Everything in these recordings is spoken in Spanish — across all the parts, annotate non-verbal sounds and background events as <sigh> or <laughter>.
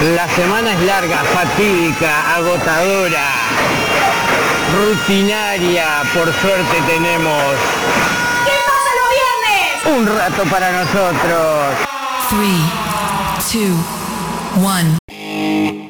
La semana es larga, fatídica, agotadora, rutinaria, por suerte tenemos... ¿Qué pasa los viernes? Un rato para nosotros. 3, 2, 1.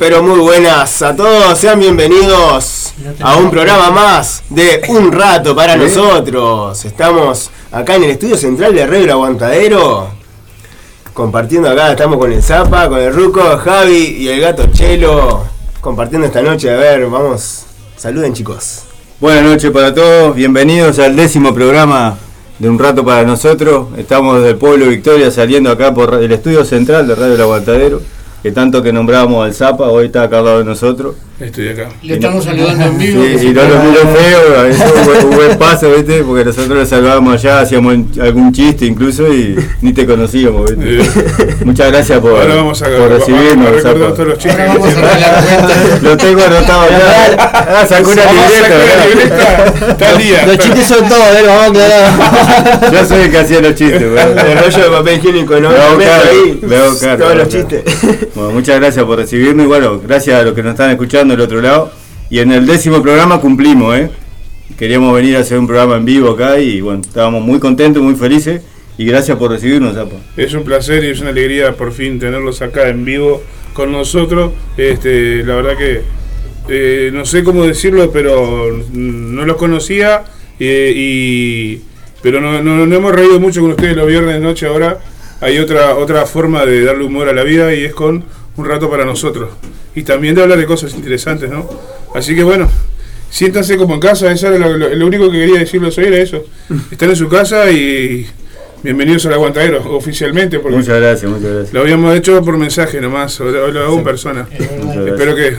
Pero muy buenas a todos. Sean bienvenidos a un programa más de Un Rato para nosotros. Estamos acá en el estudio central de Radio Aguantadero. Compartiendo acá, estamos con el Zapa, con el Ruco, Javi y el gato Chelo. Compartiendo esta noche. A ver, vamos. Saluden, chicos. Buenas noches para todos. Bienvenidos al décimo programa de Un Rato para nosotros. Estamos del pueblo Victoria saliendo acá por el estudio central de Radio El Aguantadero que tanto que nombrábamos al Zapa, hoy está acá al lado de nosotros. Estoy acá. Le estamos saludando en vivo. Sí, y no lo miro feo, es un buen, paso, ¿viste? Porque nosotros le saludábamos allá, hacíamos algún chiste incluso y ni te conocíamos, ¿viste? Muchas gracias por, vamos a, por recibirnos. Vamos todos los chistes <laughs> Lo tengo anotado ya. Ah, sacó una libreta. Está día. Los chistes son todos, ¿eh? Vamos a <laughs> Yo soy el que hacía los chistes, <laughs> El rollo de papel higiénico, ¿no? Veo caro. Todos los chistes. Bueno, muchas gracias por recibirnos y bueno, gracias a los que nos están escuchando del otro lado. Y en el décimo programa cumplimos, ¿eh? Queríamos venir a hacer un programa en vivo acá y bueno, estábamos muy contentos, muy felices. Y gracias por recibirnos. Es un placer y es una alegría por fin tenerlos acá en vivo con nosotros. Este, la verdad que eh, no sé cómo decirlo, pero no los conocía eh, y pero no, no, hemos reído mucho con ustedes los viernes de noche. Ahora hay otra otra forma de darle humor a la vida y es con un rato para nosotros y también de hablar de cosas interesantes, ¿no? Así que bueno, siéntanse como en casa, eso era lo, único que quería decirles hoy era eso. <laughs> Están en su casa y bienvenidos al aguantadero, oficialmente. Porque muchas gracias, muchas gracias. Lo habíamos hecho por mensaje nomás, o lo hago en persona. Espero que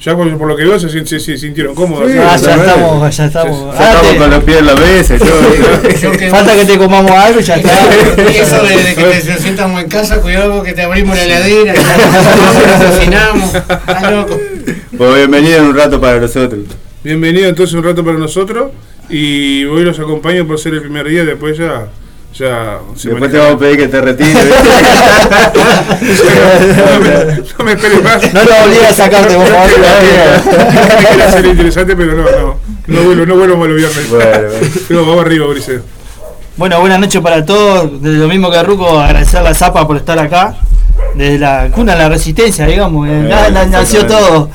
ya por, lo que veo se, sintieron cómodos. ah, ya estamos, ya estamos. Ya estamos con los pies en la mesa. Falta que te comamos algo y ya está. Y <laughs> eso de, que te sientamos en casa, cuidado que te abrimos la heladera, que cocinamos. Estás loco. Pues bienvenido en un rato para nosotros. Bienvenido entonces un rato para nosotros. Y hoy los acompaño por ser el primer día, después ya ya, Después te vamos a pedir que te retires. no, me, esperes más. No lo obligas a sacarte, por favor. Quiero ser interesante, pero no, no. No vuelvo, no vuelvo a los viernes. Bueno, bueno. vamos arriba, Brice. Bueno, buenas noches para todos. Desde lo mismo que Ruco, agradecer a la Zapa por estar acá. Desde la cuna de la resistencia, digamos. Eh, nació todo.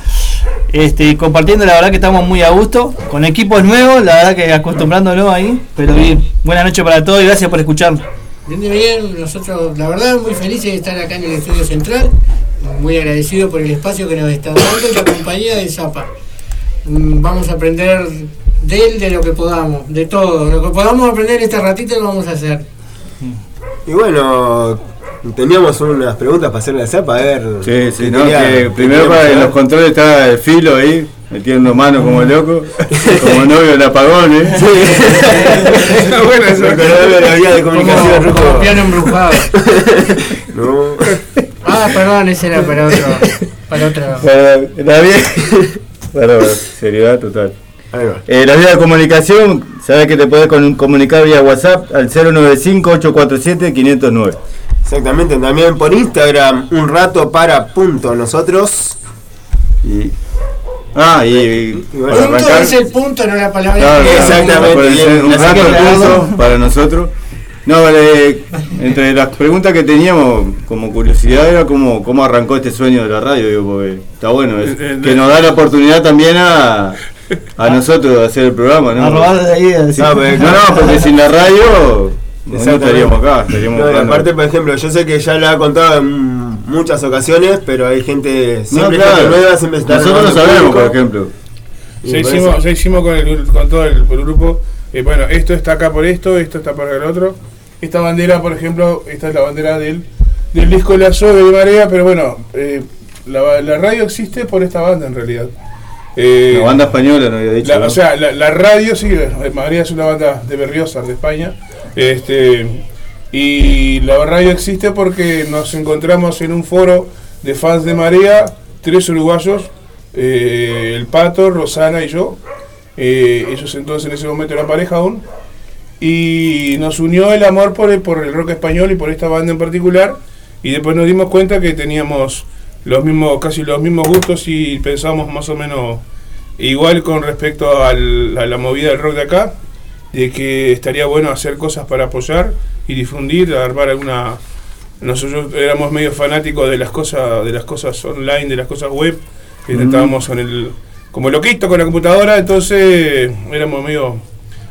Este, compartiendo, la verdad que estamos muy a gusto, con equipos nuevos, la verdad que acostumbrándonos ahí, pero bien, buenas noches para todos y gracias por escucharnos. Viene bien, nosotros, la verdad, muy felices de estar acá en el estudio central. Muy agradecido por el espacio que nos está dando y la compañía de Zapa. Mm, Vamos a aprender de él de lo que podamos, de todo. Lo que podamos aprender este ratito lo vamos a hacer. Y bueno, teníamos unas preguntas para hacerle a Zapa, a ver. Sí, sí, si no, tenía- que primero para en que- los controles está el filo ahí, metiendo mano como loco, <laughs> como novio del apagón, ¿eh? bueno, eso. Recordame la vía de comunicación, Como, como piano embrujado. <laughs> No. Ah, perdón, ese era para otro. Para otro. Para la vía, para seriedad total. Eh, la vía de comunicación, sabes que te puedes con- comunicar vía WhatsApp al 095-847-509. Exactamente, también por Instagram, un rato para punto nosotros. Y, ah, y, y bueno, para Punto arrancar, es el punto, no la palabra. claro, exactamente. bien, un rato punto para nosotros. No, vale, entre las preguntas que teníamos como curiosidad era cómo, cómo arrancó este sueño de la radio, digo, porque está bueno, es- Eh, eh, que nos da la oportunidad también a, a <laughs> nosotros de hacer el programa, ¿no? A robar de ahí. No, no, porque sin la radio no estaríamos acá, estaríamos No, aparte, por ejemplo, yo sé que ya lo ha contado en muchas ocasiones, pero hay gente, No, claro. nueva, siempre está Nosotros lo sabemos, por ejemplo. Ya hicimos, ya hicimos con, el, con todo el, grupo. eh, bueno, esto está acá por esto, esto está por el otro. Esta bandera, por ejemplo, esta es la bandera del, del disco La Soga de Marea, pero bueno, eh, la, la radio existe por esta banda en realidad. Eh, La banda española no había dicho. la- ¿no? O sea, la, la radio, sí, eh, Marea es una banda de Berriosa, de España. Este, y la radio existe porque nos encontramos en un foro de fans de Marea, tres uruguayos, eh, el Pato, Rosana y yo. Eh, ellos entonces en ese momento eran pareja aún. Y nos unió el amor por el, por el rock español y por esta banda en particular. Y después nos dimos cuenta que teníamos los mismos, casi los mismos gustos y pensamos más o menos igual con respecto al- a la movida del rock de acá, de que estaría bueno hacer cosas para apoyar y difundir, armar alguna nosotros éramos medio fanáticos de las cosas, de las cosas online, de las cosas web, que estábamos con el como loquito con la computadora, entonces éramos medio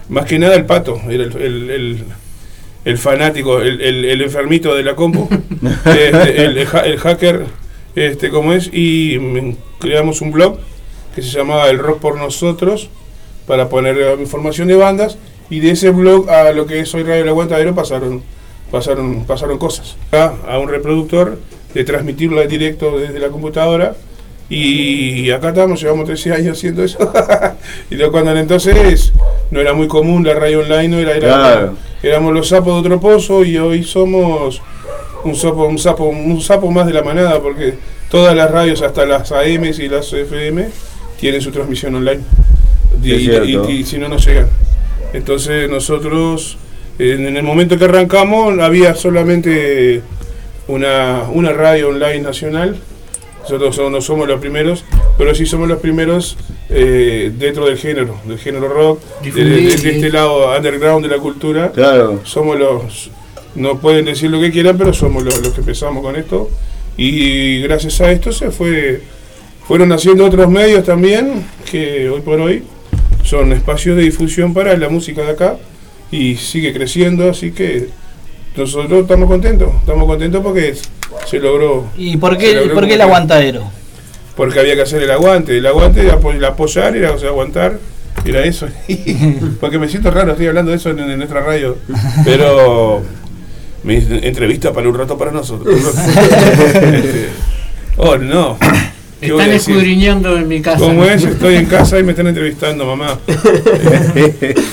más que nada el pato, era el, el- el- el fanático, el, enfermito de la compu, <laughs> este, el, el ha- el hacker, este como es, y mm, creamos un blog que se llamaba El Rock por Nosotros, para poner información de bandas, y de ese blog a lo que es hoy Radio El Aguantadero pasaron, pasaron, pasaron cosas. A, a un reproductor, de transmitirlo en directo desde la computadora, y acá estamos, llevamos 13 años haciendo eso. <laughs> y lo cuando entonces no era muy común la radio online, no era, era- Claro. éramos los sapos de otro pozo y hoy somos un sapo, un sapo, un sapo más de la manada, porque todas las radios, hasta las AMs y las FM, tienen su transmisión online. Y- y si no, no llegan. Entonces nosotros, en, el momento que arrancamos, había solamente una, una radio online nacional. Nosotros so- no somos los primeros, pero sí somos los primeros eh, dentro del género, del género rock, de, este lado underground de la cultura Claro. somos los, no pueden decir lo que quieran, pero somos los, los que empezamos con esto. Y gracias a esto se fue, fueron haciendo otros medios también, que hoy por hoy son espacios de difusión para la música de acá y sigue creciendo, así que nosotros estamos contentos, estamos contentos porque se logró, ¿Y por qué, logró por qué el aguantadero? porque había que hacer el aguante, el aguante, el apo- el apoyar, era o sea, aguantar, era eso. <laughs> porque me siento raro, estoy hablando de eso en, en nuestra radio, pero mi entrevista para un rato para nosotros. <laughs> <laughs> Este, oh, no. ¿Qué voy a Están escudriñando en mi casa. ¿Cómo es? Estoy en casa y me están entrevistando, mamá. <laughs>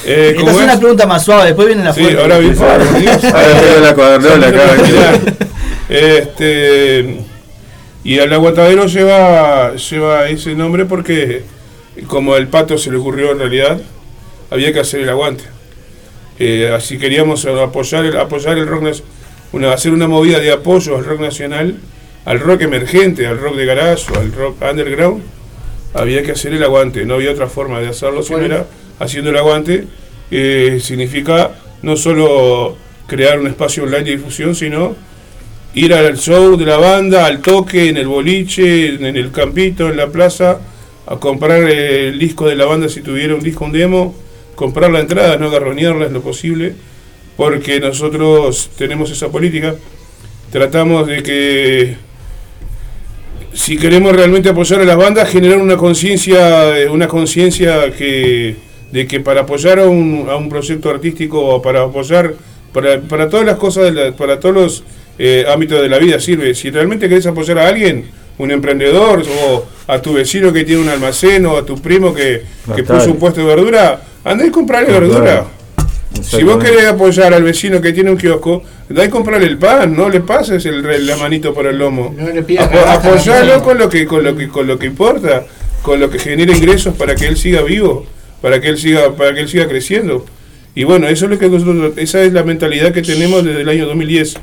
Eh, Esta ¿Cómo es una pregunta más suave, después viene la Sí, fuerte. ahora vi por Dios. Ahora tengo la cuadernola acá. Este, y al aguantadero lleva, lleva ese nombre porque, como el pato se le ocurrió en realidad, había que hacer el aguante. Eh, así queríamos apoyar el, apoyar el rock, una, hacer una movida de apoyo al rock nacional, al rock emergente, al rock de garage, o al rock underground. Había que hacer el aguante, no había otra forma de hacerlo, sino Bueno. era haciendo el aguante. eh, significa no solo crear un espacio online de difusión, sino ir al show de la banda, al toque, en el boliche, en el campito, en la plaza, a comprar el disco de la banda si tuviera un disco, un demo, comprar la entrada, no garronearla en lo posible, porque nosotros tenemos esa política. Tratamos de que si queremos realmente apoyar a las bandas, generar una conciencia, eh, una conciencia que de que para apoyar a un, a un proyecto artístico o para apoyar para, para todas las cosas, de la- para todos los eh, ámbitos de la vida sirve. Si realmente querés apoyar a alguien, un emprendedor o a tu vecino que tiene un almacén o a tu primo que, que puso un puesto de verdura, andá y comprarle verdura. Si vos querés apoyar al vecino que tiene un kiosco, andá y comprarle el pan, no le pases el, la manito por el lomo. No le pidas Apo- apoyalo con lo que con lo que con lo que importa, con lo que genera ingresos para que él siga vivo, para que él siga para que él siga creciendo. Y bueno, eso es lo que nosotros esa es la mentalidad que tenemos desde el año 2010,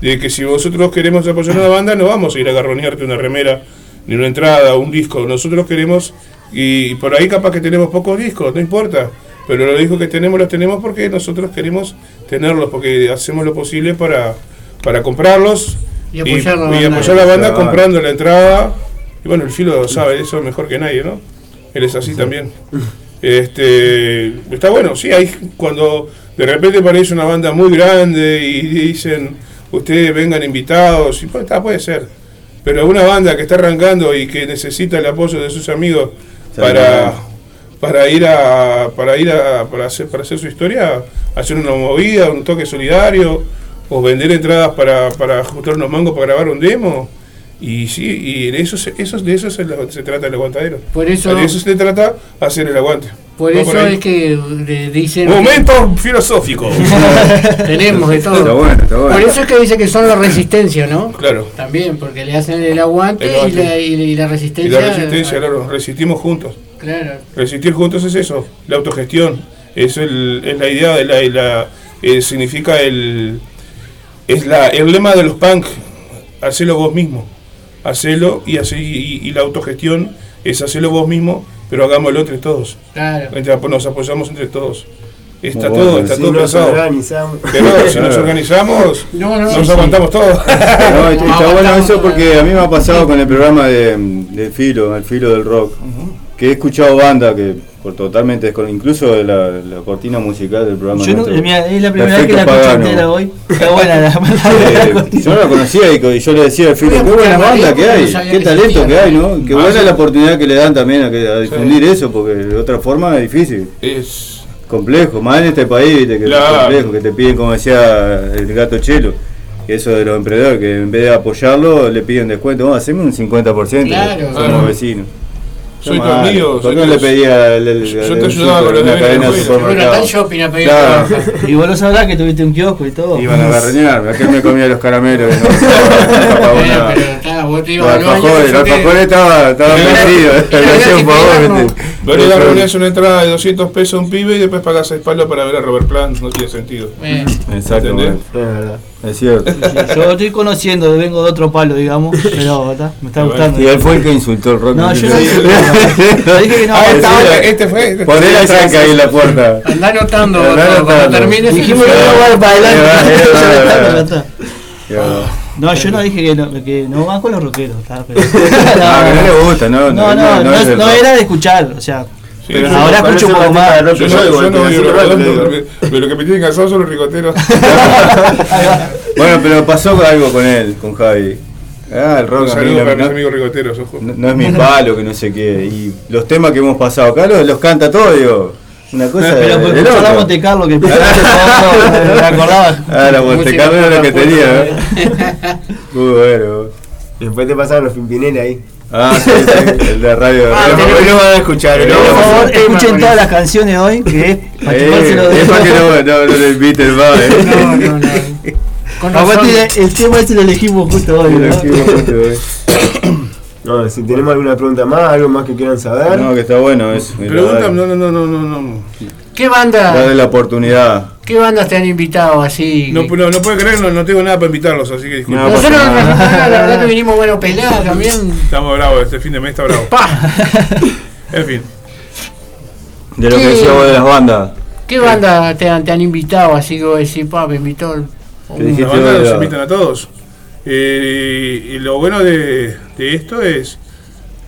de que si vosotros queremos apoyar a una banda no vamos a ir a garronearte una remera, ni una entrada, un disco, nosotros queremos y por ahí capaz que tenemos pocos discos, no importa, pero los discos que tenemos los tenemos porque nosotros queremos tenerlos porque hacemos lo posible para para comprarlos Y apoyar la y banda. apoyar la banda Claro. comprando la entrada. Y bueno, el filo sabe eso mejor que nadie, ¿no? Él es así también. Este, está bueno, sí, hay cuando de repente aparece una banda muy grande y dicen, ustedes vengan invitados, y pues, está, puede ser. Pero una banda que está arrancando y que necesita el apoyo de sus amigos para, para ir a para ir a para hacer para hacer su historia, hacer una movida, un toque solidario o vender entradas para, para juntar unos mangos para grabar un demo. Y sí, y de eso, se- eso, de eso se, se trata el aguantadero. Por eso- de eso se trata hacer el aguante. Por eso es que le dicen. Momento filosófico. <laughs> Tenemos de todo. Está bueno, está bueno. Por eso es que dice que son la resistencia, ¿no? Claro. También, porque le hacen el aguante, El aguante. Y, la, y, la- y la Y resistencia. la resistencia, claro, resistimos juntos. Claro. Resistir juntos es eso, la autogestión. Es, el, es la idea de la. la- eh, significa el. Es la, el lema de los punk. Hacelo vos mismo. Hacelo y, así, y, y la autogestión es hacerlo vos mismo, pero hagámoslo entre todos. Claro. Entre- nos apoyamos entre todos. Está todo, está Si todo nos pensado. organizamos. Pero si nos <laughs> organizamos, No, no, nos sí. aguantamos todos. No, está está <laughs> bueno eso porque a mí me ha pasado con el programa de, de Filo, el Filo del Rock, que he escuchado banda que por totalmente incluso de la, la cortina musical del programa. Yo no, mira, es la primera vez que la escucho entera hoy. Está buena la, <laughs> Eh, la yo no la conocía y, yo le decía al a qué buena banda que hay, qué talento que hay, ¿no? Qué Ah, buena sí. la oportunidad que le dan también a, que- a difundir eso, porque de otra forma es difícil. Es, complejo, más en este país, viste, que Claro. es complejo, que te piden, como decía el gato Chelo, que eso de los emprendedores, que en vez de apoyarlo, le piden descuento, vamos, haceme un 50%, Claro. somos Claro. vecinos. Soy tu amigo, ¿Por qué no le pedía el, el- Yo te ayudaba con los una deberes cadena de de Bueno, tal shopping a pedir. <laughs> Y vos lo sabrás que tuviste un kiosco y todo. Iban a <laughs> garreñar, aquel me comía los caramelos, pero Los alfajores, yo los que- alfajores estaba, estaba Era- perdido, era le hacía un gratis favor, pegarnos. viste. Venir a Eso- reunirse una entrada de 200 pesos a un pibe y después pagas seis palos para ver a Robert Plant, no tiene sentido. Eh, Es verdad. Es cierto. Yo estoy conociendo, vengo de otro palo, digamos, pero está, me está gustando. Y él fue el que insultó el rock. No, yo no <laughs> dije que no Ah, este fue. Poné la tranca ahí en la puerta. Andá anotando cuando- termines. Dijimos que no iba para adelante. No, yo no dije que no, que no van con los rockeros. <laughs> Ah, no le gusta, no, No, no, no, no era de escuchar, o sea, Sí, pero ahora escucho un poco más. teta de rock, Yo, yo no pero digo. a pero lo que me tienen cansado son los ricoteros. <laughs> Bueno, pero pasó algo con él, con Javi. Ah, el Un rock mí saludo no, para mis no- amigos ricoteros, ojo. no- no es mi palo, que no sé qué. Y los temas que hemos pasado acá los, los canta todo, digo. Una cosa Pero de, por de. Monte Carlo que empezó <laughs> me acordaba. Ah, la Monte Carlo era lo que tenía. puerta, ¿eh? Muy bueno. <laughs> Después te pasaron los Pimpinela ahí. Ah, sí, sí, el de radio. Ah, tenés- Hoy lo van a escuchar. Pero hoy lo Por favor, tema escuchen todas las canciones hoy, que es para Eh, es para que no, no, no le inviten más, eh. No, no, no. Con razón. Aparte, el tema ese lo elegimos justo hoy, ¿no? <coughs> No, si tenemos alguna pregunta más, algo más que quieran saber. No, que está bueno eso. Pregunta, no, no, no, no, no, no. ¿Qué banda, Darle la oportunidad. qué bandas te han invitado así? No, no, no puede creer, no, no tengo nada para invitarlos, así que disculpen. No, Nosotros la, verdad que vinimos bueno peladas también. Estamos bravos, este fin de mes está bravo. Pa, <laughs> En fin. De lo que decía vos de las bandas. ¿Qué banda te han, te han invitado así que vos decís, pa, me invitó el- ¿Qué dijiste La banda vos de los la- invitan a todos. Eh, y lo bueno de, de esto es,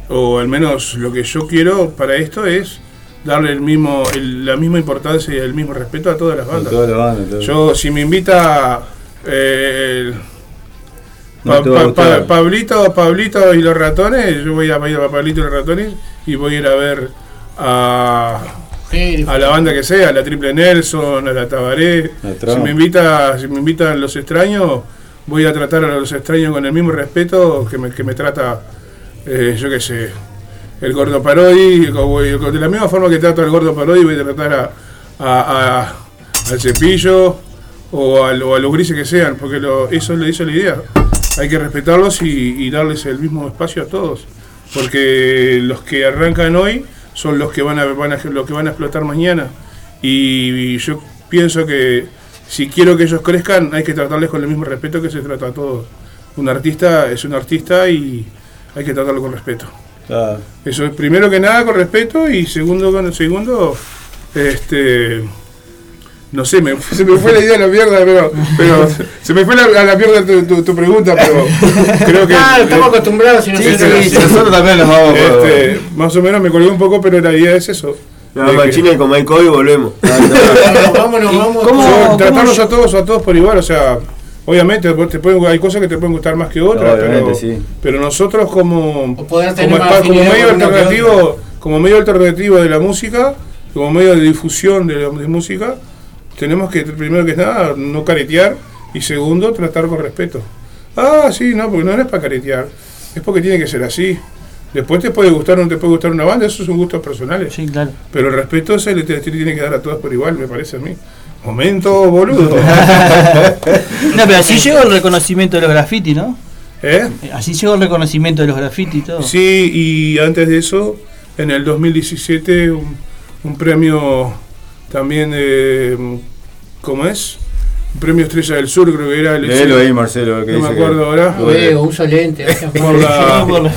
o al menos lo que yo quiero para esto es darle el mismo, el- la misma importancia y el mismo respeto a todas las bandas. todas las bandas, todo. Yo, si me invita eh, el- No Pa- pa- pa- Pablito, Pablito y los ratones, yo voy a ir a Pablito y los ratones y voy a ir a ver a, a la banda que sea, a la Triple Nelson, a la Tabaré. Si me invita, si me invitan los extraños, voy a tratar a los extraños con el mismo respeto que me, que me trata, eh, yo qué sé, el gordo Parodi, de la misma forma que trato al gordo Parodi, voy a tratar a, a- a- al cepillo o, al- o a los grises que sean, porque lo, eso le hizo la idea. Hay que respetarlos y, darles el mismo espacio a todos, porque los que arrancan hoy son los que van a, van a, los que van a explotar mañana. Y, yo pienso que si quiero que ellos crezcan, hay que tratarles con el mismo respeto que se trata a todos. Un artista es un artista y hay que tratarlo con respeto. Ah, Eso es primero que nada con respeto y segundo con segundo, este no sé, me, <laughs> se me fue la idea a la mierda, pero, pero se me fue la- a la mierda tu, tu- tu pregunta, pero <laughs> creo que Ah, estamos acostumbrados y no sí, sí, sí, nosotros también nos vamos este, más o menos me colgué un poco, pero la idea es eso. La De que- machina y con Mike Cody volvemos. Vámonos, vámonos, vamos. cómo- Yo, tratarlos a todos, a todos por igual, o sea, obviamente te pueden, hay cosas que te pueden gustar más que otras, pero, sí. pero nosotros como, como, como medio alternativo, como medio alternativo de la música, como medio de difusión de la de música, tenemos que primero que nada no caretear y segundo tratar con respeto. Ah, sí, no, porque no es para caretear, es porque tiene que ser así. Después te puede gustar o no te puede gustar una banda, esos son gustos personales. Sí, claro. Pero el respeto se le tiene que dar a todas por igual, me parece a mí. Momento, boludo. <laughs> No, pero así llegó el reconocimiento de los graffiti, ¿no? ¿Eh? Así llegó el reconocimiento de los graffiti y todo. Sí, y antes de eso, en el 2017, un, un premio también, eh, ¿cómo es? Premio Estrella del Sur, creo que era. el- Léelo ahí, Marcelo. que No me que- acuerdo ahora. No veo, uso lente. Por la, <laughs> Por la-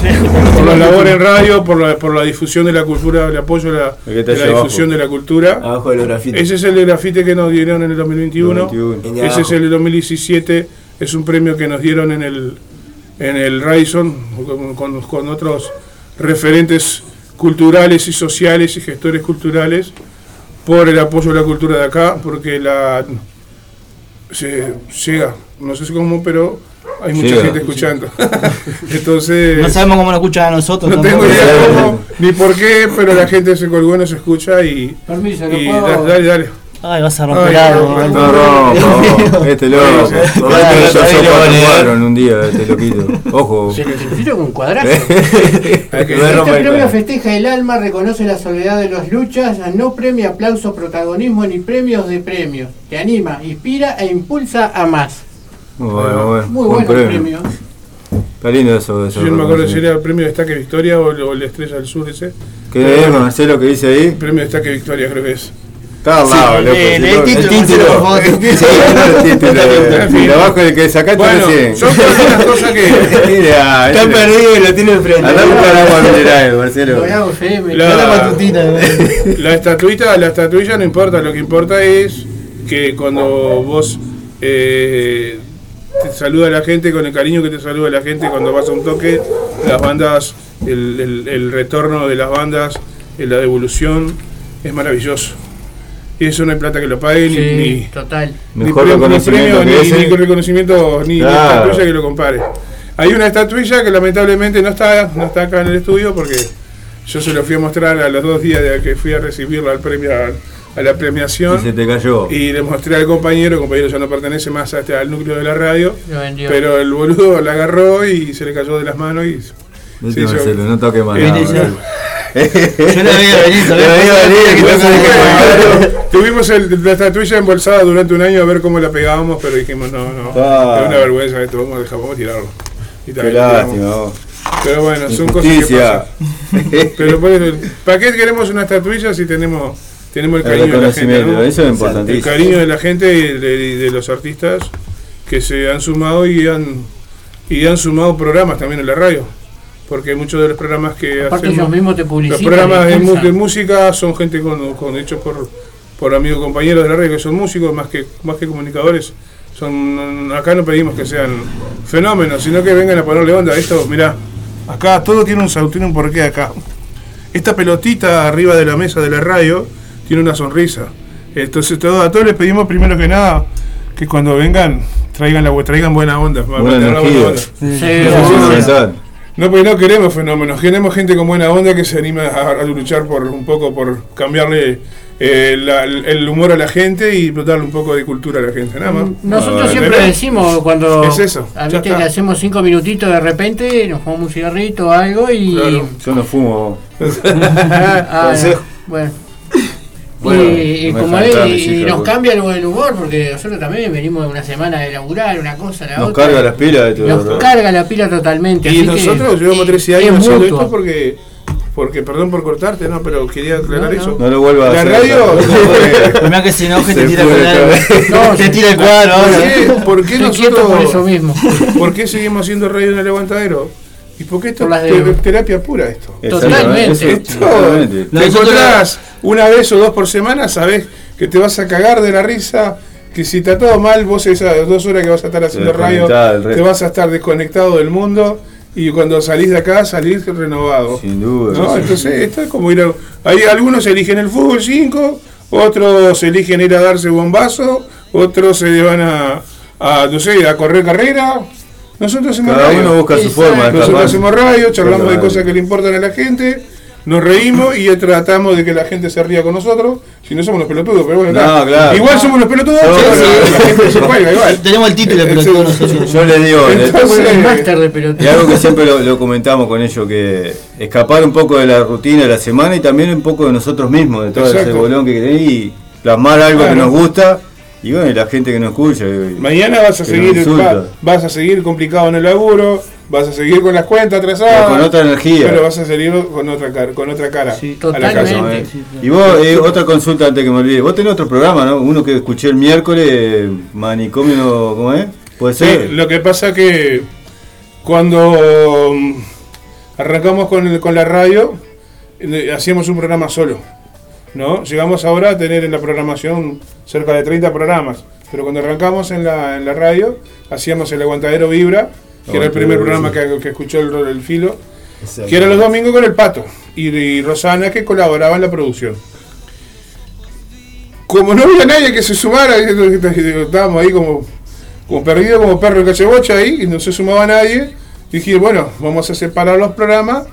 por la labor en radio, por la, por la difusión de la cultura, el apoyo a la, El de la difusión abajo. de la cultura. Abajo de los grafitis. Ese es el de grafite que nos dieron en el 2021. 21. Ese es el de 2017. Es un premio que nos dieron en el, en el Radisson con, con- con otros referentes culturales y sociales y gestores culturales por el apoyo a la cultura de acá, porque la se llega, no sé cómo, pero hay mucha Llega. gente escuchando. <laughs> Entonces, No sabemos cómo nos escuchan a nosotros. no tengo tampoco. idea cómo ni por qué, pero la gente se colgó, nos escucha y, Permiso, ¿lo y puedo? dale, dale, dale. Ay, vas a romper algo. no, <laughs> este loco. Que yo soy lo en un día, este loquito. Ojo. Se lo necesito con un cuadrazo. <laughs> Que- Este premio festeja el alma, reconoce la soledad de los luchas, no premia aplauso, protagonismo ni premios de premios. Te anima, inspira e impulsa a más. Bueno, bueno. Muy buen bueno el premio. Está lindo eso. eso Yo no me acuerdo si era el premio Destaque Victoria o el, o el Estrella del Sur ese. ¿Qué es, Marcelo, que dice ahí? El premio Destaque Victoria creo que es. Está al lado, loco. el no- título, título. <laughs> el título. En fin. Y abajo el que sacaste Bueno, recién. son algunas <laughs> cosas que... Mira, Está perdido y lo tiene enfrente. Andá a buscar agua mineral, Marcelo. Lo hago FM. La- La matutina. La estatuita, la estatuilla no importa, lo que importa es que cuando vos eh, te saluda a la gente con el cariño que te saluda la gente cuando vas a un toque, las bandas, el, el- el retorno de las bandas, la devolución, es maravilloso. Y eso no hay plata que lo pague, ni, Sí, ni, total. ni Mejor ni reconocimiento premio, que ni, ni reconocimiento, ni, estatuilla que lo compare. Hay una estatuilla que lamentablemente no está, no está acá en el estudio porque yo se lo fui a mostrar a los dos días de que fui a recibirla al premio, a la premiación. Y se te cayó. Y le mostré al compañero, el compañero ya no pertenece más a este- al núcleo de la radio, Lo vendió. pero el boludo la agarró y se le cayó de las manos y... Sí, yo- Marcelo, no toque más. Yo la veía venir, Tuvimos el- la estatuilla embolsada durante un año a ver cómo la pegábamos, pero dijimos, no, no, Ah. es una vergüenza esto, vamos a dejar, vamos a tirarlo. Y Qué lástima. Pero bueno, son cosas que pasan. <laughs> Pero por eso, ¿para qué queremos una estatuilla si tenemos, tenemos el El cariño de la gente? reconocimiento, ¿no? eso es El cariño de la gente y de, y de los artistas que se han sumado y han, y han sumado programas también en la radio. Porque muchos de los programas que Aparte hacemos, ellos mismos te los programas de, música son gente con, con- hechos por, por amigos compañeros de la radio que son músicos más que, más que comunicadores. Son, acá no pedimos que sean fenómenos, sino que vengan a ponerle onda. Esto, mirá, acá todo tiene un, tiene un porqué acá. esta pelotita arriba de la mesa de la radio tiene una sonrisa. Entonces todo, a todos les pedimos primero que nada que cuando vengan traigan la traigan buena onda. Buena energía. onda. Sí, es fundamental. No, porque no queremos fenómenos, queremos gente con buena onda que se anime a, a luchar por un poco por cambiarle eh, la- el humor a la gente y darle un poco de cultura a la gente, nada más. Nosotros Ah, siempre ¿verdad? decimos cuando Es eso, a está. le hacemos cinco minutitos de repente, nos fumamos un cigarrito o algo y Claro. Yo no fumo. <laughs> Ah, bueno. Bueno, y, como y nos porque- cambia el, el humor porque nosotros también venimos de una semana de laburar, una cosa, la Nos otra. carga las pilas de todo. Nos ¿no? carga la pila totalmente. Y así nosotros que llevamos es- 13 es años haciendo mutuo. esto porque, porque, perdón por cortarte, no, pero quería aclarar No, no. eso. No lo vuelva a La hacer. radio, Primero que se enoje te tira cabeza. <laughs> No, te tira el cuadro ¿Por ahora. qué, por qué quieto por eso nosotros, mismo. <laughs> por qué seguimos haciendo radio en el aguantadero? ¿Y por qué esto Por es de- te- terapia pura esto? Totalmente. Esto, totalmente. te encontrás una vez o dos por semana, sabés que te vas a cagar de la risa, que si está todo mal, vos esas dos horas que vas a estar haciendo radio, te vas a estar desconectado del mundo y cuando salís de acá salís renovado. Sin duda. ¿no? sí. Entonces, esto es como ir a. Hay algunos eligen el fútbol 5, otros eligen ir a darse bombazo, otros se van a, a, no sé, a correr carrera. Nosotros hacemos Cada radio. uno busca su forma de Nosotros escapar. hacemos radio, charlamos de cosas que le importan a la gente, nos reímos y tratamos de que la gente se ría con nosotros. Si no somos los pelotudos, pero bueno, No, nada. claro. igual somos los pelotudos, Sí, pero sí. la gente se cuelga igual. <laughs> Tenemos el título, Ese- todos nosotros. Yo les digo, Entonces, el máster de pelota. y algo que siempre lo, lo comentamos con ellos, que escapar un poco de la rutina de la semana y también un poco de nosotros mismos, de todo ese bolón que tenés y plasmar algo Claro. que nos gusta y bueno, y la gente que nos escucha. y- Mañana vas a seguir va- vas a seguir complicado en el laburo, vas a seguir con las cuentas atrasadas, Pero con otra energía. pero vas a seguir con otra cara, con otra cara Sí, a la. ¿eh? Y vos, eh, otra consulta antes que me olvide. Vos tenés otro programa, ¿no? Uno que escuché el miércoles, eh, Manicomio, ¿cómo es? ¿Puede Sí, ser? lo que pasa que cuando mm, arrancamos con, el- con la radio, eh, hacíamos un programa solo. ¿No? Llegamos ahora a tener en la programación cerca de 30 programas, pero cuando arrancamos en la, en la radio, hacíamos el Aguantadero Vibra, que era el primer programa que, que escuchó el, el filo, que era los domingos con el Pato, y, y Rosana que colaboraba en la producción. Como no había nadie que se sumara, estábamos ahí como, como perdidos, como perro en cachebocha ahí, y no se sumaba nadie, dije, bueno, vamos a separar los programas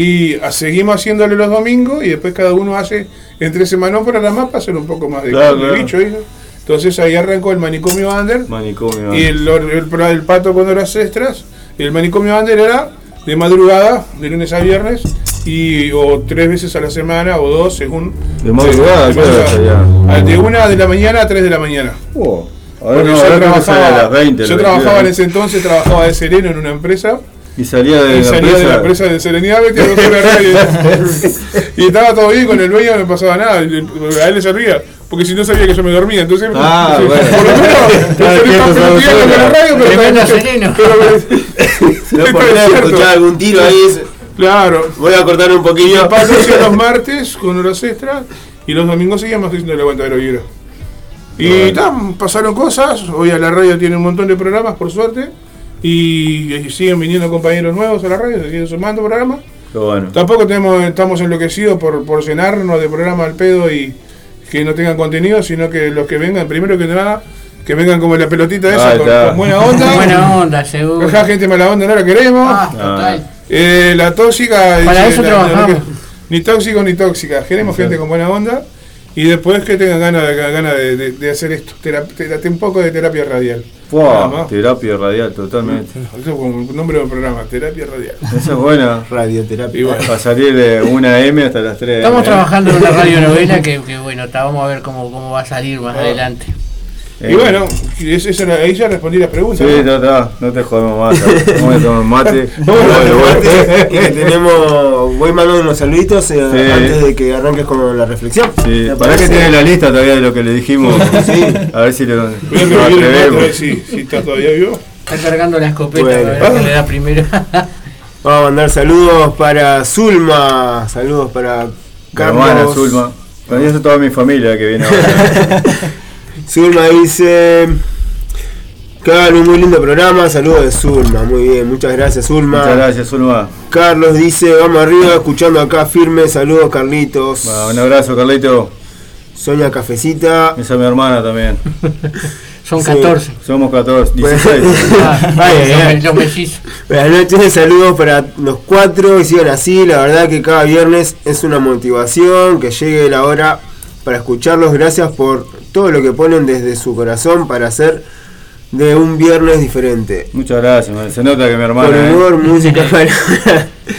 y seguimos haciéndole los domingos y después cada uno hace entre semana un programa para hacer un poco más de, Claro, de claro. bicho. ¿sí? Entonces ahí arrancó el manicomio Under Manicomio. y el, el, el, el pato con horas extras. Y el manicomio Under era de madrugada, de lunes a viernes, y o tres veces a la semana o dos según. De madrugada, de una de la mañana a tres de la mañana. Oh, ahora no, yo ahora trabajaba, a las 20. yo trabajaba en ese entonces, trabajaba de sereno en una empresa. Y salía de Y la salía de la empresa de Serenidad, metía dos horas <laughs> de radio. y estaba todo bien con el dueño, no pasaba nada. A él le servía, porque si no sabía que yo me dormía. Entonces, Ah, sí, bueno. por lo menos, con la radio, pero sereno. <laughs> pero- No escuchar algún tiro ahí. es- Claro. Voy a cortar un poquillo. paso hacía los martes con horas extras y los domingos seguíamos haciendo el aguantadero vibra. Y ta, pasaron cosas, hoy a la radio tiene un montón de programas por suerte y, y siguen viniendo compañeros nuevos a la radio, se siguen sumando programas. Bueno. Tampoco tenemos, estamos enloquecidos por, por llenarnos de programa al pedo y que no tengan contenido, sino que los que vengan, primero que nada, que vengan como la pelotita esa, con, buena onda. <laughs> Buena onda, seguro. Acá gente mala onda no la queremos. Ah, total. Eh, la tóxica. Para dice, eso la- trabajamos. la- ni tóxico ni tóxica. Queremos gente con buena onda. Y después que tengan ganas de, ganas de, de- de hacer esto. Tera- tera- un poco de terapia radial. Terapia radial, totalmente. Eso es como un nombre del programa, terapia radial. Esa es buena. Radioterapia. Bueno. Para salir de una M hasta las 3 Estamos trabajando en una <laughs> radionovela que, que bueno, ta, vamos a ver cómo, cómo va a salir más Ah. adelante. Y bueno, y es- esa era- ahí ya respondí la pregunta. Sí, ¿no? no, no, te jodemos más. <laughs> Vamos a tomar mate. <laughs> Vamos a Bueno, tomar bueno. Y que tenemos, voy mandando unos saluditos eh, Sí. antes de que arranques con la reflexión. Sí, ¿Te para que parece? tiene la lista todavía de lo que le dijimos. Sí. <laughs> A ver si lo, Voy a a si, si está todavía vivo. Está cargando la escopeta Bueno. para ver qué le da primero. Vamos a mandar saludos para Zulma, saludos para Carlos. hermana Zulma. Con eso toda mi familia que viene ahora. Zulma dice, hagan un muy lindo programa. Saludos de Zulma. Muy bien, muchas gracias, Zulma. Muchas gracias, Zulma. Carlos dice: Vamos arriba, escuchando acá firme. Saludos, Carlitos. Un abrazo, Carlito. Soña Cafecita. Esa es mi hermana también. <laughs> Son Sí. 14. Somos 14, Bueno. 16. <laughs> Ah, Ay, ay, ay. los mellizos. Buenas noches, saludos para los cuatro y sigan así. La verdad que cada viernes es una motivación que llegue la hora para escucharlos. Gracias por todo lo que ponen desde su corazón para hacer de un viernes diferente. Muchas gracias, man. se nota que mi Por hermana. ¿eh? humor, música, <laughs> para.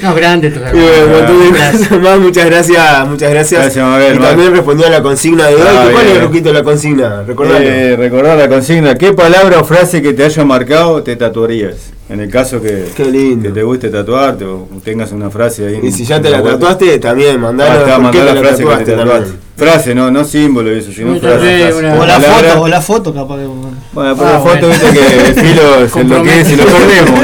No, grande bueno, Gracias. <laughs> más. Muchas gracias, muchas gracias. Gracias, Mabel, y también respondió a la consigna de hoy. Ah, ¿Cuál es, Ruquito, la consigna? Recordalo. Eh, recordar la consigna. ¿Qué palabra o frase que te haya marcado te tatuarías? En el caso que, Qué lindo. que te guste tatuarte o tengas una frase ahí. y en- si ya te la tatuaste, también Ah, mandalo. está, ¿Por qué mandá te la la frase que te tatuaste? Frase, no, no símbolo eso, sino frase. O la Palabra- foto, o la foto capaz que. Bueno, pero Ah, la foto, bueno. viste que el filo <laughs> se enloquece y lo perdemos.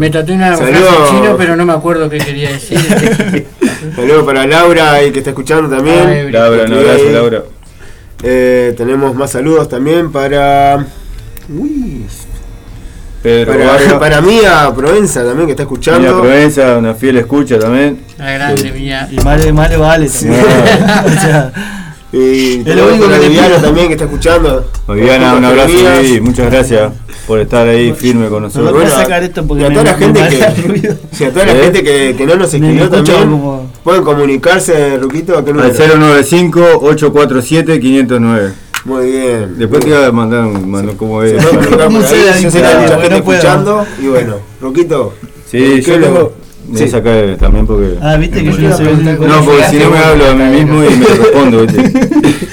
Me, tatué una frase chino, pero no me acuerdo qué quería decir. <laughs> Saludos para Laura ahí que está escuchando también. Ay, Laura, un abrazo, Laura. Eh, tenemos más saludos también para. Uy, Pedro para, para Mía Provenza también que está escuchando. Provenza, una fiel escucha también. La grande mía. Y Male, Male vale <laughs> o sea, Y lo tenemos único para que te Viviana también que está escuchando. Viviana, un abrazo y muchas gracias por estar ahí firme con no nosotros. a bueno, sacar esto porque y a me, toda la me gente que-. Si <laughs> a toda la ¿Eh? gente que, que no nos escribió también, como- pueden comunicarse, Ruquito, a qué número. Al 095-847-509. Muy bien. Después te iba a mandar un mano como es. a comunicar ¿Cómo por se gente no puedo? escuchando. Y bueno, Ruquito. Sí, ¿qué yo le- tengo. Me Sí. saca también porque. Ah, viste que yo no sé No, porque si no me hablo a mí mismo y me respondo, ¿viste? <laughs>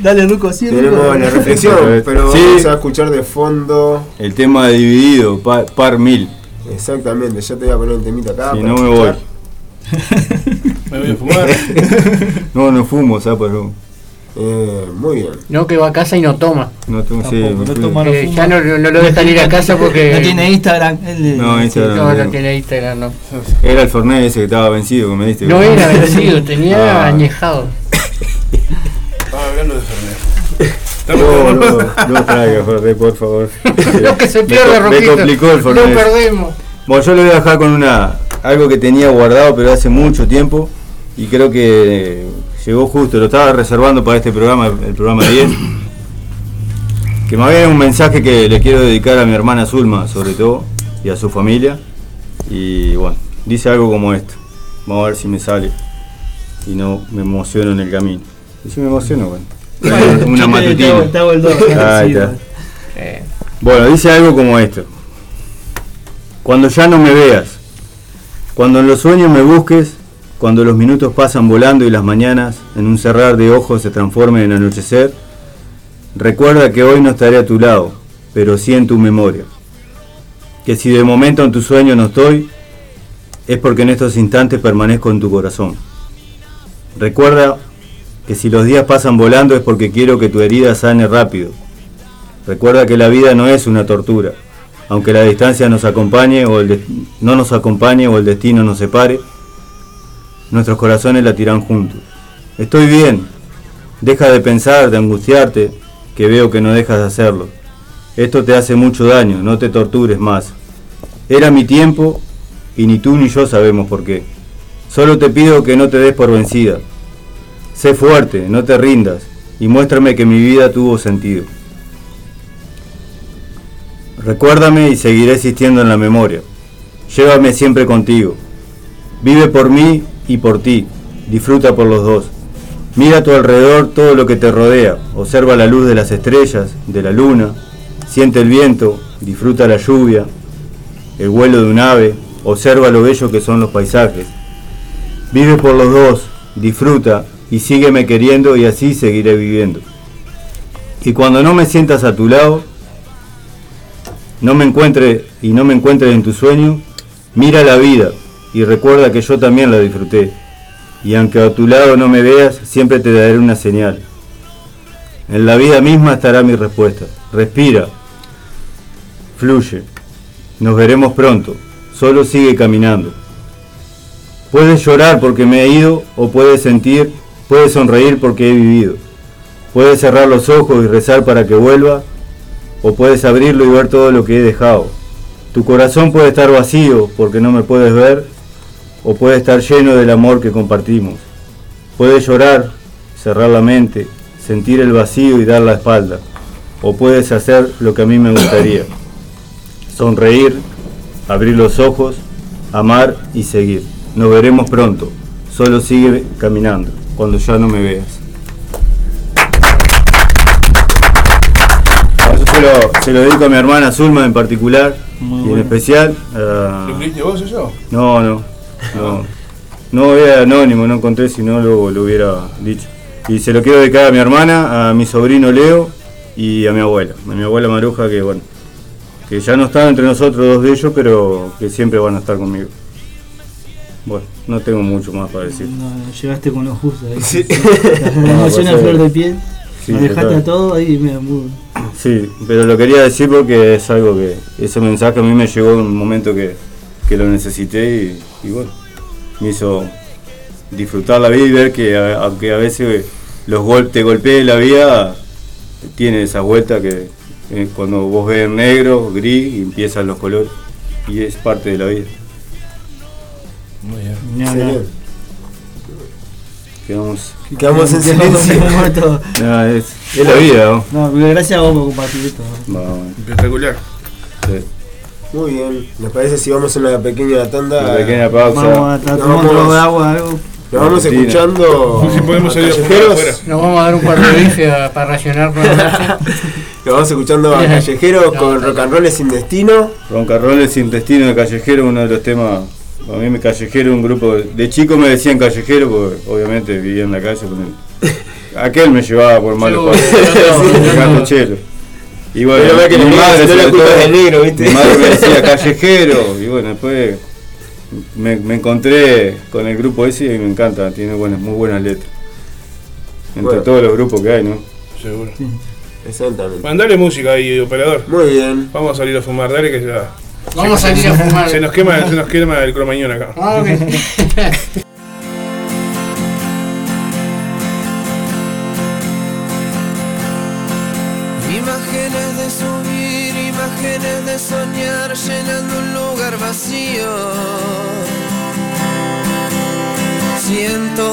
Dale, Ruco, sí, Ruco. Tenemos la reflexión, <laughs> pero Sí. vamos a escuchar de fondo. El tema de dividido, par, par mil. Exactamente, ya te voy a poner el temita acá. Si no me voy. <laughs> Me voy a fumar. No, no fumo, ¿sabes? Pero Eh, muy bien. No, que va a casa y no toma. no sí, toma, Eh, ya no, no lo dejan ir a casa porque. <laughs> No tiene Instagram. No, Instagram. No, tiene Instagram, no. Era el Fernet ese que estaba vencido que me diste. No era <laughs> vencido, tenía Ah. añejado. Estaba hablando de Fernet. No, no, no traiga Fernet, por favor. <laughs> Lo que se pierde, co- Me Roquito. complicó el Lo perdemos. Bueno, yo le voy a dejar con una algo que tenía guardado pero hace mucho tiempo y creo que llegó justo, lo estaba reservando para este programa, el programa 10. <coughs> Que bien es un mensaje que le quiero dedicar a mi hermana Zulma, sobre todo, y a su familia. Y bueno, dice algo como esto. Vamos a ver si me sale y no me emociono en el camino. Y si me emociono, bueno. Una matutina. Ahí está. <laughs> Eh, Bueno, dice algo como esto. Cuando ya no me veas, cuando en los sueños me busques, cuando los minutos pasan volando y las mañanas en un cerrar de ojos se transformen en anochecer, recuerda que hoy no estaré a tu lado, pero sí en tu memoria. Que si de momento en tu sueño no estoy, es porque en estos instantes permanezco en tu corazón. Recuerda que si los días pasan volando es porque quiero que tu herida sane rápido, Recuerda que la vida no es una tortura. Aunque la distancia nos acompañe o el no nos acompañe o el destino nos separe, nuestros corazones latirán juntos. Estoy bien. Deja de pensar, de angustiarte, que veo que no dejas de hacerlo. Esto te hace mucho daño, no te tortures más. Era mi tiempo y ni tú ni yo sabemos por qué. Solo te pido que no te des por vencida. Sé fuerte, no te rindas y muéstrame que mi vida tuvo sentido. Recuérdame y seguiré existiendo en la memoria. Llévame siempre contigo. Vive por mí y por ti. Disfruta por los dos. Mira a tu alrededor todo lo que te rodea. Observa la luz de las estrellas, de la luna. Siente el viento. Disfruta la lluvia. El vuelo de un ave. Observa lo bello que son los paisajes. Vive por los dos. Disfruta y sígueme queriendo y así seguiré viviendo. Y cuando no me sientas a tu lado, no me encuentre y no me encuentres en tu sueño, mira la vida y recuerda que yo también la disfruté. Y aunque a tu lado no me veas, siempre te daré una señal. En la vida misma estará mi respuesta. Respira. Fluye. Nos veremos pronto. Solo sigue caminando. Puedes llorar porque me he ido o puedes sentir, puedes sonreír porque he vivido. Puedes cerrar los ojos y rezar para que vuelva o puedes abrirlo y ver todo lo que he dejado. Tu corazón puede estar vacío porque no me puedes ver, o puede estar lleno del amor que compartimos. Puedes llorar, cerrar la mente, sentir el vacío y dar la espalda, o puedes hacer lo que a mí me gustaría. <coughs> Sonreír, abrir los ojos, amar y seguir. Nos veremos pronto. Solo sigue caminando cuando ya no me veas. Se lo, se lo dedico a mi hermana Zulma en particular y en especial. a- ¿Lo escribiste vos eso? no, no, no. No era anónimo, no encontré, si no lo, lo hubiera dicho. Y se lo quiero dedicar a mi hermana, a mi sobrino Leo y a mi abuela. A mi abuela Maruja, que bueno, que ya no están entre nosotros dos de ellos, pero que siempre van a estar conmigo. Bueno, no tengo mucho más para decir. No, llegaste con lo justo ahí. Sí. <laughs> La emoción a flor de piel. Sí, dejaste a todo ahí, muy. Sí, pero lo quería decir porque es algo que, ese mensaje a mí me llegó en un momento que, que lo necesité y, y bueno, me hizo disfrutar la vida y ver que a- aunque a veces los gol te golpee la vida, tiene esa vuelta que eh, cuando vos ves negro, gris y empiezan los colores y es parte de la vida. Muy bien. Quedamos, Quedamos en silencio. Todos. <laughs> nada, <laughs> es, es la vida, ¿no? No, gracias a vos por compartir esto. Espectacular. sí. Muy bien. ¿Les parece si vamos a una pequeña tanda? Una pequeña pausa. Vamos a tomando un trago de agua, algo. Nos vamos Argentina. escuchando. Si podemos salir callejeros. Nos vamos a dar un par de bifes para racionar por la noche. Nos vamos escuchando a Callejeros con Rock and Roll sin destino. Roncarroles intestino de callejero, uno de los temas. A mí me callejero, un grupo. De, chico me decían callejero porque obviamente vivía en la calle con él. <laughs> Aquel me llevaba por malos <laughs> <laughs> Sí, pasos. chelo. Y bueno, Pero que mi madre, culpa todo, del negro, ¿viste? mi madre me decía <laughs> callejero. Y bueno, después me, me encontré con el grupo ese y me encanta, tiene buenas, muy buenas letras. Entre Bueno. todos los grupos que hay, ¿no? Seguro. Exactamente. Mandale música ahí, operador. Muy bien. Vamos a salir a fumar, dale que ya. Vamos a salir a fumar. Se nos quema, se nos quema el cromañón acá. Ah, ok. <laughs>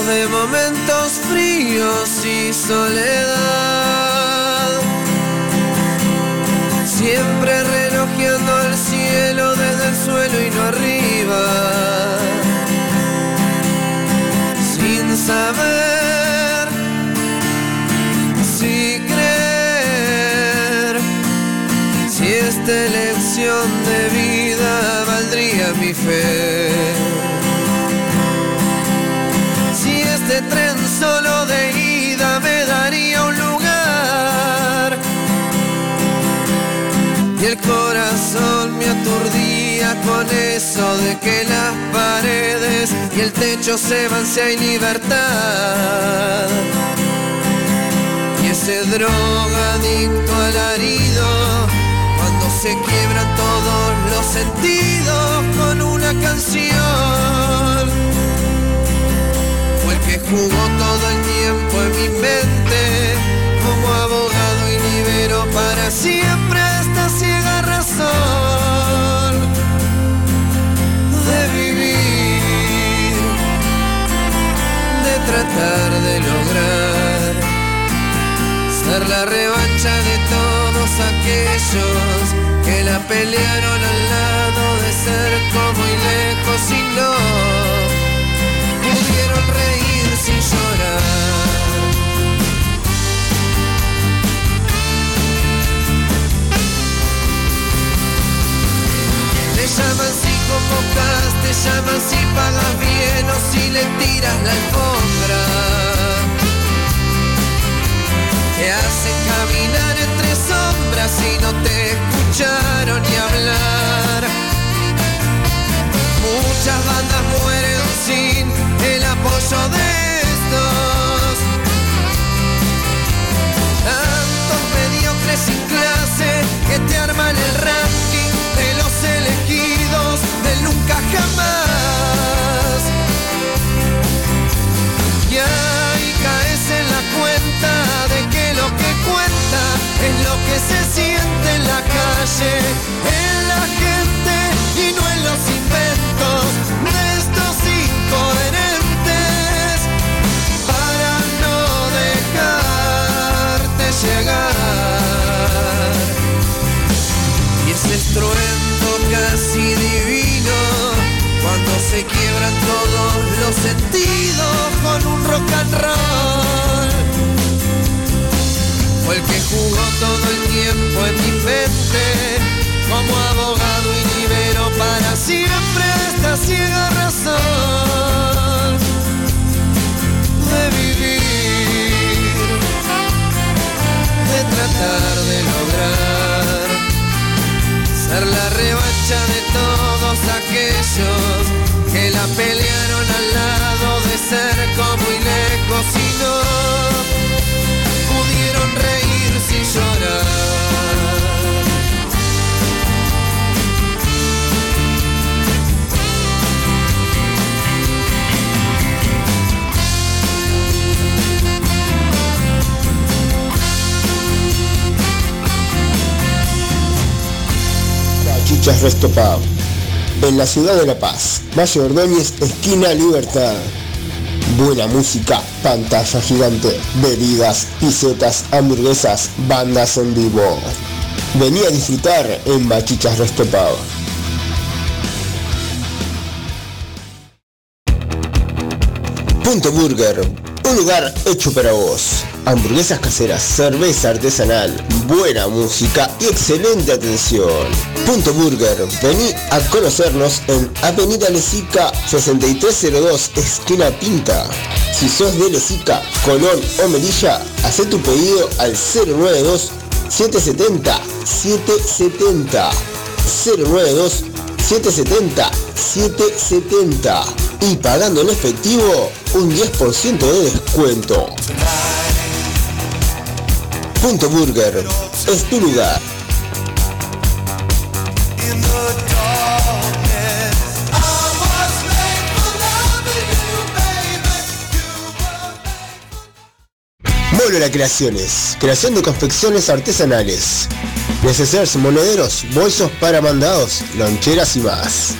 de momentos fríos y soledad. Siempre relojeando el cielo desde el suelo y no arriba. Sin saber si creer, si esta elección de vida valdría mi fe. Con eso de que las paredes y el techo se van si hay libertad. Y ese drogadicto alarido, cuando se quiebran todos los sentidos con una canción, fue el que jugó todo el tiempo en mi mente como abogado y liberó para siempre esta ciega razón de lograr ser la revancha de todos aquellos que la pelearon al lado de ser como y lejos y no pudieron reír sin llorar. Te llaman te llaman si pagas bien o si le tiras la alfombra. Te hacen caminar entre sombras y no te escucharon ni hablar. Muchas bandas mueren sin el apoyo de estos. Tantos mediocres sin clase que te arman el jamás. Ya y caes en la cuenta de que lo que cuenta es lo que se siente en la calle, en la gente y no en los inventos de estos incoherentes. Para no dejarte llegar. Y es el trueno casi divino cuando se quiebran todos los sentidos con un rock and roll. Fue el que jugó todo el tiempo en mi mente como abogado y libero para siempre esta ciega razón de vivir, de tratar de lograr ser la revancha de todos aquellos que la pelearon al lado de cerca muy lejos y no pudieron reírse y llorar. Chichas Resto Pub. En la ciudad de La Paz, Valle Ordóñez, esquina Libertad. Buena música, pantalla gigante, bebidas, pisetas, hamburguesas, bandas en vivo. Vení a disfrutar en Bachichas Resto Pub. Punto Burger, un lugar hecho para vos. Hamburguesas caseras, cerveza artesanal, buena música y excelente atención. Punto Burger, vení a conocernos en Avenida Lesica 6302, esquina Pinta. Si sos de Lesica, Colón o Melilla, haz tu pedido al 092 770 770 092 770 770 y pagando en efectivo un 10% de descuento. Punto Burger es tu lugar. Molola Creaciones, creación de confecciones artesanales, necesarios monederos, bolsos para mandados, loncheras y más.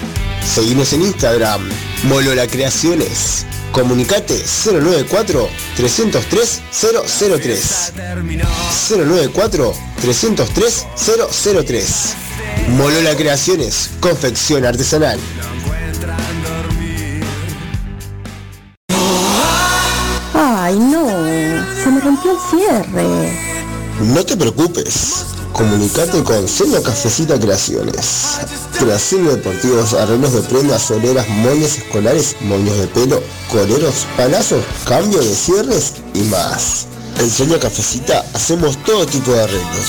Seguimos en Instagram, Molola Creaciones. Comunicate 094 303 003 094 303 003 Molola Creaciones, confección artesanal. Ay, no, se me rompió el cierre. No te preocupes, comunicate con Sello Cafecita Creaciones. Creaciones deportivos, arreglos de prendas, soleras, moños escolares, moños de pelo, coleros, palazos, cambio de cierres y más. En Sello Cafecita hacemos todo tipo de arreglos.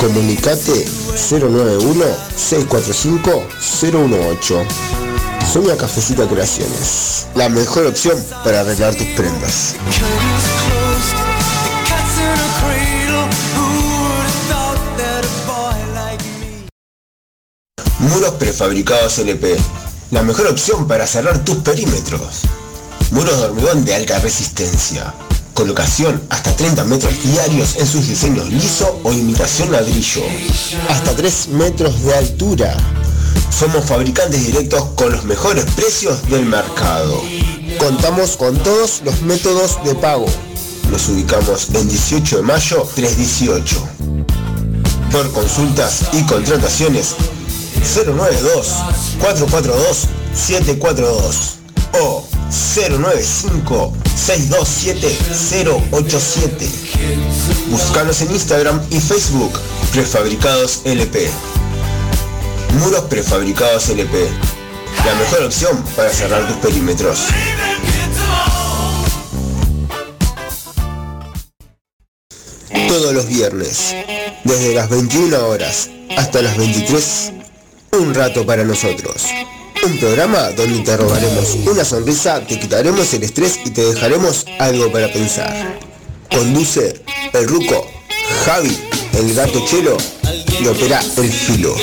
Comunicate 091-645-018. Sonia Cafecita Creaciones, la mejor opción para arreglar tus prendas. Muros prefabricados LP, la mejor opción para cerrar tus perímetros. Muros de hormigón de alta resistencia. Colocación hasta 30 metros diarios en sus diseños liso o imitación ladrillo. Hasta 3 metros de altura. Somos fabricantes directos con los mejores precios del mercado. Contamos con todos los métodos de pago. Nos ubicamos en 18 de mayo 318. Por consultas y contrataciones 092 442 742 o 095 627 087. Búscanos en Instagram y Facebook Prefabricados LP. Muros prefabricados LP. La mejor opción para cerrar tus perímetros. Todos los viernes, desde las 21 horas hasta las 23, un rato para nosotros. Un programa donde te una sonrisa, te quitaremos el estrés y te dejaremos algo para pensar. Conduce el Ruco, Javi, el gato Chelo y opera el filo.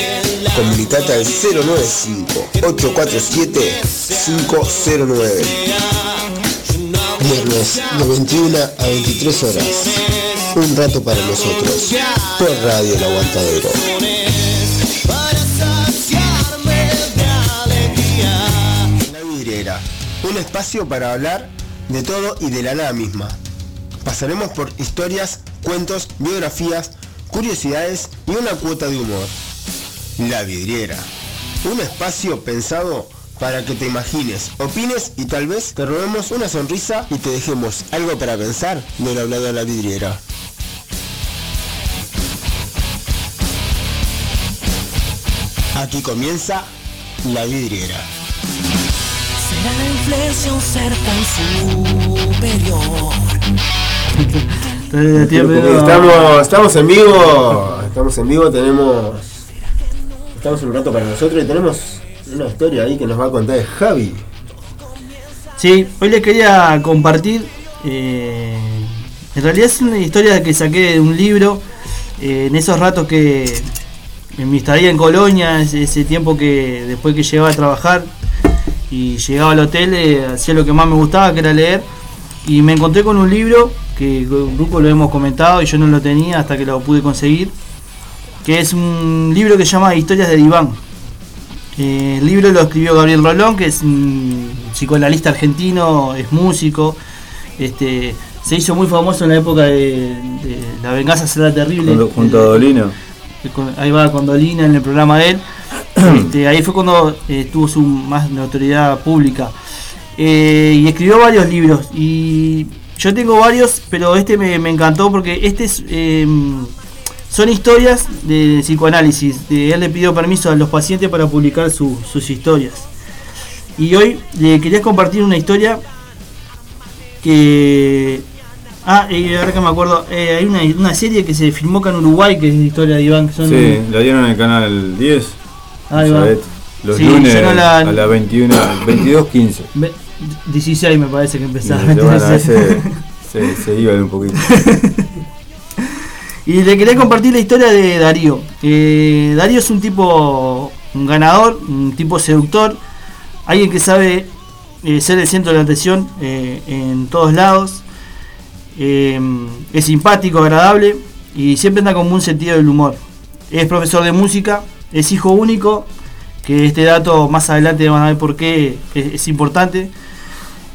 Comunicate al 095-847-509. viernes de 21 a 23 horas. Un rato para nosotros. Por Radio El Aguantadero. Un espacio para hablar de todo y de la nada misma. Pasaremos por historias, cuentos, biografías, curiosidades y una cuota de humor. La vidriera. Un espacio pensado para que te imagines, opines y tal vez te robemos una sonrisa y te dejemos algo para pensar del hablado de la vidriera. Aquí comienza la vidriera. La inflexión ser tan superior. Estamos, estamos en vivo, estamos en vivo, tenemos, estamos un rato para nosotros y tenemos una historia ahí que nos va a contar Javi. Sí, hoy les quería compartir. eh, en realidad es una historia que saqué de un libro. eh, en esos ratos que. En mi estadía en Colonia, ese, ese tiempo que después que llegaba a trabajar y llegaba al hotel, eh, hacía lo que más me gustaba, que era leer. Y me encontré con un libro que con grupo lo hemos comentado y yo no lo tenía hasta que lo pude conseguir. Que es un libro que se llama Historias de Diván. Eh, el libro lo escribió Gabriel Rolón, que es un psicoanalista argentino, es músico. Este, se hizo muy famoso en la época de, de La venganza será terrible. Junto, junto a Dolina. Con- ahí va con Dolina en el programa de él. Este, ahí fue cuando eh, tuvo su más notoriedad pública. Eh, y escribió varios libros. Y yo tengo varios, pero este me, me encantó porque este es, eh, son historias de psicoanálisis. De, él le pidió permiso a los pacientes para publicar su- sus historias. Y hoy le quería compartir una historia que Ah, y ahora que me acuerdo, eh, hay una, una serie que se filmó acá en Uruguay, que es la historia de Iván. Que son, Sí, la dieron en el canal 10. Ahí va. Los Sí, lunes yo no la- a las 21, 22.15. Ve- 16 me parece que empezaba. bueno, a veces <laughs> se, se iban un poquito. Y le quería compartir la historia de Darío. Eh, Darío es un tipo, un ganador, un tipo seductor, alguien que sabe eh, ser el centro de la atención eh, en todos lados. Es simpático, agradable y siempre anda con un sentido del humor. Es profesor de música, es hijo único, que este dato más adelante van a ver por qué es, importante.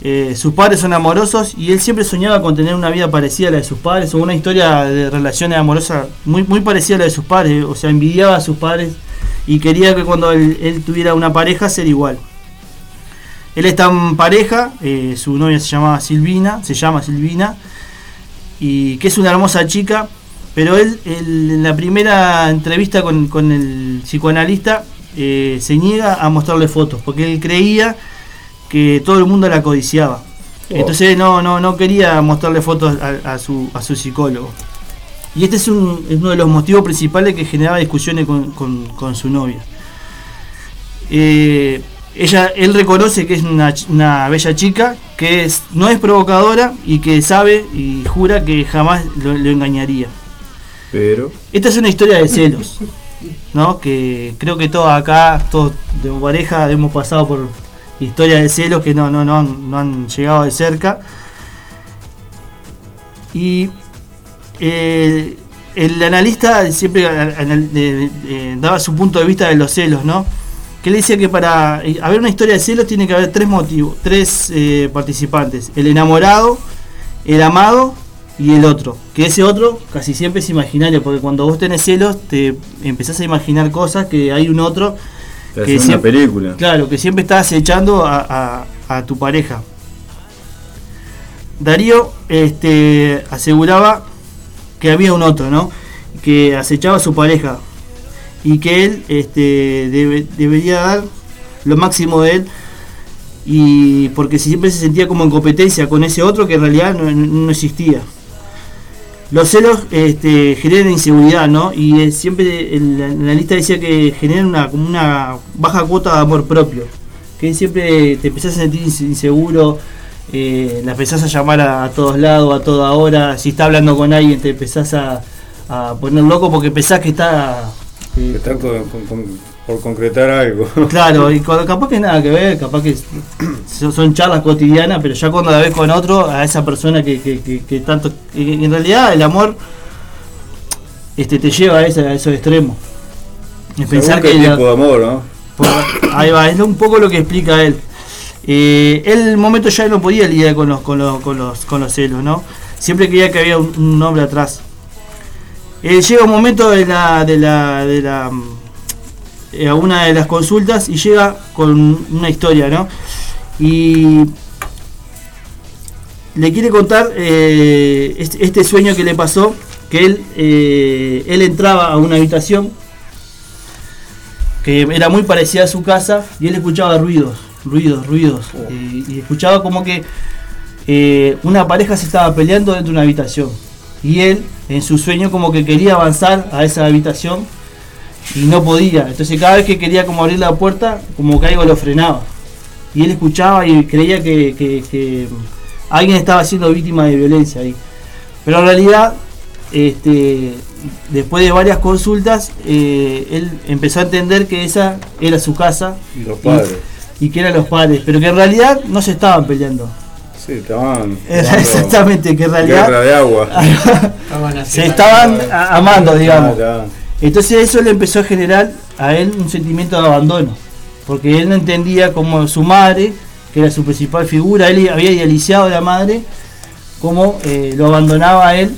Eh, sus padres son amorosos y él siempre soñaba con tener una vida parecida a la de sus padres o una historia de relaciones amorosas muy, muy parecida a la de sus padres. O sea, envidiaba a sus padres y quería que cuando él, tuviera una pareja ser igual. Él está en pareja, eh, su novia se llama Silvina, se llama Silvina, y que es una hermosa chica, pero él, él, en la primera entrevista con, con el psicoanalista eh, se niega a mostrarle fotos, porque él creía que todo el mundo la codiciaba. Oh. Entonces no, no, no quería mostrarle fotos a, a su, a su psicólogo. Y este es, un- es uno de los motivos principales que generaba discusiones con, con- con su novia. Eh, ella, él reconoce que es una, una bella chica, que es, no es provocadora y que sabe y jura que jamás lo, lo engañaría. Esta es una historia de celos, ¿no? Que creo que todos acá, todos de pareja, hemos pasado por historias de celos que no, no, no, no han llegado de cerca. Y eh, el analista siempre eh, daba su punto de vista de los celos, ¿no? Que le decía que para eh, haber una historia de celos tiene que haber tres motivos, tres participantes: el enamorado, el amado y el otro. Que ese otro casi siempre es imaginario, porque cuando vos tenés celos te empezás a imaginar cosas que hay un otro Te hacen una película. Claro, que siempre estás echando a, a- a tu pareja. Darío este, aseguraba que había un otro, ¿no? Que acechaba a su pareja y que él este, debe- debería dar lo máximo de él y porque siempre se sentía como en competencia con ese otro que en realidad no, no existía. Los celos este, generan inseguridad, ¿no? Y eh, siempre el analista decía que generan una, una baja cuota de amor propio. Que siempre te empezás a sentir inse- inseguro, eh, la empezás a llamar a, todos lados, a toda hora. Si está hablando con alguien, te empezás a, poner loco porque pensás que está. eh, con- por concretar algo. <laughs> Claro, y cuando- capaz que nada que ver, capaz que son charlas cotidianas, pero ya cuando la ves con otro, a esa persona que, que- que- que tanto. en realidad el amor este, te lleva a, ese- a esos extremos. Es pensar que. la- tipo de amor, ¿no? por- ahí va, es un poco lo que explica él. Eh, el momento ya no podía lidiar con los, con los, con los, con los celos, ¿no? Siempre creía que había un, un hombre atrás. Eh, llega un momento de la, de la, de la, mm, a una de las consultas y llega con una historia, ¿no? Y le quiere contar eh, este, este sueño que le pasó, que él, eh, él entraba a una habitación que era muy parecida a su casa y él escuchaba ruidos, ruidos, ruidos. eh, y escuchaba como que eh, una pareja se estaba peleando dentro de una habitación. Y él, en su sueño, como que quería avanzar a esa habitación y no podía. Entonces cada vez que quería como abrir la puerta, como que algo lo frenaba. Y él escuchaba y creía que, que- que alguien estaba siendo víctima de violencia ahí. Pero en realidad, este, después de varias consultas, eh, él empezó a entender que esa era su casa Y los padres. y que eran los padres, pero que en realidad no se estaban peleando. Sí, estaban. Era <laughs> exactamente, que en realidad Guerra de agua. <laughs> se estaban amando, digamos. Ah, Entonces eso le empezó a generar a él un sentimiento de abandono, porque él no entendía cómo su madre, que era su principal figura, él había idealizado a la madre, cómo eh, lo abandonaba a él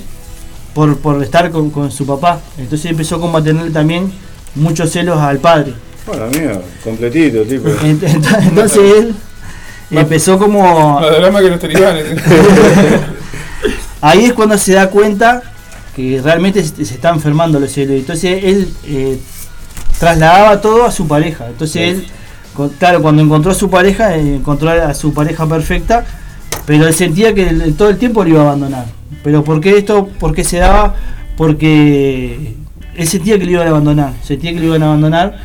por, por estar con, con su papá. Entonces empezó como a tener también muchos celos al padre. Bueno, mía, completito, tipo. <laughs> Ent- ent- Entonces él empezó como... Más drama que los talibanes. <laughs> Ahí es cuando se da cuenta que realmente se se está enfermando los celos. Entonces él eh, trasladaba todo a su pareja. Entonces él, con- claro, cuando encontró a su pareja, eh, encontró a su pareja perfecta, pero él sentía que todo el tiempo lo iba a abandonar. ¿Pero por qué esto? ¿Por qué se daba? Porque él sentía que lo iban a abandonar. Sentía que lo iban a abandonar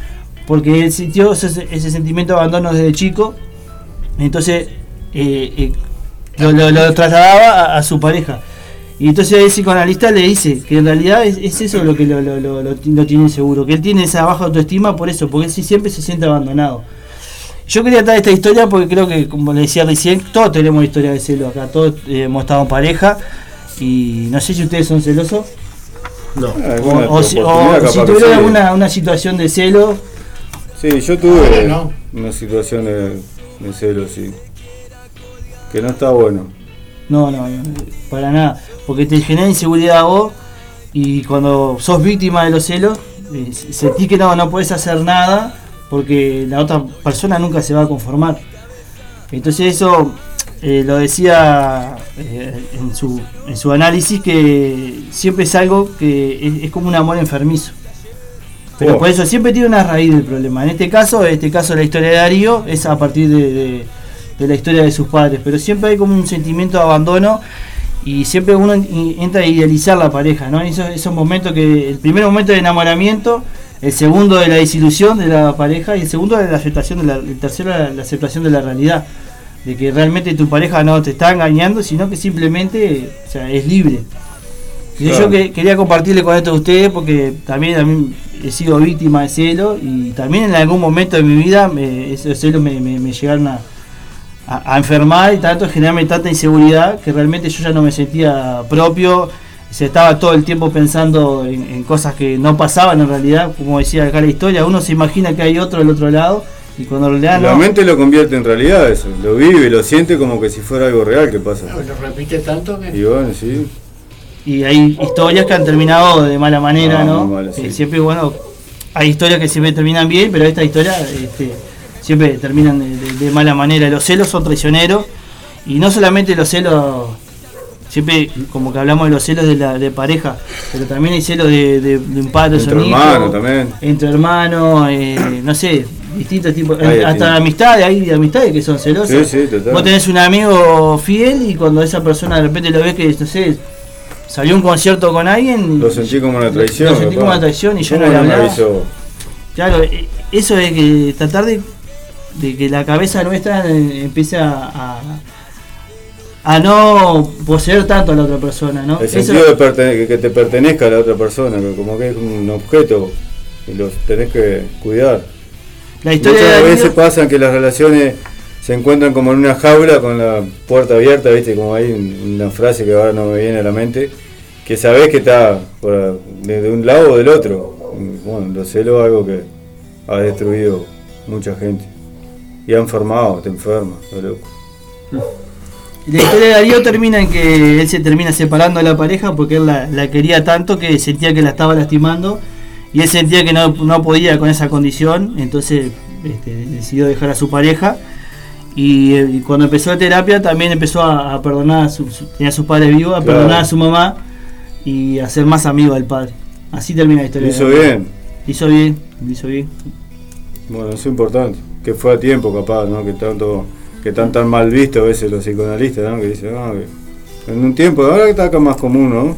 porque él sintió ese, ese sentimiento de abandono desde chico. Entonces eh, eh, lo, lo- lo trasladaba a, a su pareja. Y entonces el psicoanalista le dice que en realidad es, es eso lo que lo, lo- lo- lo- lo tiene seguro, que él tiene esa baja autoestima por eso, porque él sí siempre se siente abandonado. Yo quería traer esta historia porque creo que, como le decía recién, todos tenemos historia de celo acá, todos eh, hemos estado en pareja y no sé si ustedes son celosos. No. O, o si, o si tuvieron alguna una situación de celo, Sí, yo tuve No. una situación de, de celos, sí. Que no está bueno. No, no, no, para nada. Porque te genera inseguridad a vos y cuando sos víctima de los celos, eh, sentís que no, no puedes hacer nada porque la otra persona nunca se va a conformar. Entonces eso eh, lo decía eh, en, su, en su análisis que siempre es algo que es, es como un amor enfermizo. Pero Oh. por eso siempre tiene una raíz del problema. En este caso, en este caso la historia de Darío es a partir de, de- de la historia de sus padres. Pero siempre hay como un sentimiento de abandono y siempre uno entra a idealizar la pareja, ¿no? Esos, esos momentos que, el primer momento de enamoramiento, el segundo de la desilusión de la pareja y el segundo de la aceptación de la, el tercero la, la aceptación de la realidad. De que realmente tu pareja no te está engañando, sino que simplemente o sea, es libre. Y Claro. Yo que, quería compartirle con esto a ustedes porque también a mí he sido víctima de celos y también en algún momento de mi vida me- esos celos me, me- me llegaron a, a- a enfermar y tanto generarme tanta inseguridad que realmente yo ya no me sentía propio. Se estaba todo el tiempo pensando en, en cosas que no pasaban en realidad, como decía acá la historia, uno se imagina que hay otro del otro lado y cuando en realidad La no. mente lo convierte en realidad eso, lo vive, lo siente como que si fuera algo real que pasa. Lo repite tanto que. Y bueno, sí. y hay historias que han terminado de mala manera, Ah, ¿no? muy mal, sí. Eh, siempre, bueno, hay historias que siempre terminan bien, pero esta historia este, siempre terminan de, de- de mala manera. Los celos son traicioneros y no solamente los celos, siempre como que hablamos de los celos de la de pareja, pero también hay celos de, de, de un padre, Entre hermanos también. entre hermanos, eh, no sé, distintos tipos, Hay hasta distintos. amistades, hay amistades que son celosas. Sí, sí, total. Vos tenés un amigo fiel y cuando esa persona de repente lo ves que, no sé, salió un concierto con alguien. Lo sentí como una traición. Lo sentí como una traición y yo ¿Cómo no le hablaba. Claro, eh, eso es que tratar de, de que la cabeza nuestra eh, empiece a, a, a no poseer tanto a la otra persona, ¿no? El Eso- sentido de pertene- que, te pertenezca a la otra persona, que como que es un objeto y los tenés que cuidar. La historia de Muchas veces pasa que las relaciones se encuentran como en una jaula con la puerta abierta, viste, como hay un- una frase que ahora no me viene a la mente, que sabés que está por- de, de un lado o del otro. Bueno, los celos es algo que ha destruido mucha gente. Y ha enfermado, te enferma, lo loco. La historia de Darío termina en que él se termina separando de la pareja porque él la, la quería tanto que sentía que la estaba lastimando y él sentía que no, no podía con esa condición, entonces este, decidió dejar a su pareja y, eh, y cuando empezó la terapia también empezó a, a perdonar, a su, su- tenía a sus padres vivos, a Claro. perdonar a su mamá y a ser más amigo del padre. Así termina la historia. de Hizo bien. Hizo bien, hizo bien. Bueno, eso es importante. Que fue a tiempo capaz, ¿no? Que tanto, que están tan mal vistos a veces los psicoanalistas, ¿no? Que dicen, ah, que en un tiempo, ahora que está acá más común, ¿no?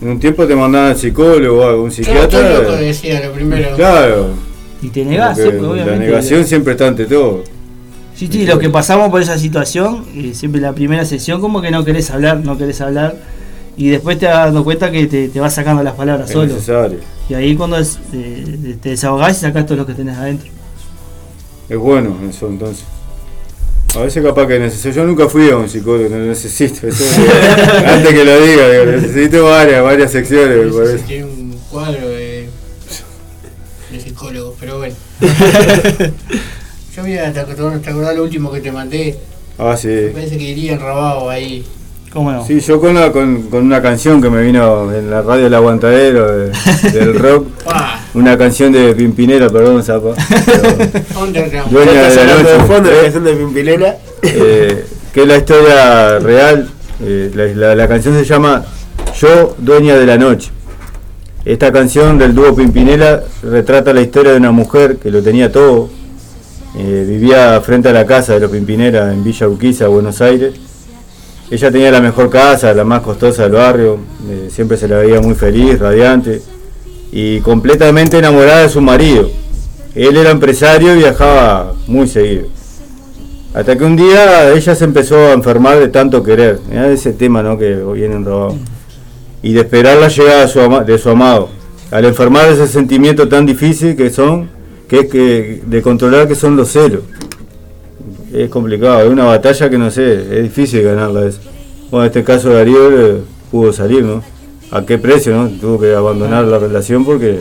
En un tiempo te mandaban al psicólogo o a algún psiquiatra. loco, decía lo primero. Claro. Y te negás, sí, pues, La obviamente. negación siempre está ante todo. Sí, sí, los que pasamos por esa situación, eh, siempre la primera sesión como que no querés hablar, no querés hablar, y después te vas dando cuenta que te, te vas sacando las palabras Es solo. necesario. Y ahí cuando es, eh, te desahogás y sacás todo lo que tenés adentro. Es bueno eso entonces. A veces capaz que necesito. Yo nunca fui a un psicólogo, no necesito. Eso, <laughs> antes que lo diga, digo, necesito varias, varias secciones, me parece. Tiene un cuadro de, de psicólogo, pero bueno. <laughs> Yo mira, ¿te acordás, te acordás lo último que te mandé? Ah, sí. Me parece que iría enrabado ahí. ¿Cómo no? Sí, yo con, la- con, con una canción que me vino en la radio El Aguantadero de- <laughs> del rock, una canción de Pimpinela, perdón, Zapa, <laughs> dueña de la noche, de fondo la ¿eh? canción de Pimpilena. Eh, que es la historia real. eh, la, la- la canción se llama Yo, dueña de la noche. Esta canción del dúo Pimpinela retrata la historia de una mujer que lo tenía todo. eh, vivía frente a la casa de los Pimpinela en Villa Urquiza, Buenos Aires. Ella tenía la mejor casa, la más costosa del barrio. eh, siempre se la veía muy feliz, radiante y completamente enamorada de su marido. Él era empresario y viajaba muy seguido. Hasta que un día ella se empezó a enfermar de tanto querer. Ese tema ¿no? que vienen robado. Y de esperar la llegada de su, ama- de su amado. Al enfermar ese sentimiento tan difícil que son, que es que de controlar que son los celos. Es complicado, es una batalla que no sé, es difícil ganarla eso. Bueno, en este caso Darío eh, pudo salir, ¿no? ¿A qué precio, no? Tuvo que abandonar la relación porque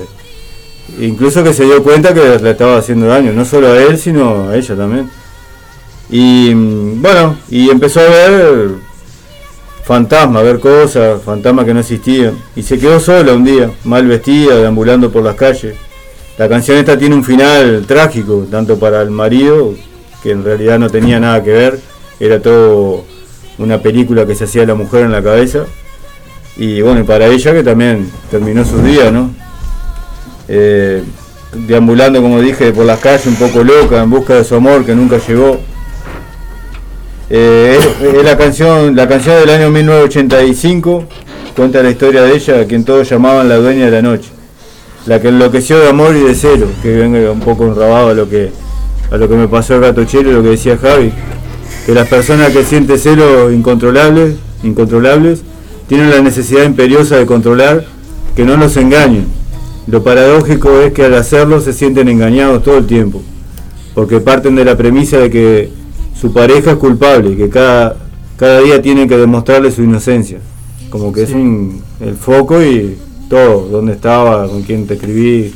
incluso que se dio cuenta que le estaba haciendo daño, no solo a él, sino a ella también. Y mm, bueno, y empezó a ver fantasmas, a ver cosas, fantasmas que no existían. Y se quedó sola un día, mal vestida, deambulando por las calles. La canción esta tiene un final trágico, tanto para el marido, que en realidad no tenía nada que ver, era todo una película que se hacía la mujer en la cabeza. Y bueno, para ella que también terminó sus días, ¿no? Eh, deambulando, como dije, por las calles, un poco loca, en busca de su amor que nunca llegó. Eh, es, es la canción, la canción del año 1985 cuenta la historia de ella, a quien todos llamaban la dueña de la noche, la que enloqueció de amor y de celo, que venga un poco enrabado a lo que a lo que me pasó el gato chelo y lo que decía Javi, que las personas que sienten celos incontrolables, incontrolables, tienen la necesidad imperiosa de controlar que no los engañen. Lo paradójico es que al hacerlo se sienten engañados todo el tiempo, porque parten de la premisa de que su pareja es culpable y que cada, cada día tienen que demostrarle su inocencia. Como que es un, el foco y todo, dónde estaba, con quién te escribí,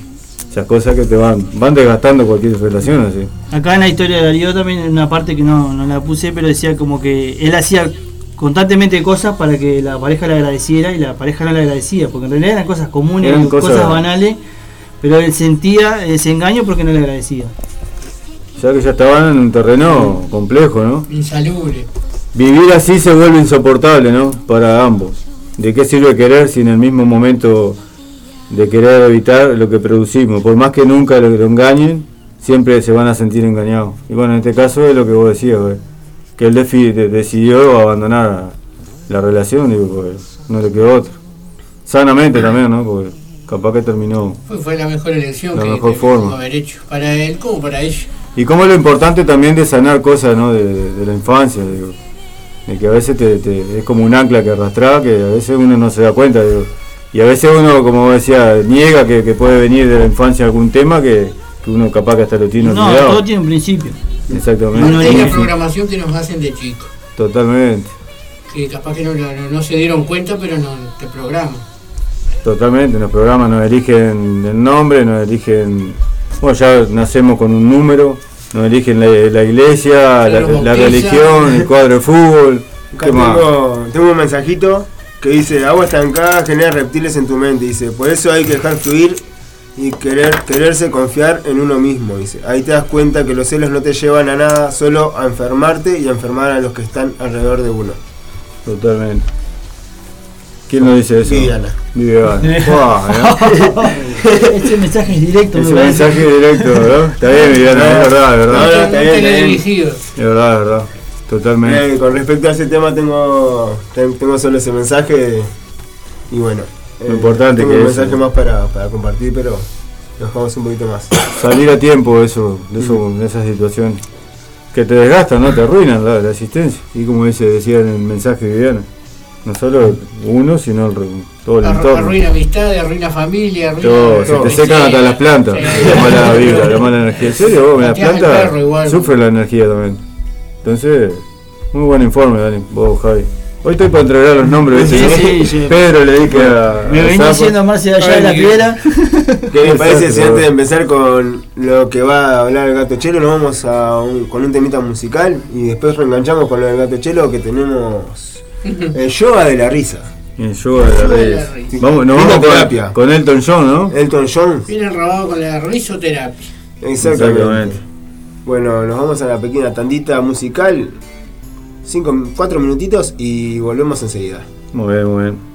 esas cosas que te van, van desgastando cualquier relación así. Acá en la historia de Darío también en una parte que no, no la puse, pero decía como que él hacía constantemente cosas para que la pareja le agradeciera y la pareja no le agradecía, porque en realidad eran cosas comunes, Eran cosas, cosas- banales, pero él sentía ese engaño porque no le agradecía. Ya que ya estaban en un terreno complejo, ¿no? Insalubre. Vivir así se vuelve insoportable, ¿no? Para ambos. ¿De qué sirve querer si en el mismo momento de querer evitar lo que producimos? Por más que nunca lo, lo engañen, siempre se van a sentir engañados. Y bueno, en este caso es lo que vos decías, güey, que él defi- de- decidió abandonar la relación, digo, porque no le quedó otra. Sanamente también, ¿no? Porque capaz que terminó. Fue, fue la mejor elección La que, mejor que forma. haber hecho. Para él como para ella. Y como lo importante también de sanar cosas ¿no? de, de- de la infancia, digo, de que a veces te, te- es como un ancla que arrastra, que a veces uno no se da cuenta, digo, y a veces uno, como decía, niega que, que puede venir de la infancia algún tema que, que uno capaz que hasta lo tiene No, olvidado. todo tiene un principio. Exactamente. Parte de la sí, programación que nos hacen de chicos. Totalmente, Que capaz que no, no- no se dieron cuenta, pero no te programan. totalmente. En los programas nos eligen el nombre, nos eligen. Bueno, ya nacemos con un número, nos eligen la, la iglesia, la, religión, el cuadro de fútbol. Acá ¿Qué más? tengo, tengo un mensajito que dice, agua estancada genera reptiles en tu mente. Dice, por eso hay que dejar fluir y querer, quererse confiar en uno mismo. Dice, ahí te das cuenta que los celos no te llevan a nada, solo a enfermarte y a enfermar a los que están alrededor de uno. Totalmente. ¿Quién nos dice eso? Viviana. Viviana. Ese mensaje es directo. Ese mensaje directo, ¿verdad? Está bien, Viviana, es verdad, es verdad. No, no, está bien, está bien. Es verdad, es verdad. Totalmente. Eh, con respecto a ese tema tengo, ten- tengo solo ese mensaje y bueno. Lo importante tengo que un es- mensaje más para, para compartir, pero nos vamos un poquito más. Salir a tiempo de eso, de eso, de esas situaciones. Que te desgastan, ¿no? Te arruinan la, la asistencia. Y como dice, decía en el mensaje de Viviana. No solo uno, sino el re- todo el Arru- entorno. Arruina amistades, arruina familia, arruina. Todo, se te secan hasta las plantas. La mala vibra, la mala energía. ¿En serio? Vos, las plantas sufren la energía también. Entonces, muy buen informe, Dani. Vos, Javi. Hoy estoy para entregar los nombres. Sí, sí, sí. Pedro le dije a. Me venía diciendo Marcia de allá de la piedra. <laughs> ¿Qué les parece si antes de empezar con lo que va a hablar el gato chelo, nos vamos a un- con un temita musical y después reenganchamos con lo del gato chelo que tenemos <laughs> el yoga de la risa. El yoga de la risa. Vamos, nos vamos terapia. con, con Elton John, ¿no? Elton John. Viene robado con la risoterapia. Exactamente. Exactamente. Bueno, nos vamos a la pequeña tandita musical. Cinco, cuatro minutitos y volvemos enseguida. Muy bien, muy bien.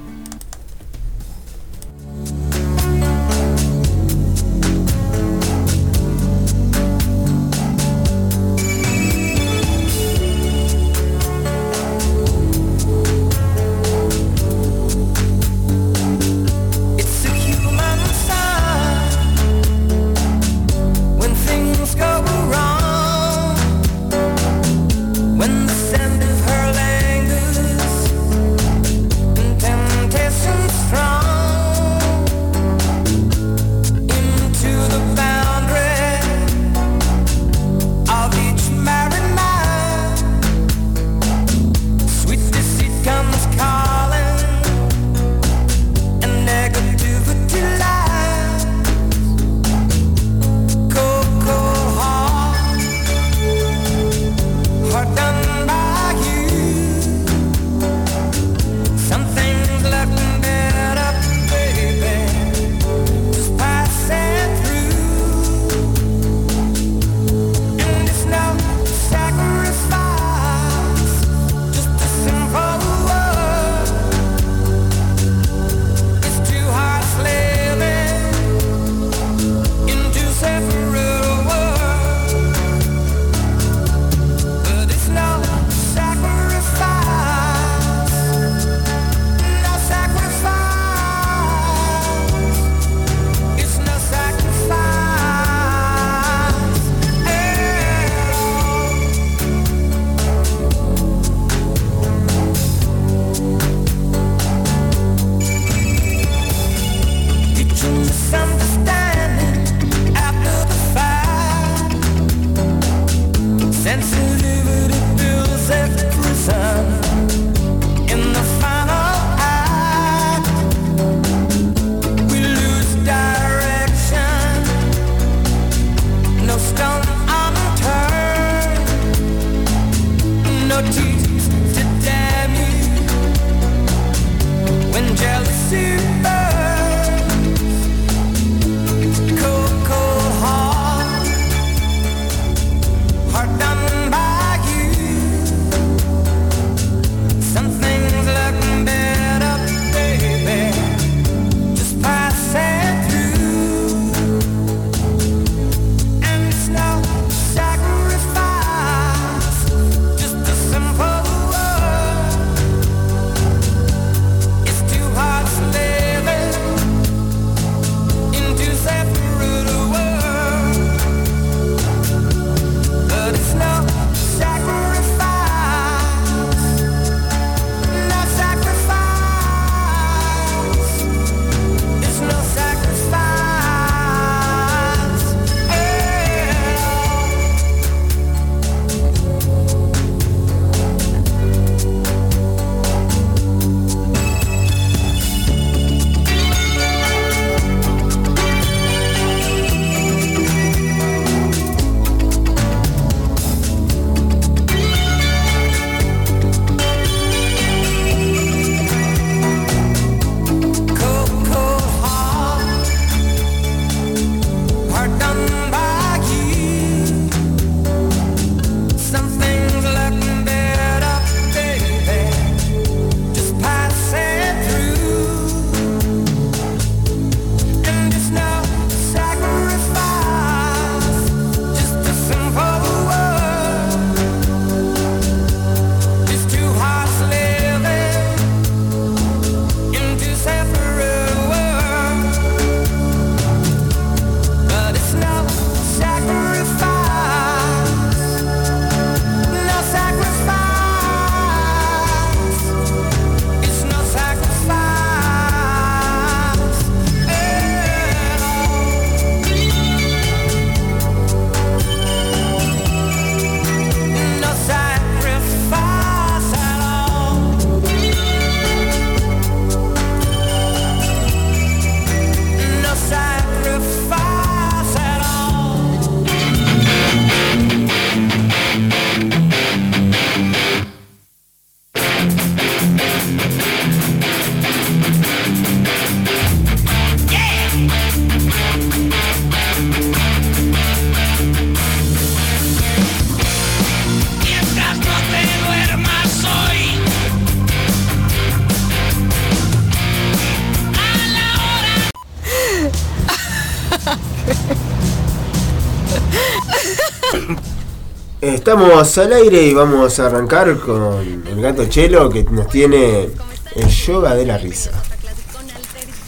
Estamos al aire y vamos a arrancar con el gato Chelo que nos tiene el yoga de la risa.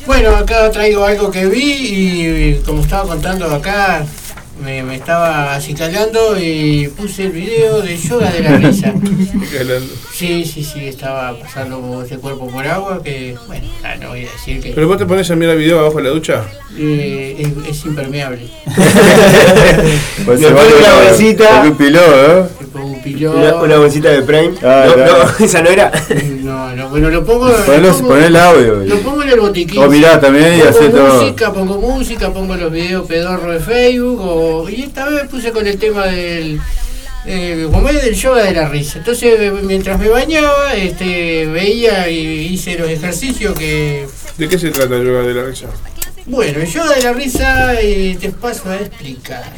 Bueno, acá traigo algo que vi y como estaba contando acá, me, me estaba acicalando y puse el video de yoga de la risa. Sí, sí, sí, estaba pasando ese cuerpo por agua que, bueno, no voy a decir que Pero vos te pones a mirar video abajo de la ducha. eh, es, es impermeable. <laughs> Pues pone va una bolsita. con un piló, ¿eh? Un. Una, una bolsita de Prime. Ah, no, claro. no, <laughs> esa no era. No, no, bueno, lo pongo. Ponelo- lo pongo- poné el audio. Lo pongo en el botiquín. O mirá también y pongo hacé todo. música, pongo música, pongo los videos pedorros de Facebook. O, y esta vez puse con el tema del. Eh, como es del yoga de la risa. Entonces, mientras me bañaba, este, veía y hice los ejercicios que. ¿De qué se trata el yoga de la risa? Bueno, el yoga de la risa eh, te paso a explicar. <laughs>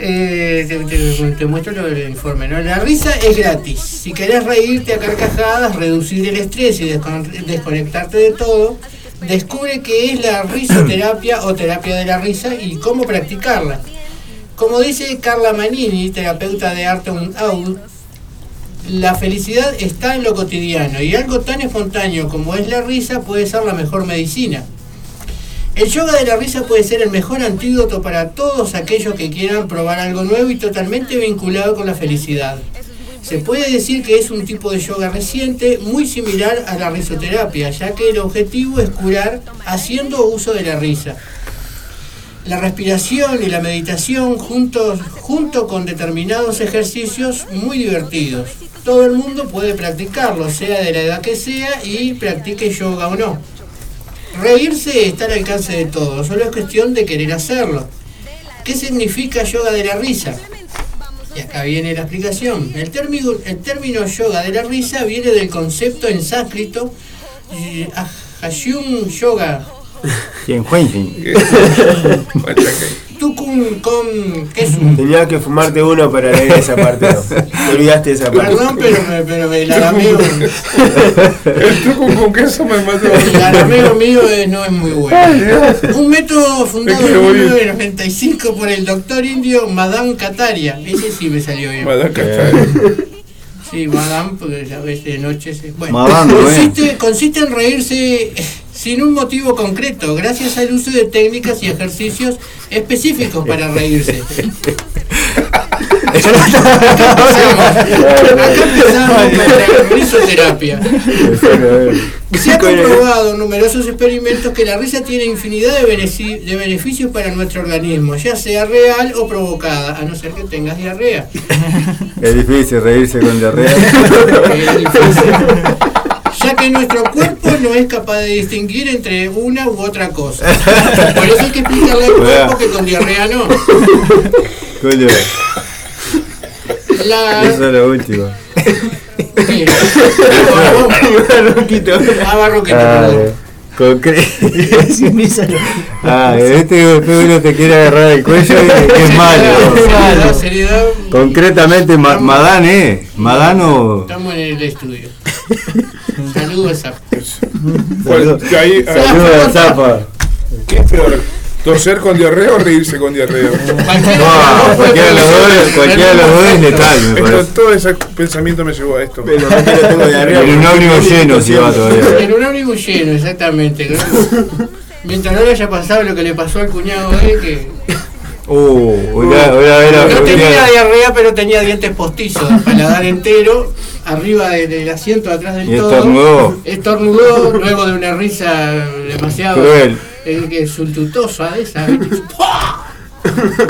Eh, te, te- te muestro lo del informe. ¿no? La risa es gratis. Si querés reírte a carcajadas, reducir el estrés y descon- desconectarte de todo, descubre qué es la risoterapia o terapia de la risa y cómo practicarla. Como dice Carla Manini, terapeuta de arte Out, la felicidad está en lo cotidiano y algo tan espontáneo como es la risa puede ser la mejor medicina. El yoga de la risa puede ser el mejor antídoto para todos aquellos que quieran probar algo nuevo y totalmente vinculado con la felicidad. Se puede decir que es un tipo de yoga reciente muy similar a la risoterapia, ya que el objetivo es curar haciendo uso de la risa. La respiración y la meditación juntos, junto con determinados ejercicios muy divertidos. Todo el mundo puede practicarlo, sea de la edad que sea, y practique yoga o no. Reírse está al alcance de todos, solo es cuestión de querer hacerlo. ¿Qué significa yoga de la risa? Y acá viene la explicación. El término, el término yoga de la risa viene del concepto en sánscrito eh, Hashum Yoga, Quien Juanjin. Tukun con queso. Tenías que fumarte uno para leer esa parte. ¿no? Te olvidaste de esa parte. Perdón, pero me, pero me- el arameo, El truco con queso me mató. el arameo mío eh, no es muy bueno. Un método fundado en quiero morir. 1995 por el doctor indio Madame Kataria. Ese sí me salió bien. Madame Kataria. Sí, Madame, porque a veces de noche se... Bueno, consiste, consiste en reírse sin un motivo concreto, gracias al uso de técnicas y ejercicios específicos para reírse. <laughs> Risoterapia. Se ha comprobado en numerosos experimentos que la risa tiene infinidad de beneficios para nuestro organismo, ya sea real o provocada, a no ser que tengas diarrea. Es difícil reírse con diarrea. <laughs> Es difícil. Ya que nuestro cuerpo no es capaz de distinguir entre una u otra cosa. Por eso hay que explicarle al cuerpo que con diarrea no. Coño, La, eso es lo último. ¿Qué? Ah, barroquito, perdón. ah, este uno te quiere agarrar el cuello y es malo. Concretamente, Ma- Madán, ¿eh? Madán o. Estamos en el estudio. Saludos a Saludos a Zapa. ¿Qué peor? ¿Toser con diarrea o reírse con diarrea? No, cualquiera de los dos, cualquiera de los dos es letal, me Esto, todo ese pensamiento me llevó a esto. Pero no tengo diarrea. En un ómnibus lleno si va todavía. En un ómnibus lleno, exactamente. Mientras no le haya pasado lo que le pasó al cuñado de él, que Uh, hola, no tenía diarrea, pero tenía dientes postizos, paladar entero, arriba de- del asiento, atrás del Y todo. estornudó. Estornudó, luego de una risa demasiado Cruel. eh, que sultutosa de esa.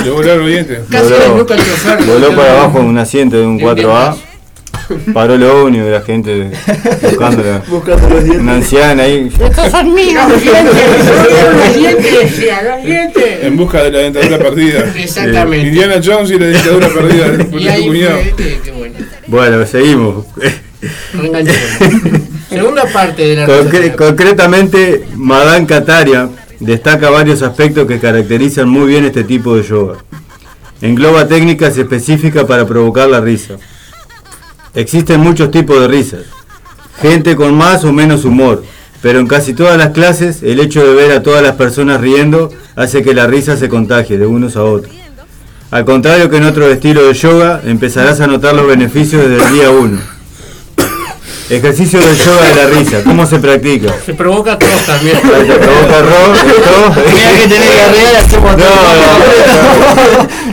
Le volaron los dientes. Casi Voló, desnuca el chofer. voló para abajo en un asiento de un 4A. <laughs> Paró lo único de la gente buscándola. <laughs> Buscando los dientes. Una anciana ahí. Estos son míos, dientes, los dientes, decía, los dientes. En busca de la dentadura <laughs> perdida. Exactamente. Indiana Jones y la dentadura perdida Y ahí tu cuñado. fue, que, que bueno, Bueno, seguimos. Segunda parte de la Concre- concretamente, Madame Kataria destaca varios aspectos que caracterizan muy bien este tipo de yoga. Engloba técnicas específicas para provocar la risa. Existen muchos tipos de risas. Gente con más o menos humor, pero en casi todas las clases el hecho de ver a todas las personas riendo hace que la risa se contagie de unos a otros. Al contrario que en otros estilos de yoga, empezarás a notar los beneficios desde el día 1. Ejercicio del yoga de la risa, ¿cómo se practica? Se provoca tos también. Se provoca ro- tos. Mira que tenés diarrea, hacemos No,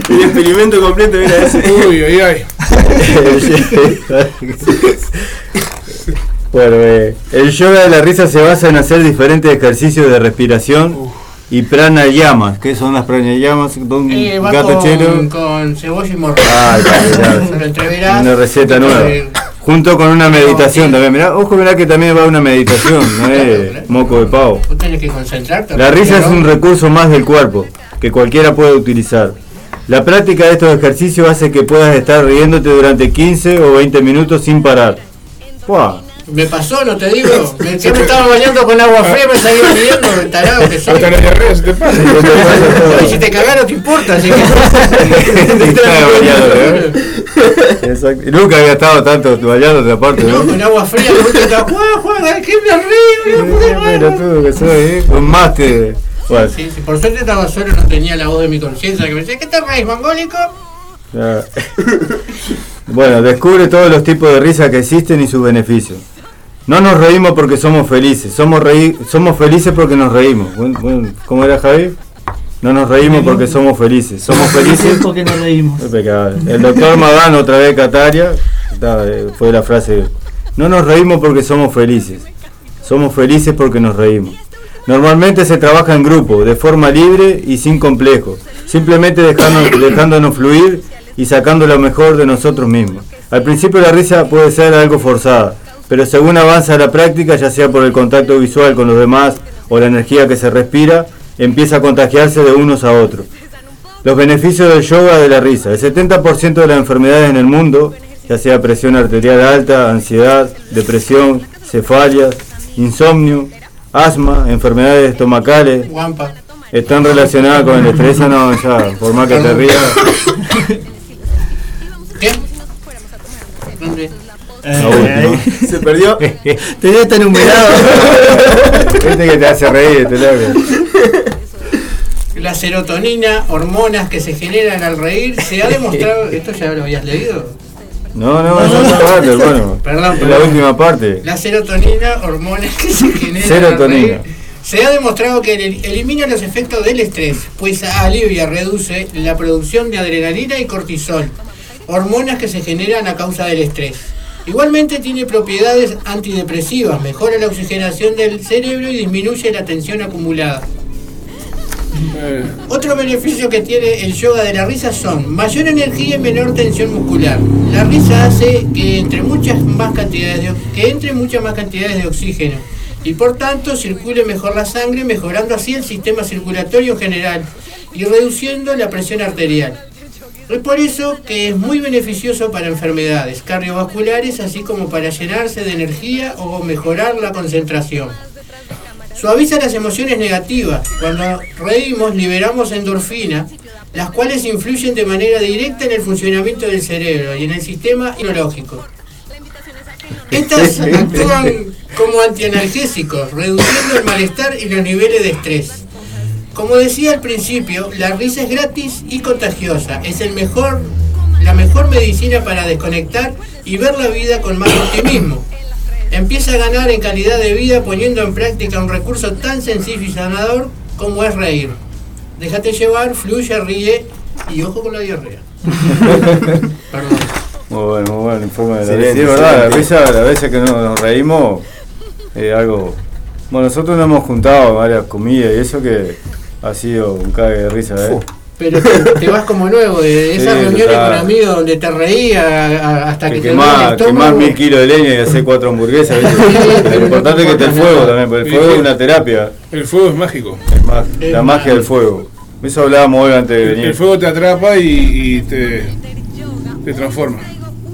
<laughs> El experimento completo era ese. Uy, ay, ay. <laughs> Bueno, eh, el yoga de la risa se basa en hacer diferentes ejercicios de respiración y pranayamas. ¿Qué son las pranayamas? Un Eh, va gato con, chelo. con cebolla y morrón. Ah, claro. <laughs> Una receta nueva. Eh, Junto con una meditación también. Mirá, ojo, mirá que también va una meditación, <laughs> no es moco de pavo. Vos tenés que concentrarte. La risa es un recurso más del cuerpo que cualquiera puede utilizar. La práctica de estos ejercicios hace que puedas estar riéndote durante 15 o 20 minutos sin parar. ¡Buah! Me pasó, no te digo. <laughs> Me, yo me estaba bañando con agua fría, me seguía riendo, tarado que soy. Hasta la diarrea se te pasa. <laughs> Y si te cagaron, no te importa, así que. <laughs> Estaba bañado, ¿eh? Exacto. Nunca había estado tanto bañándote aparte, No, ¿no? con agua fría, me estar, Juan, Juan, ¿qué me río? No pude más". Pero tú que soy, ¿eh? Con. Bueno, Sí, sí, por suerte estaba solo, no tenía la voz de mi conciencia que me decía, ¿qué te reís, mongólico? <laughs> Bueno, descubre todos los tipos de risa que existen y sus beneficios. No nos reímos porque somos felices, somos, reí- somos felices porque nos reímos. Buen- buen- ¿Cómo era Javi? No nos reímos porque somos felices, somos felices porque nos reímos. El doctor Madán, otra vez Cataria, eh, fue la frase. No nos reímos porque somos felices. Somos felices porque nos reímos. Normalmente se trabaja en grupo, de forma libre y sin complejo. Simplemente dejándonos, fluir y sacando lo mejor de nosotros mismos. Al principio la risa puede ser algo forzada, pero según avanza la práctica, ya sea por el contacto visual con los demás o la energía que se respira, empieza a contagiarse de unos a otros. Los beneficios del yoga de la risa. El 70% de las enfermedades en el mundo, ya sea presión arterial alta, ansiedad, depresión, cefalias, insomnio, asma, enfermedades estomacales, Guampa. están relacionadas con el estrés. No, ya, por más que te rías. ¿Qué? No. Se perdió. <laughs> Tenés estar enumerado. Este que te hace reír, este loco. La serotonina, hormonas que se generan al reír, se ha demostrado. ¿Esto ya lo habías leído? No, no, esa es otra parte, hermano. Perdón, Es la última parte. La serotonina, hormonas que se generan Serotonina. se ha demostrado que el- elimina los efectos del estrés, pues alivia, reduce la producción de adrenalina y cortisol, hormonas que se generan a causa del estrés. Igualmente tiene propiedades antidepresivas, mejora la oxigenación del cerebro y disminuye la tensión acumulada. Otro beneficio que tiene el yoga de la risa son mayor energía y menor tensión muscular. La risa hace que entre muchas más cantidades de, que entre muchas más cantidades de oxígeno y por tanto circule mejor la sangre, mejorando así el sistema circulatorio en general y reduciendo la presión arterial. Es por eso que es muy beneficioso para enfermedades cardiovasculares, así como para llenarse de energía o mejorar la concentración. Suaviza las emociones negativas. Cuando reímos liberamos endorfina, las cuales influyen de manera directa en el funcionamiento del cerebro y en el sistema inmunológico. Estas actúan como antianalgésicos, reduciendo el malestar y los niveles de estrés. Como decía al principio, la risa es gratis y contagiosa. Es el mejor, la mejor medicina para desconectar y ver la vida con más optimismo. Empieza a ganar en calidad de vida poniendo en práctica un recurso tan sencillo y sanador como es reír. Déjate llevar, fluye, ríe y ojo con la diarrea. <laughs> Perdón. Muy bueno, muy bueno el informe de la risa. Sí, es verdad, la risa, las veces que nos, nos reímos, es algo. Bueno, nosotros nos hemos juntado varias comidas y eso que ha sido un cague de risa, ¿eh? Pero te, te vas como nuevo de esas Sí, reuniones total. con amigos donde te reías hasta que, Que te quemar, quemar estómago. mil kilos de leña y hacer cuatro hamburguesas, lo importante es que esté el fuego también, porque el fuego es una terapia, El fuego es mágico. es más, Es la magia del fuego. Eso hablábamos hoy antes de El, venir. el fuego te atrapa y, y te, te transforma.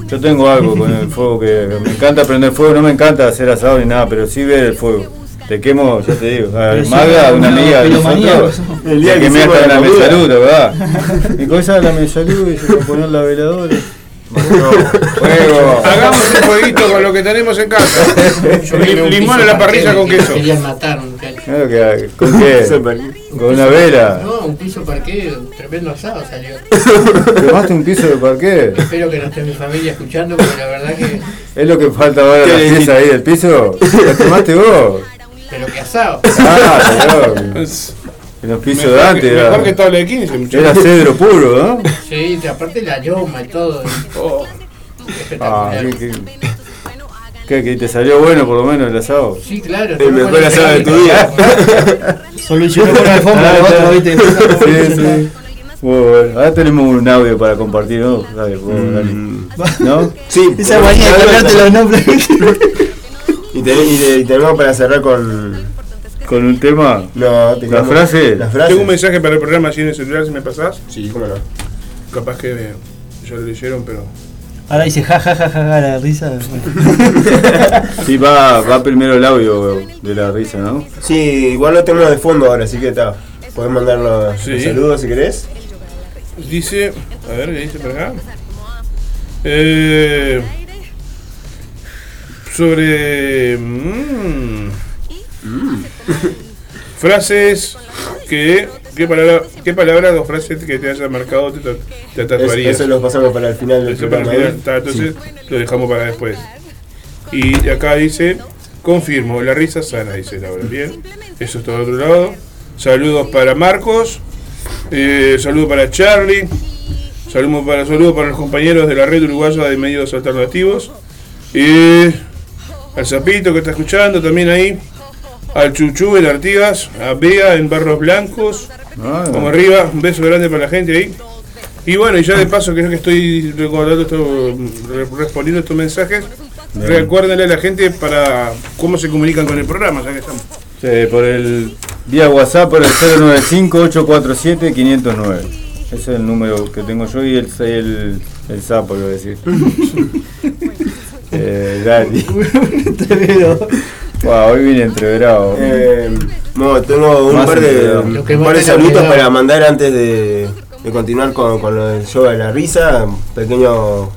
Yo tengo algo con el fuego que me encanta prender fuego, no me encanta hacer asado ni nada, pero sí ver el fuego. Te quemo, ya te digo. A sí, Magda, una no, amiga de nosotros, El día que me hasta la la comida. mesalud, ¿verdad? Y con esa la mesalud y se fue a poner la veladora. Fuego. Hagamos un fueguito con lo que tenemos en casa. Un Limón en la parrilla con que queso. Querían matar, muchacho. Claro que. ¿Con qué? Con una vela. No, un piso parqué, un tremendo asado salió. ¿Quemaste un piso de parqué? Espero que no esté mi familia escuchando, porque la verdad que. Es lo que falta ahora ¿Qué la pieza ahí del piso. ¿La quemaste vos? Pero que asado. Ah, <laughs> los pisos Mejor de que- antes mejor era, que tabla de 15, muchachos. era cedro puro, ¿no? Sí, aparte la yoma y todo. Oh, Ah, Espectacular. ¿qué, qué, qué, que te salió bueno por lo menos el asado? Sí, claro. El mejor asado de tu vida. <laughs> La alfombra, el otro, ¿viste? Sí, sí. Bueno. Ahora tenemos un audio para compartir, ¿no? Dale, vos, dale. ¿No? Sí, Esa manía de cambiarte los nombres. <laughs> Y, te- y te- y tenemos para cerrar con. Con un tema. No, La frase. La frase. Tengo un mensaje para el programa así en el celular, si me pasás. Sí, cómo no. Capaz que eh, ya lo leyeron, pero. Ahora dice ja ja ja ja, ja la risa. <laughs> Sí, va, va primero el audio de la risa, ¿no? Sí, igual lo tenemos de fondo ahora, así que está. Podés mandar los, Sí. los saludos si querés. Dice. A ver, ¿qué dice por acá? Eh, sobre. mm, frases que. ¿Qué palabra, ¿Qué palabras o frases que te haya marcado te, te tatuarías? eso lo pasamos para el final del Eso para el programa. final, ¿eh? está, entonces lo dejamos para después. Y acá dice, confirmo, la risa sana, dice Laura. Bien, eso es todo otro lado. Saludos para Marcos, eh, saludos para Charlie, saludos para, saludos para los compañeros de la red uruguaya de medios alternativos. Y al Zapito que está escuchando también ahí. Al Chuchu en Artigas, a Bea en Barros Blancos. Ah, Vamos arriba, un beso grande para la gente ahí. Y bueno, y ya de paso, creo que estoy recordando esto, re- respondiendo estos mensajes, Bien. recuérdenle a la gente para cómo se comunican con el programa, ya que estamos. Sí, por el vía WhatsApp por el 095-847-509. Ese es el número que tengo yo y el, el, el sapo, iba a decir. <laughs> eh, Dani. <laughs> Wow, hoy vine entreverado. Eh, no, tengo un Más par de, un par de saludos para mandar antes de, de continuar con, con lo del show de la risa. Un pequeño,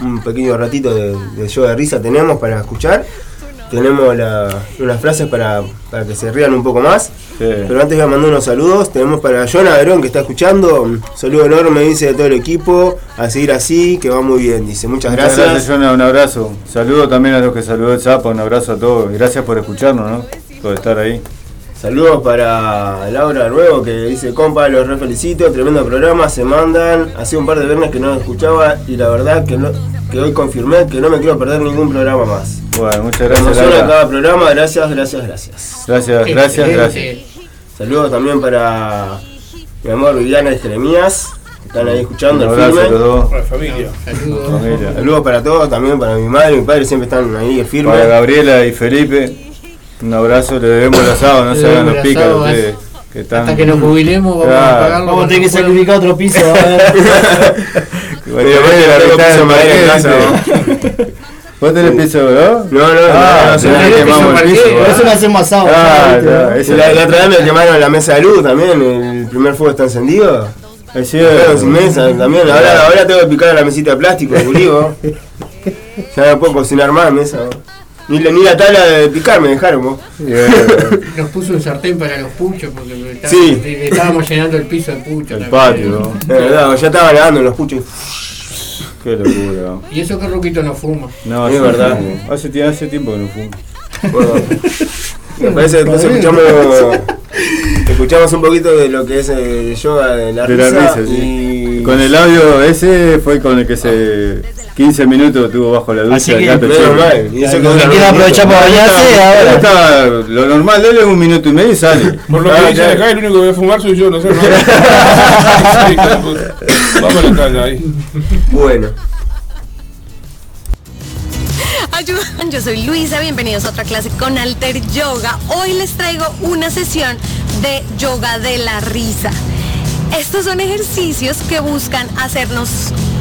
un pequeño ratito de, de show de risa tenemos para escuchar. Tenemos la- unas frases para, para que se rían un poco más. Sí. Pero antes voy a mandar unos saludos. Tenemos para John Adrón que está escuchando. Un saludo enorme, dice de todo el equipo. A seguir así, que va muy bien, dice. Muchas Muchas gracias. gracias, Jonah, un abrazo. Saludo también a los que saludó el Zapa, un abrazo a todos. Gracias por escucharnos, ¿no? Por estar ahí. Saludos para Laura Nuevo que dice, compa, los re felicito, tremendo programa, se mandan. Hace un par de viernes que no escuchaba y la verdad que, no, que hoy confirmé que no me quiero perder ningún programa más. Bueno, muchas Me gracias, emociona Laura. cada programa, gracias, gracias, gracias. Gracias, gracias, gracias. Saludos también para mi amor Viviana y Jeremías, que están ahí escuchando Un el abrazo a firme. los dos. La familia. Saludos. Familia. Saludos para todos, también para mi madre y mi padre, siempre están ahí el firme. Para Gabriela y Felipe, un abrazo, le debemos el asado, no se hagan los pícaros ustedes. Que están... Hasta que nos jubilemos vamos a Claro. pagarlo. Vamos a tener que sacrificar otro piso. <laughs> a a ¿Vos tenés piso, no? No, no, Ah, no, no, no, no, no, quemamos no, el no, piso. no, Por eso no hacemos asado. Ah, ese- La, la otra vez me quemaron la mesa de luz también, el primer fuego está encendido. Es mesa también, ahora, ahora tengo que picar la mesita de plástico, Julio. Ya no puedo cocinar más mesa. Ni, la- ni la tabla de picar me dejaron vos. <laughs> Nos puso un sartén para los puchos porque Sí. le estábamos llenando el piso de puchos. El también. patio, ¿no? De verdad, ya estaba lavando los puchos. Qué locura. Y eso que Ruquito no fuma. No, Es verdad. hace tiempo que no fumo. Bueno, <laughs> me parece que entonces escuchamos, <laughs> escuchamos un poquito de lo que es el yoga de la De la risa. sí. y... Con el audio ese fue con el que se 15 minutos tuvo bajo la Así ducha que- el gato y eso que que aprovechar para bañarse, Ahora ahora. está, lo normal de él es un minuto y medio y sale. Por lo Ah, que dicen claro. acá, el único que voy a fumar soy yo, no sé. <laughs> pues. Vamos a la tanda ahí. Bueno, Yo soy Luisa, bienvenidos a otra clase con Alter Yoga. Hoy les traigo una sesión de yoga de la risa. Estos son ejercicios que buscan hacernos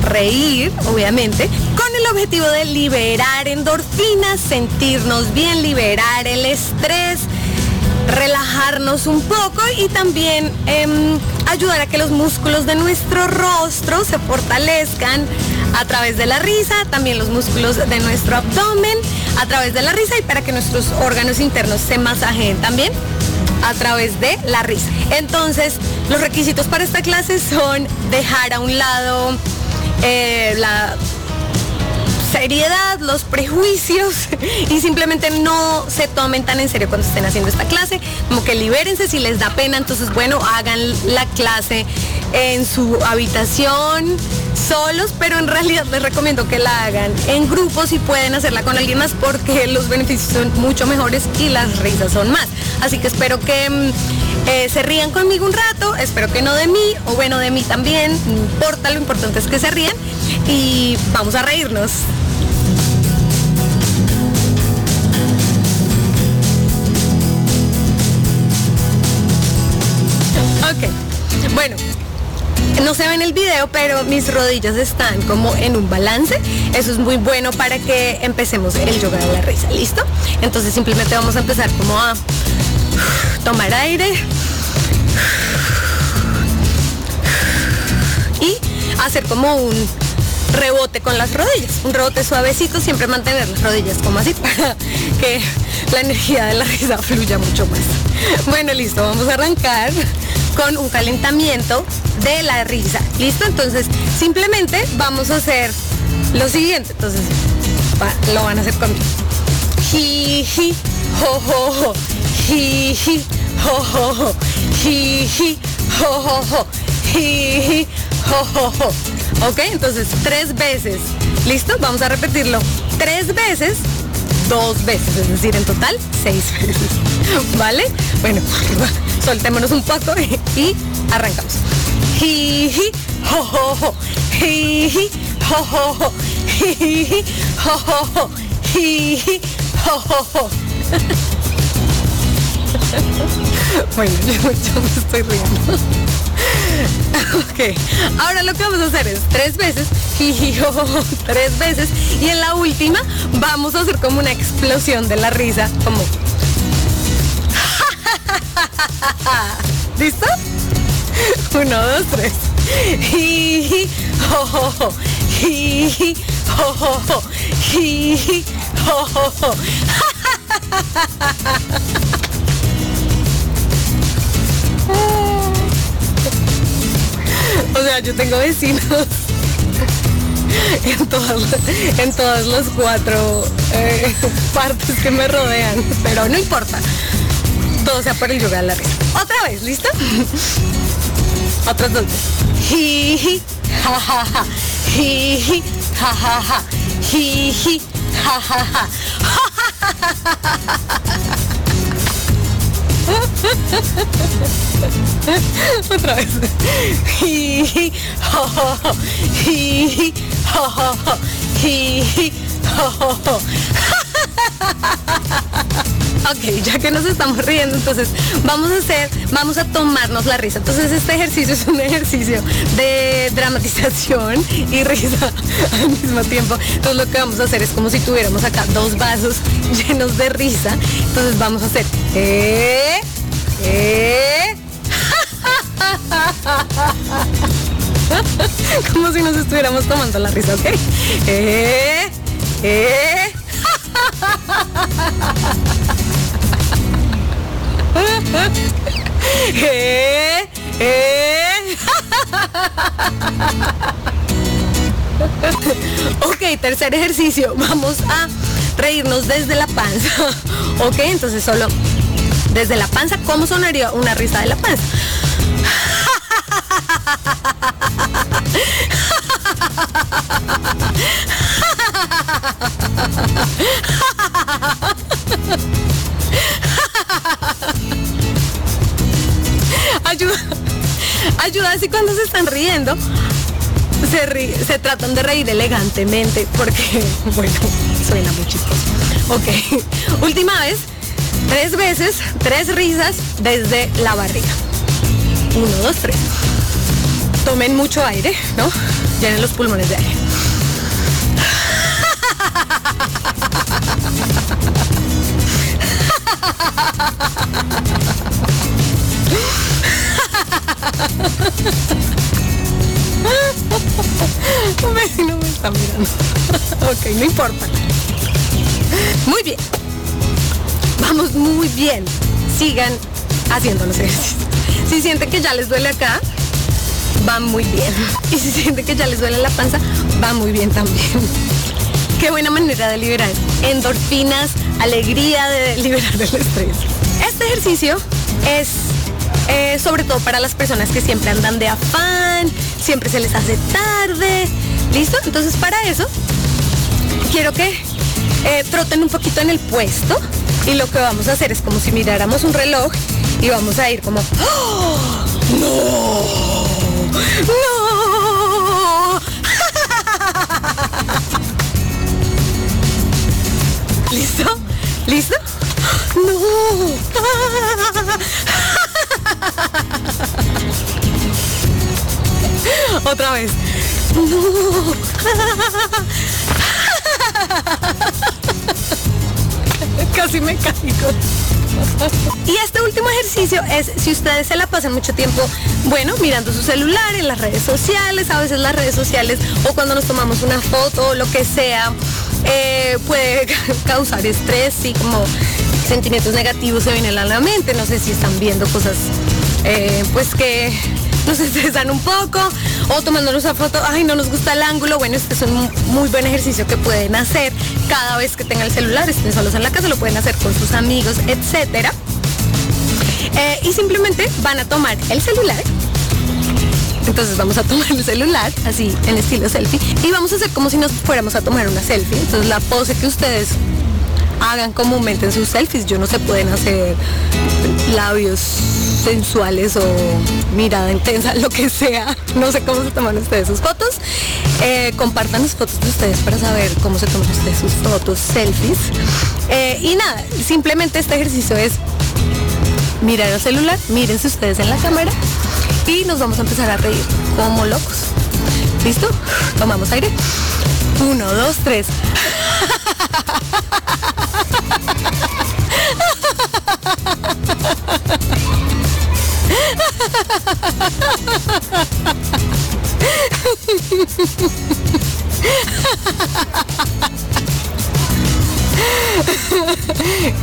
reír, obviamente, con el objetivo de liberar endorfinas, sentirnos bien, liberar el estrés, relajarnos un poco y también em, ayudar a que los músculos de nuestro rostro se fortalezcan a través de la risa, también los músculos de nuestro abdomen a través de la risa y para que nuestros órganos internos se masajeen también. a través de la risa. Entonces, los requisitos para esta clase son dejar a un lado eh, la seriedad, los prejuicios y simplemente no se tomen tan en serio cuando estén haciendo esta clase, como que libérense si les da pena, entonces bueno, hagan la clase en su habitación solos, pero en realidad les recomiendo que la hagan en grupos y pueden hacerla con alguien más porque los beneficios son mucho mejores y las risas son más. Así que espero que mm, eh, se rían conmigo un rato, espero que no de mí, o bueno, de mí también, no importa, lo importante es que se rían y vamos a reírnos. No se ve en el video, pero mis rodillas están como en un balance. Eso es muy bueno para que empecemos el yoga de la risa. ¿Listo? Entonces simplemente vamos a empezar como a tomar aire y hacer como un rebote con las rodillas, un rebote suavecito, siempre mantener las rodillas como así <laughs> para que la energía de la risa fluya mucho más. Bueno, listo, vamos a arrancar con un calentamiento de la risa. ¿Listo? Entonces, simplemente vamos a hacer lo siguiente. Entonces, va- lo van a hacer conmigo. Ji, ji, jo, jo, jo. Ji, ji, jo, jo, jo. Jo, jo, jo. Jo, jo, jo. Ok, entonces tres veces. ¿Listo? Vamos a repetirlo tres veces, dos veces, es decir, en total seis veces. <laughs> ¿Vale? Bueno, <laughs> soltémonos un poco <laughs> y arrancamos. Jo. <laughs> Bueno, yo, yo estoy riendo. <laughs> Ok, ahora lo que vamos a hacer es tres veces, <laughs> jo, tres veces, y en la última vamos a hacer como una explosión de la risa, como... ¿Listo? Uno, dos, tres. Jo. Jiji, <laughs> O sea, yo tengo vecinos <laughs> en todas, en todas las cuatro eh, <laughs> partes que me rodean, pero no importa. Todo sea por el yoga de la risa. Otra vez, ¿listo? Otras dos. Jiji, ja, ja, ja. Ja, ja, ja. Otra vez. Jiji, jo, jo, jo. Jiji, jo, jo, jo. Jiji, jo, jo, jo. Ok, ya que nos estamos riendo, entonces vamos a hacer, vamos a tomarnos la risa. Entonces este ejercicio es un ejercicio de dramatización y risa <laughs> al mismo tiempo. Entonces lo que vamos a hacer es como si tuviéramos acá dos vasos <laughs> llenos de risa. Entonces vamos a hacer, eh, eh, <laughs> como si nos estuviéramos tomando la risa, ¿ok? Eh, eh. Eh, <laughs> ok, tercer ejercicio. Vamos a reírnos desde la panza. <laughs> ok, entonces solo desde la panza. ¿Cómo sonaría una risa de la panza? <laughs> <laughs> ayuda, así cuando se están riendo. Se, ri- se tratan de reír elegantemente porque, <laughs> bueno, suena muy chistoso. Ok, <laughs> última vez, tres veces, tres risas desde la barriga. Uno, dos, tres. Tomen mucho aire, ¿no? Llenen los pulmones de aire. <laughs> Mirando. ok, no importa. Muy bien. Vamos muy bien. Sigan haciendo los ejercicios. Si sienten que ya les duele acá, va muy bien. Y si sienten que ya les duele la panza, va muy bien también. Qué buena manera de liberar endorfinas, alegría de liberar del estrés. Este ejercicio es eh, sobre todo para las personas que siempre andan de afán, siempre se les hace tarde. ¿Listo? Entonces para eso quiero que eh, troten un poquito en el puesto y lo que vamos a hacer es como si miráramos un reloj y vamos a ir como ¡Oh! ¡No! ¡No! <laughs> ¿Listo? ¿Listo? ¡No! <laughs> Otra vez. ¡No! <laughs> Casi me caigo. Y este último ejercicio es si ustedes se la pasan mucho tiempo, bueno, mirando su celular, en las redes sociales, a veces las redes sociales o cuando nos tomamos una foto o lo que sea, eh, puede <laughs> causar estrés y como sentimientos negativos se vienen a la mente. No sé si están viendo cosas eh, pues que nos estresan un poco o tomándonos una foto, ay, no nos gusta el ángulo. Bueno, este es un muy buen ejercicio que pueden hacer cada vez que tengan el celular, estén solos en la casa, lo pueden hacer con sus amigos, etcétera. Eh, y simplemente van a tomar el celular. Entonces vamos a tomar el celular, así en estilo selfie, y vamos a hacer como si nos fuéramos a tomar una selfie. Entonces la pose que ustedes hagan comúnmente en sus selfies, yo no se pueden hacer labios sensuales o mirada intensa, <laughs> lo que sea. No sé cómo se toman ustedes sus fotos. Eh, compartan las fotos de ustedes para saber cómo se toman ustedes sus fotos, selfies. Eh, y nada, simplemente este ejercicio es mirar el celular, mírense ustedes en la cámara y nos vamos a empezar a reír como locos. ¿Listo? Tomamos aire. Uno, dos, tres. <laughs> <laughs>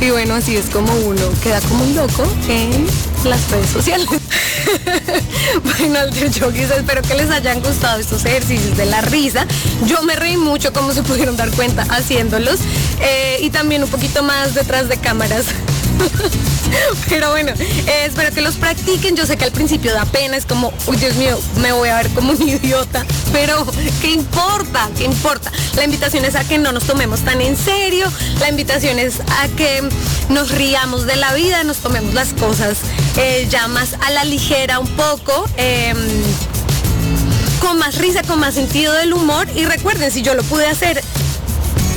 Y bueno, así es como uno queda como un loco en las redes sociales. <laughs> bueno, Alter Yogis, espero que les hayan gustado estos ejercicios de la risa. Yo me reí mucho, como se pudieron dar cuenta, haciéndolos. Eh, y también un poquito más detrás de cámaras. <laughs> <laughs> Pero bueno, eh, espero que los practiquen. Yo sé que al principio da pena, es como, uy Dios mío, me voy a ver como un <laughs> idiota. Pero, ¿qué importa? ¿Qué importa? La invitación es a que no nos tomemos tan en serio. La invitación es a que nos riamos de la vida, nos tomemos las cosas eh, ya más a la ligera un poco. em, con más risa, con más sentido del humor. Y recuerden, si yo lo pude hacer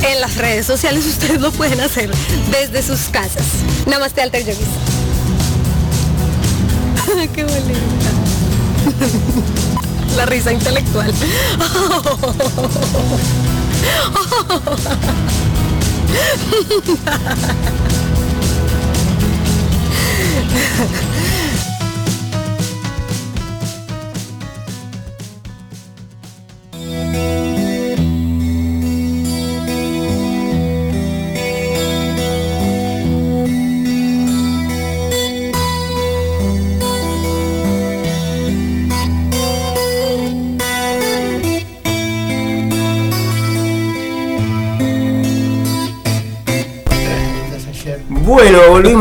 en las redes sociales, ustedes lo pueden hacer desde sus casas. Namaste, Alter Yogis. <laughs> Qué bonita. La risa intelectual. <laughs>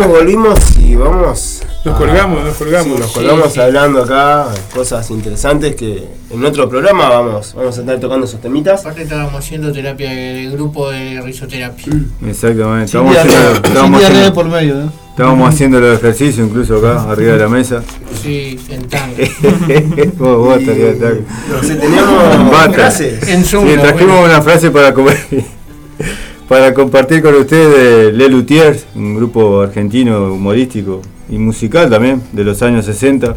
volvimos, volvimos y vamos. Nos colgamos, nos colgamos. Sí, nos colgamos sí. hablando acá, cosas interesantes que en otro programa vamos, vamos a estar tocando esos temitas. Aparte estábamos haciendo terapia de grupo de risoterapia. Exactamente. Sin Estábamos haciendo, sin estábamos haciendo- por medio, ¿no? estábamos haciendo los ejercicios incluso acá, arriba de la mesa. Sí, en tanga. <laughs> vos, vos estarías acá. No frases. En Zoom, trajimos Bueno. una frase para comer- para compartir con ustedes de Le Luthiers, un grupo argentino humorístico y musical también, de los años 60,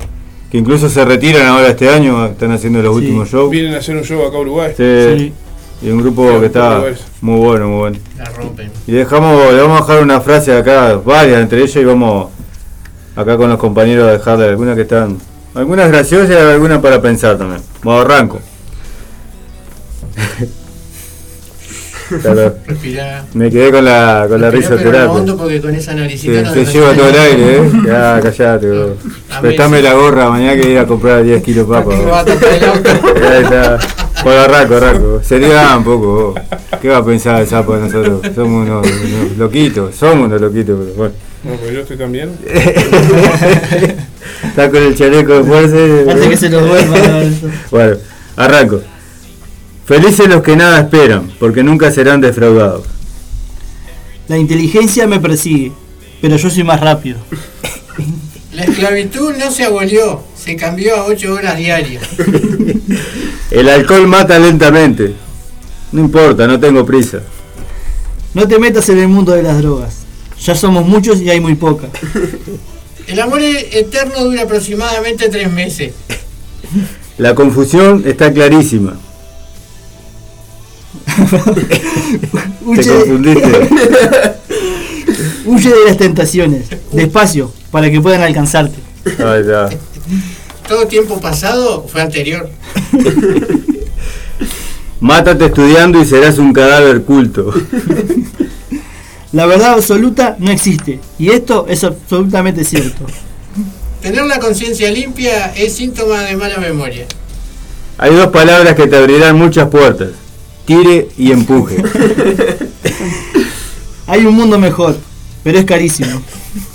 que incluso se retiran ahora este año, están haciendo los Sí. últimos shows. Vienen a hacer un show acá a Uruguay. Sí. Sí. Y un grupo que está muy bueno, muy bueno. La rompen. Y dejamos, le vamos a dejar una frase acá, varias entre ellas, y vamos acá con los compañeros a dejarle algunas que están, algunas graciosas y algunas para pensar también. Vamos, arranco. <laughs> Claro. <laughs> Respirá. Me quedé con la, con la Respirá, pero porque con esa naricita Te, no te te llevo sale todo el aire, ¿eh? <laughs> Ya, callate, bro. Prestame la gorra, mañana que ir a comprar 10 kilos de papas. Me va a bro. tapar el auto. <laughs> Ahí está. Por arranco, arranco. Sería un poco, vos. ¿Qué va a pensar el sapo de nosotros? Somos unos, unos loquitos, somos unos loquitos, pero bueno. No, pues yo estoy también. Está con el chaleco de fuerza. Antes que se lo vuelva. Bueno, arranco. Felices los que nada esperan, porque nunca serán defraudados. La inteligencia me persigue, pero yo soy más rápido. <laughs> La esclavitud no se abolió, se cambió a 8 horas diarias. <laughs> El alcohol mata lentamente. No importa, no tengo prisa. No te metas en el mundo de las drogas. Ya somos muchos y hay muy pocas. <laughs> El amor eterno dura aproximadamente 3 meses. La confusión está clarísima. <laughs> Huye, <laughs> huye de las tentaciones, despacio, para que puedan alcanzarte. Todo tiempo pasado fue anterior. <laughs> Mátate estudiando y serás un cadáver culto. La verdad absoluta no existe, y esto es absolutamente cierto. Tener la conciencia limpia es síntoma de mala memoria. Hay dos palabras que te abrirán muchas puertas. Tire y empuje. <laughs> Hay un mundo mejor, pero es carísimo.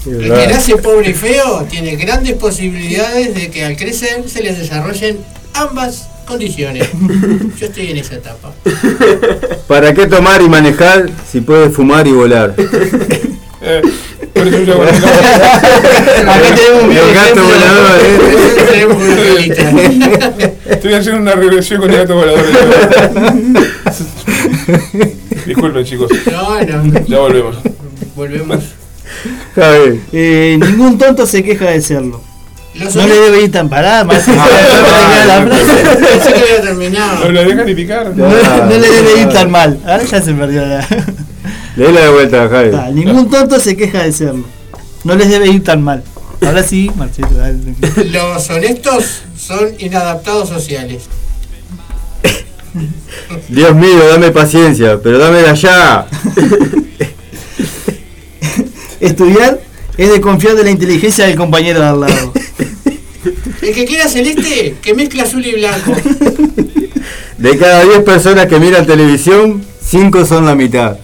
El que nace pobre y feo tiene grandes posibilidades de que al crecer se les desarrollen ambas condiciones. Yo estoy en esa etapa. ¿Para qué tomar y manejar si puedes fumar y volar? Eh, por eso yo <laughs> Acá tenemos un El gato volador, ¿eh? Tenemos una pelita. Estoy haciendo una regresión con el gato volador. <laughs> <laughs> Disculpen chicos, No, no. ya volvemos. Volvemos. Javi. Eh, ningún tonto se queja de serlo. Los No le debe ir tan parada, más. Pensé que había terminado. ¿No la dejan ni picar? No, no le debe ir tan mal. Ahora ya se perdió la. <laughs> Léela de vuelta, Javi. Ta, ningún tonto se queja de serlo. No les debe ir tan mal. Ahora sí, Marcelo. Los honestos son inadaptados sociales. <laughs> <laughs> Dios mío, dame paciencia, pero dámela ya. <laughs> Estudiar es de confiar de la inteligencia del compañero de al lado. <laughs> El que quiera celeste, que mezcla azul y blanco. De cada 10 personas que miran televisión, 5 son la mitad.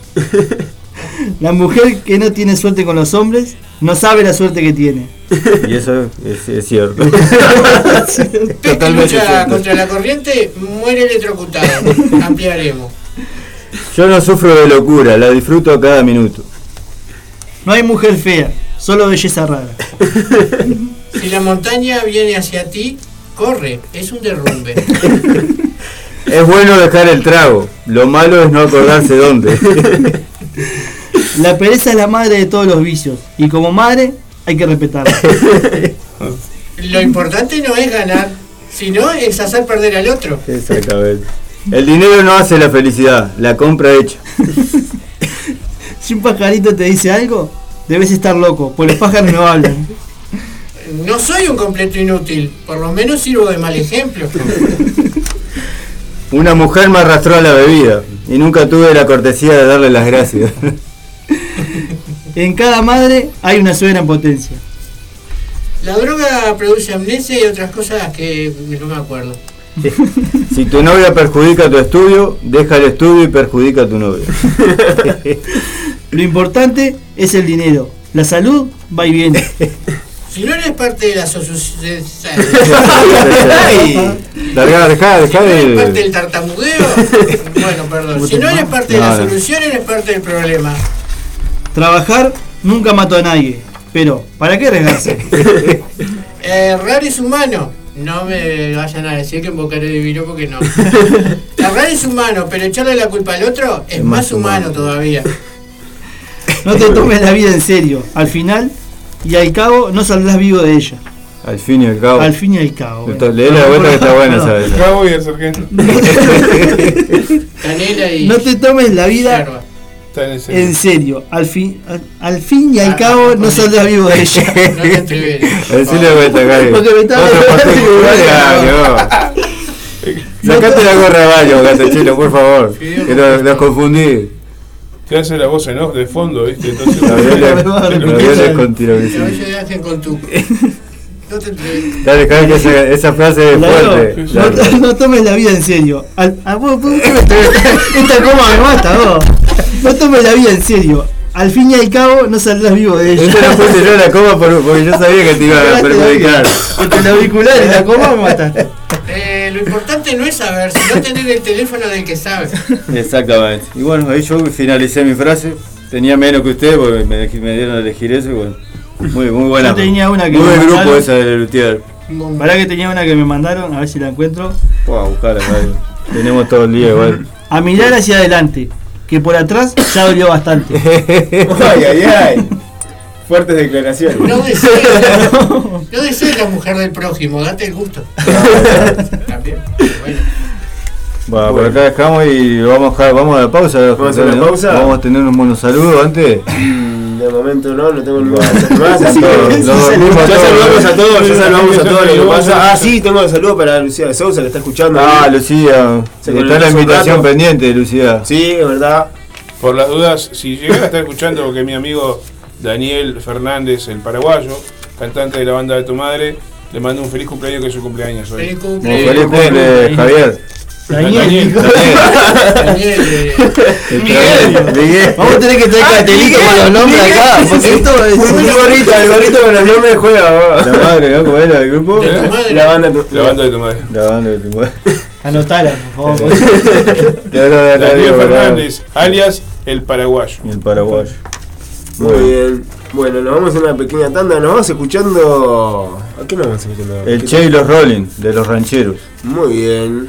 La mujer que no tiene suerte con los hombres no sabe la suerte que tiene. <laughs> Y eso es, es cierto. <laughs> Totalmente lucha contra la corriente muere electrocutado. Ampliaremos. Yo no sufro de locura, la disfruto cada minuto. No hay mujer fea, solo belleza rara. <laughs> Si la montaña viene hacia ti, corre, es un derrumbe. Es bueno dejar el trago, lo malo es no acordarse dónde. La pereza es la madre de todos los vicios y como madre hay que respetarla. <laughs> Lo importante no es ganar, sino es hacer perder al otro. Exactamente. El dinero no hace la felicidad, la compra hecha. <laughs> Si un pajarito te dice algo, debes estar loco, pues los pájaros no hablan. No soy un completo inútil, por lo menos sirvo de mal ejemplo. Una mujer me arrastró a la bebida y nunca tuve la cortesía de darle las gracias. En cada madre hay una suegra en potencia. La droga produce amnesia y otras cosas que no me acuerdo. Si tu novia perjudica tu estudio, deja el estudio y perjudica a tu novia. <laughs> Lo importante es el dinero. La salud va y viene. <laughs> Si no eres parte de la sociedad, Larga, dejá, dejá si no eres parte de. del tartamudeo, bueno, perdón. Si no eres parte de la solución, eres parte del problema. Trabajar nunca mató a nadie. Pero, ¿para qué arriesgarse? <laughs> Errar es humano. No me vayan a decir que invocaré divino porque no. <laughs> Errar es humano, pero echarle la culpa al otro es más humano todavía. No te tomes la vida en serio. Al final y al cabo no saldrás vivo de ella. Al fin y al cabo. Al fin y al cabo. Esto- Leele la vuelta que está buena esa <laughs> vez. Cabo y el sargento. Canela y No te tomes la vida en ese. en serio. Al fin, al, al fin y al cabo no saldrás vivo de ella. No te Javi. <laughs> Porque me estaba- no. Sacate la gorra de baño, Gatachino, por favor. Que nos, nos confundí. Te hace la voz en off de fondo, ¿viste? Entonces, La viola, con tiro con tu. No te. Dale, Javi, que esa, esa frase es fuerte. No, no tomes la vida en serio. Al, a vos, vos- <laughs> esta coma me mata, vos. No tomes la vida en serio. Al fin y al cabo, no saldrás vivo de ella. Esto no fue sino la coma por- porque yo sabía que te iba a perjudicar. Entre el auricular y la coma me mataste. Eh, lo importante no es saber, sino tener el teléfono del que sabe. Exactamente. Y bueno, ahí yo finalicé mi frase. Tenía menos que usted porque me, dej- me dieron a elegir eso. Y bueno, muy, muy buena. Yo tenía una que muy me buen grupo mandaron. esa de Lutier. Pará que tenía una que me mandaron, a ver si la encuentro. A buscarla. Tenemos todo el día igual. A mirar hacia adelante, que por atrás ya dolió bastante. <laughs> Ay, ay, ay. Fuertes declaraciones. No desees, <laughs> no desees la mujer del prójimo, date el gusto. También. Bueno. Bueno, por acá dejamos y vamos a, vamos a la pausa. Vamos a hacer la ¿no? pausa. Vamos a tener unos buenos saludos antes. <laughs> De momento no, no tengo ningún más, <laughs> Todos, ya los saludamos a todos, ya saludamos a todos lo que pasa. Ah, sí. tengo el saludo para Lucía de Sousa que está escuchando. Ah, ahí. Lucía. Se Está la un invitación pendiente, Lucía. Sí, es verdad. Por las dudas, si llegara a estar escuchando que mi amigo Daniel Fernández, el paraguayo, cantante de la banda de tu madre, le mando un feliz cumpleaños que es su cumpleaños hoy. Feliz Muy cumple. feliz cumple, Javier. Daniel, Daniel, eh, Miguel. Miguel. Vamos a tener que traer cartelito con los nombres acá, porque esto es. El gorrito, el gorrito con los nombres juega. La madre, ¿no? ¿Cómo era el grupo? madre. La banda. La banda de tu madre. La banda de tu madre. Anotala, por favor. <laughs> Daniel ¿verdad? Fernández, alias el paraguayo. El paraguayo. Muy bien. Bueno, nos vamos a una pequeña tanda. Nos vamos escuchando. ¿A qué nos vamos escuchando? El ¿Qué Che y los Rolling, de los rancheros. Muy bien.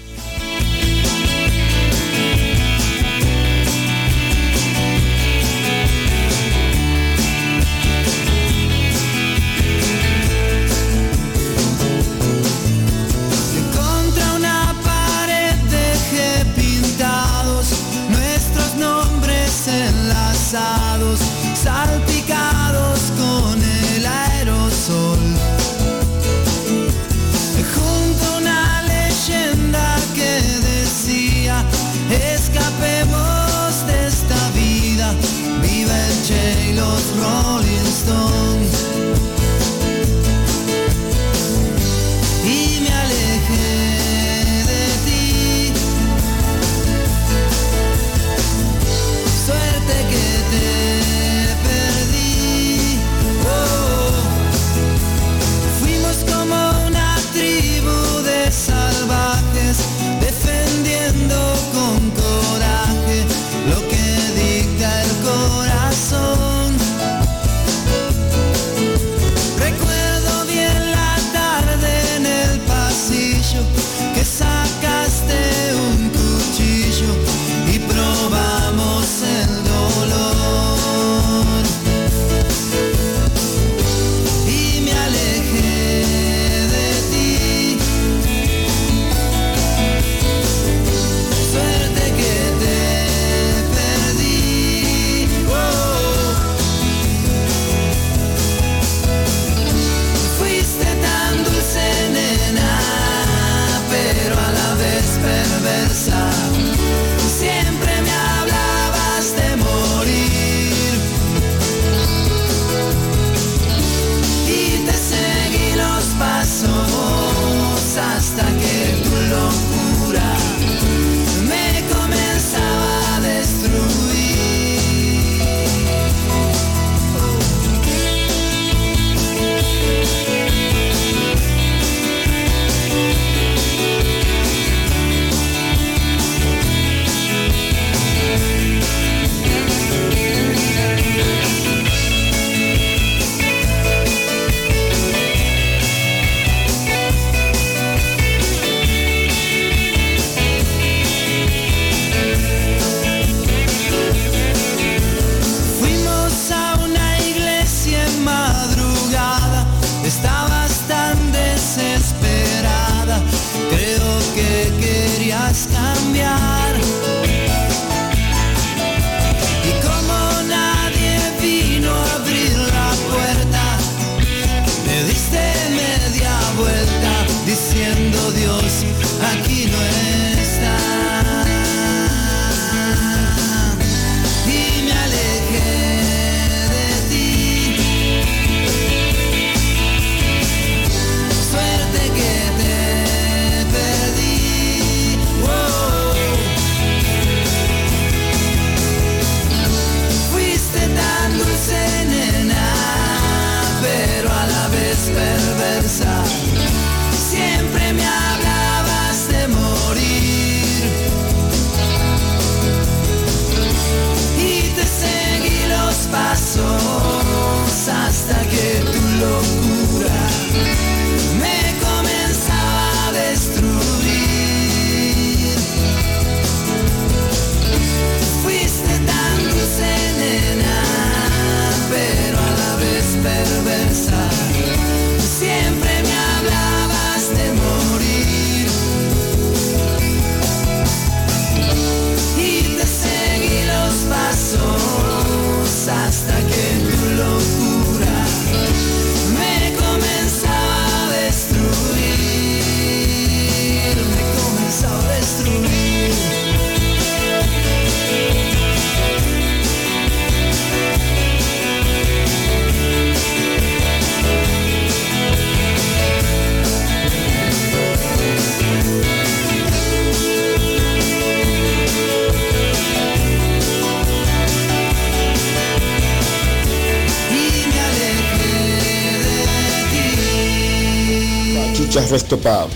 Pub.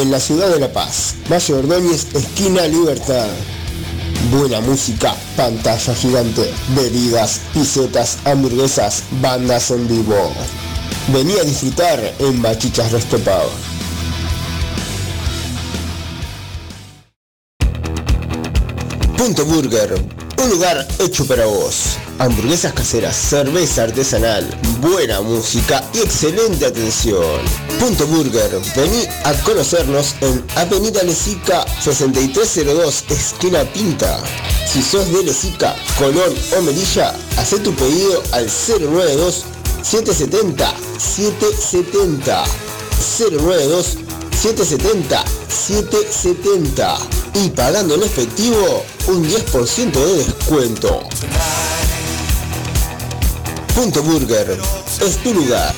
En la ciudad de La Paz, Valle Ordóñez, esquina Libertad. Buena música, pantalla gigante, bebidas, pisetas, hamburguesas, bandas en vivo. Vení a disfrutar en Bachichas Resto Pub. Punto Burger, un lugar hecho para vos. Hamburguesas caseras, cerveza artesanal, buena música y excelente atención. Punto Burger, vení a conocernos en Avenida Lesica 6302, esquina Pinta. Si sos de Lesica, Colón o Melilla, haz tu pedido al 092 770 770 092 770 770 y pagando en efectivo un 10% de descuento. Punto Burger es tu lugar.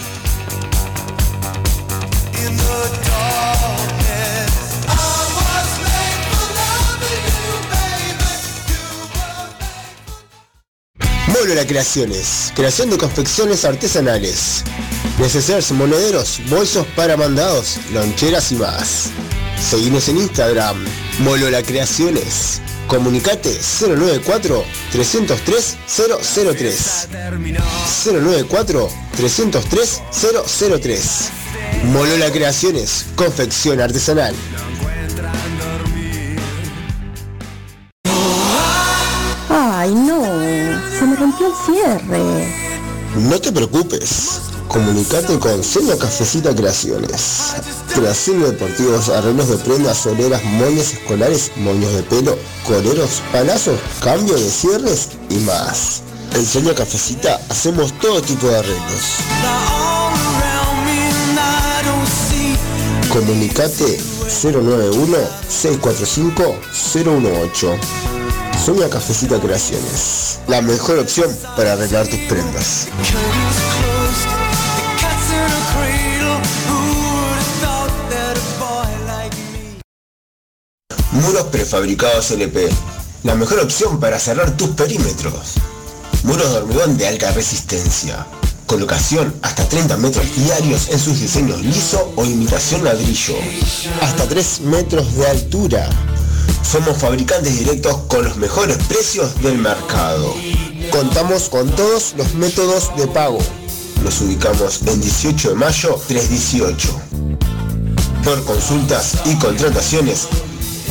Molola Creaciones, creación de confecciones artesanales. Necesarios monederos, bolsos para mandados, loncheras y más. Seguimos en Instagram, Molola Creaciones. Comunicate 094 303 003. 094 303 003. Molola Creaciones, confección artesanal. Ay, no, se me rompió el cierre. No te preocupes, comunicate con Seña Cafecita Creaciones. Creación de deportivos, arreglos de prendas, soleras, moños escolares, moños de pelo, coleros, palazos, cambio de cierres y más. En Seña Cafecita hacemos todo tipo de arreglos. Comunicate 091-645-018. Soña Cafecita Creaciones, la mejor opción para arreglar tus prendas. Muros prefabricados LP, la mejor opción para cerrar tus perímetros. Muros de hormigón de alta resistencia. Colocación hasta 30 metros diarios en sus diseños liso o imitación ladrillo. Hasta 3 metros de altura. Somos fabricantes directos con los mejores precios del mercado. Contamos con todos los métodos de pago. Nos ubicamos en 18 de mayo 318. Por consultas y contrataciones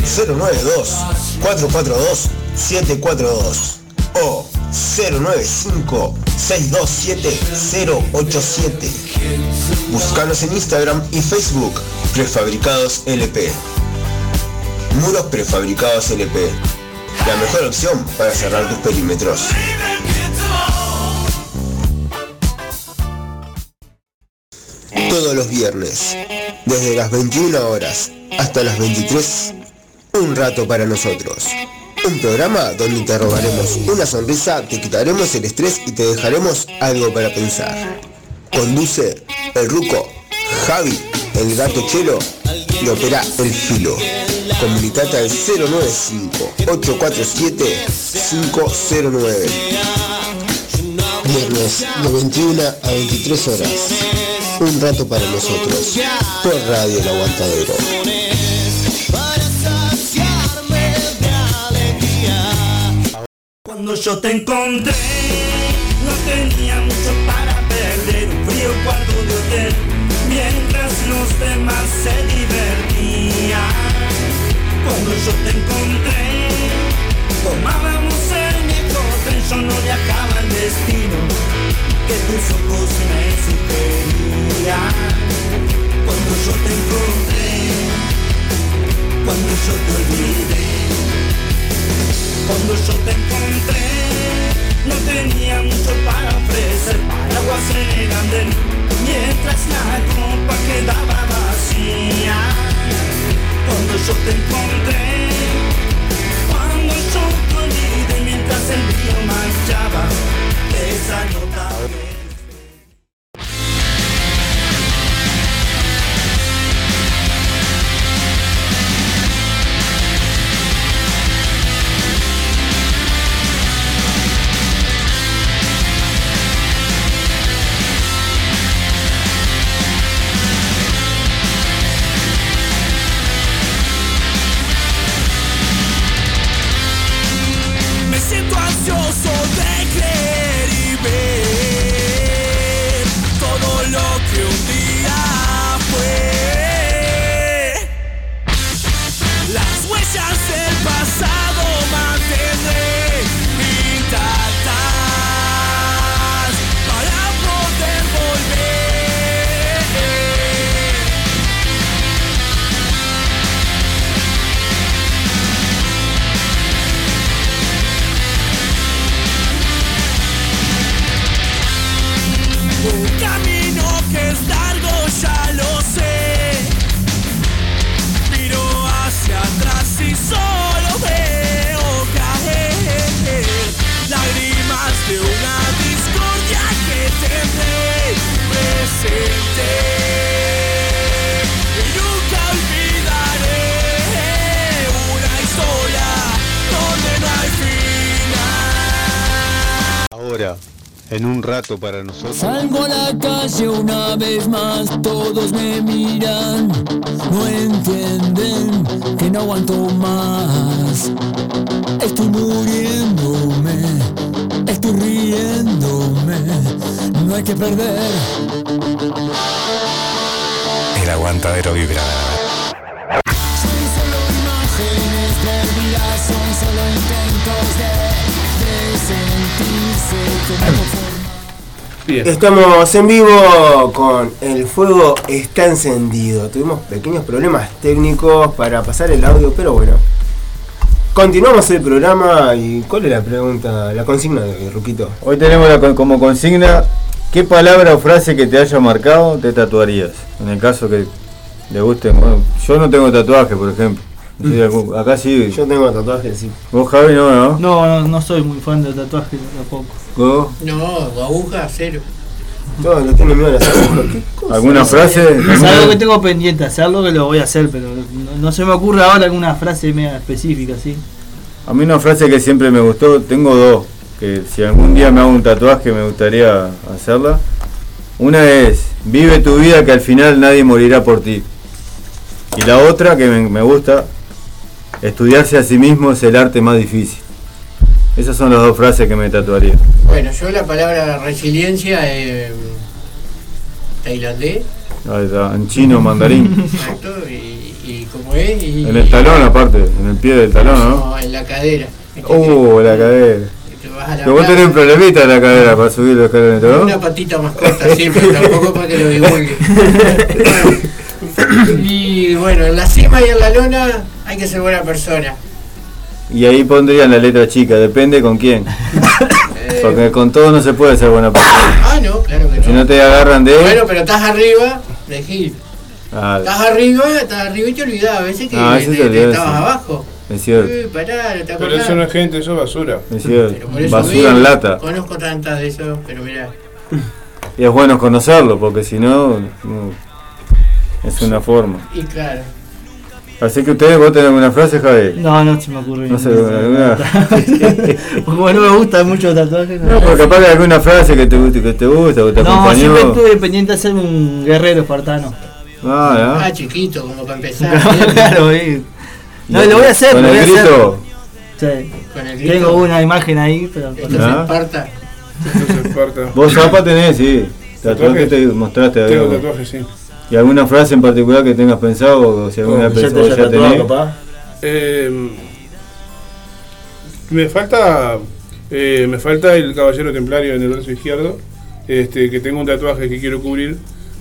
092 442 742 o 095 627 087. Búscanos en Instagram y Facebook Prefabricados LP. Muros prefabricados LP. La mejor opción para cerrar tus perímetros. Todos los viernes, desde las 21 horas hasta las 23, un rato para nosotros. Un programa donde te robaremos una sonrisa, te quitaremos el estrés y te dejaremos algo para pensar. Conduce el Ruco, Javi, el gato Chelo y opera el filo. Comunicate al 095-847-509. Viernes de 21 a 23 horas. Un rato para nosotros. Por Radio El Aguantadero. Cuando yo te encontré, no tenía mucho para perder. Un frío cuarto de hotel, mientras los demás se divertían. Cuando yo te encontré, tomábamos el mismo tren, yo no viajaba al destino que tus ojos me sugerían. Cuando yo te encontré, cuando yo te olvidé. Cuando yo te encontré, no tenía mucho para ofrecer paraguas en el andén, mientras la copa quedaba vacía. Cuando yo te encontré, cuando yo te olvidé, mientras el río marchaba, esa nota. En un rato para nosotros. Salgo a la calle una vez más, todos me miran, no entienden que no aguanto más. Estoy muriéndome, estoy riéndome, no hay que perder. El aguantadero vibra. Son solo imágenes perdidas, son solo intentos de, Estamos en vivo con El Fuego está encendido. Tuvimos pequeños problemas técnicos para pasar el audio, pero bueno. Continuamos el programa y ¿cuál es la pregunta, la consigna de Ruquito? Hoy tenemos la como consigna, ¿qué palabra o frase que te haya marcado te tatuarías? En el caso que le guste, bueno, yo no tengo tatuaje, por ejemplo. No sé si algún- acá sí. Yo tengo tatuajes, sí. ¿Vos, Javi, no, no? No, no, no soy muy fan de tatuajes tampoco. ¿Vos? No, aguja, cero. Todos lo tienen miedo a las agujas. ¿Alguna frase? Es algo que tengo pendiente, hacerlo que lo voy a hacer, pero no, no se me ocurre ahora alguna frase media específica, ¿sí? A mí una frase que siempre me gustó, tengo dos, que si algún día me hago un tatuaje me gustaría hacerla. Una es, vive tu vida que al final nadie morirá por ti. Y la otra que me, me gusta, estudiarse a sí mismo es el arte más difícil. Esas son las dos frases que me tatuaría. Bueno, yo la palabra resiliencia eh, tailandés, Ahí está, en chino, mandarín. exacto, y, y como es, y En el talón aparte, en el pie del talón, ¿no? no, en la cadera. Uh, la cadera. Te vas a la Pero vos tenés un problemita en la cadera para subir los escalones, ¿no? Una patita más corta siempre, tampoco para que lo divulgue. <laughs> y bueno, en la cima y en la lona hay que ser buena persona. Y ahí pondrían la letra chica, depende con quién. <laughs> Porque con todo no se puede ser buena persona. Ah, no, claro que no. Si no te agarran de. Bueno, pero estás arriba de Gil. Ah, Estás arriba, estás arriba y te olvidás. A veces que Ah, te- eso te te- olvidás, estabas sí. abajo. es cierto. Uy, pará, no te Pero eso no es gente, eso es basura. Es cierto. Basura en lata. Conozco tantas de eso, pero mirá. Y es bueno conocerlo, porque si no, es una forma. Y claro. Así que ustedes, vos tenés alguna frase, Javi. No, no se me ocurre. No sé, alguna. Porque como no me gusta mucho tatuajes. No, porque capaz que alguna frase que te guste, que te gusta, que te No, acompañó. siempre estuve pendiente de ser un guerrero espartano. Ah, Ah, chiquito, como para empezar. <laughs> claro, eh. No, lo voy a hacer, Con lo voy el a hacer. grito. Sí. Con el grito. Tengo una imagen ahí, pero. Esto es ¿Ah? Esparta. Vos, Zapa, tenés, sí. Tatuaje ¿Tatuajes? te mostraste. Tengo algo. tatuajes, sí. ¿Y alguna frase en particular que tengas pensado? O si alguna Oh, que ya te ya tatuado, tenés. capaz. Eh, me falta eh, me falta el caballero templario en el brazo izquierdo, este, que tengo un tatuaje que quiero cubrir.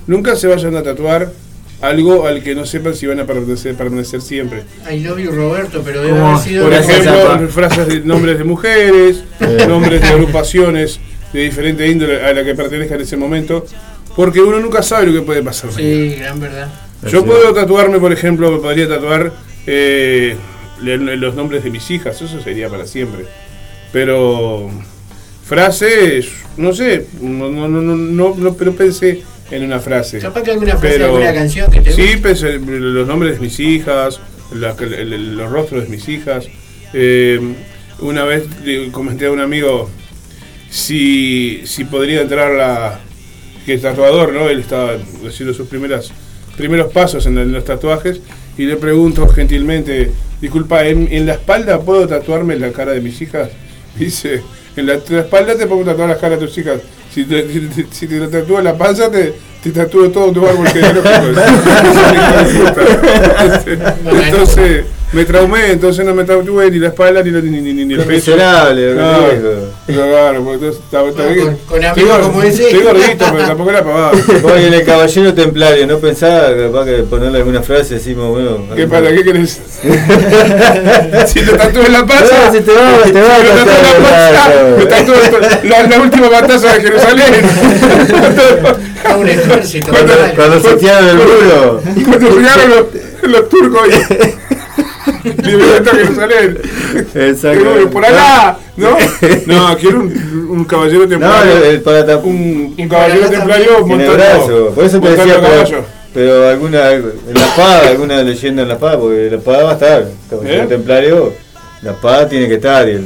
Nunca se vayan a tatuar algo al que no sepan si van a permanecer, permanecer siempre. I love you, Roberto, pero debe haber sido. por ejemplo, frases de nombres de mujeres, <laughs> nombres de agrupaciones de diferente índole a la que pertenezca en ese momento, porque uno nunca sabe lo que puede pasar. Sí, gran verdad. Yo puedo tatuarme, por ejemplo, me podría tatuar eh, los nombres de mis hijas, eso sería para siempre. Pero frases, no sé, no, no, no, no, no, no- pero pensé en una frase. Capaz que alguna frase de Pero- alguna canción que te Sí, guste. pensé en los nombres de mis hijas, la- el- el- los rostros de mis hijas. Eh, una vez comenté a un amigo si, si podría entrar la que el tatuador, ¿no? Él estaba haciendo sus primeras primeros pasos en, en los tatuajes y le pregunto gentilmente, disculpa, ¿en, en la espalda puedo tatuarme la cara de mis hijas? <laughs> Dice, en la, espalda te pongo tatuar las caras de tus hijas. Si te, te- si te tatúas la panza, te, te tatúo todo tu árbol genealógico. <laughs> <laughs> entonces, me traumé, entonces no me tatué ni la espalda ni, la- ni, ni, ni, ni el pecho. miserable, Claro, viejo. claro, porque entonces está, está Bueno, bien. con- amigos como ese. Estoy gordito, pero tampoco era pavada. <laughs> Y en el caballero templario, ¿no pensaba capaz que ponerle alguna frase decimos, bueno. ¿Qué para qué querés? <laughs> si te tatúas la. No, si te va, te va si me tatúas la claro. me tatúo la, la última batalla de Jerusalén. <laughs> Un ejército. Cuando-. Cuando saquearon el muro. Cuando llegaron los, los turcos <laughs> a Jerusalén. Exacto. Por allá, ¿no? <laughs> No, quiero un, un caballero No, templario. el, el para un, un caballero templario montando, brazo. Por eso te decía, pero, caballo. pero alguna, en la espada, alguna leyenda en la espada, porque la espada va a estar. Caballero ¿Eh? templario, la espada tiene que estar. Y el,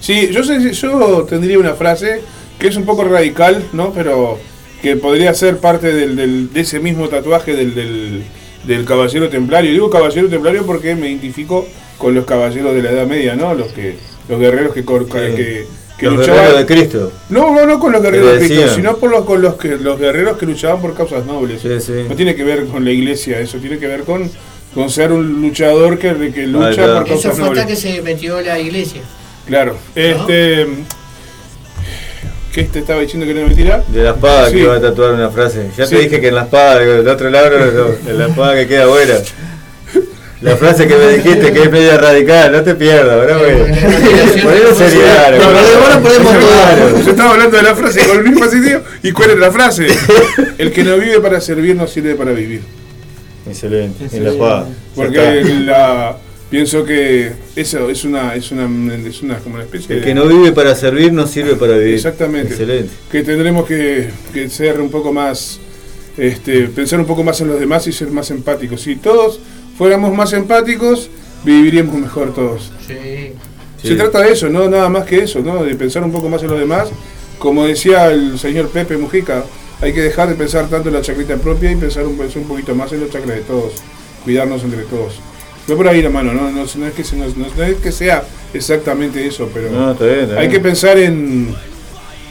Sí, yo sé, yo tendría una frase que es un poco radical, ¿no? Pero que podría ser parte del, del- de ese mismo tatuaje del, del, del caballero templario. Digo caballero templario porque me identifico con los caballeros de la Edad Media, ¿no? Los que los guerreros que, cor- que, que los luchaban. guerreros de Cristo. No, no, no con los guerreros de Cristo, sino por los, con los, que, los guerreros que luchaban por causas nobles. Sí, sí. No tiene que ver con la iglesia, eso tiene que ver con, con ser un luchador que, que lucha Ahí va. por Eso causas fue hasta nobles. que se metió la iglesia. Claro. Este. ¿Qué te estaba diciendo que no era mentira? De la espada Sí. que va a tatuar una frase. Ya Sí. te dije que en la espada, del otro lado, en la espada que queda buena. La frase que me dijiste que es media radical, no te pierdas, ¿verdad, güey? Ponelo seriedad. No, no, ahora ponemos Claro, Yo estaba hablando de la frase con el mismo sentido. ¿Y cuál es la frase? <laughs> El que no vive para servir no sirve para vivir. Excelente, en la espada. Porque la, pienso que eso es una, es una, es una, como una especie El de. que no vive para servir no sirve para vivir. Exactamente. Excelente. Que tendremos que, que ser un poco más, este, pensar un poco más en los demás y ser más empáticos. Si todos fuéramos más empáticos, viviríamos mejor todos. Sí. Se trata de eso, no nada más que eso, ¿no? De pensar un poco más en los demás. Como decía el señor Pepe Mujica, hay que dejar de pensar tanto en la chacrita propia y pensar un, pensar un poquito más en la chacra de todos. Cuidarnos entre todos. No por ahí la mano, ¿no? No, no es que se- no- no- no es que sea exactamente eso, pero No, está bien, está hay que pensar en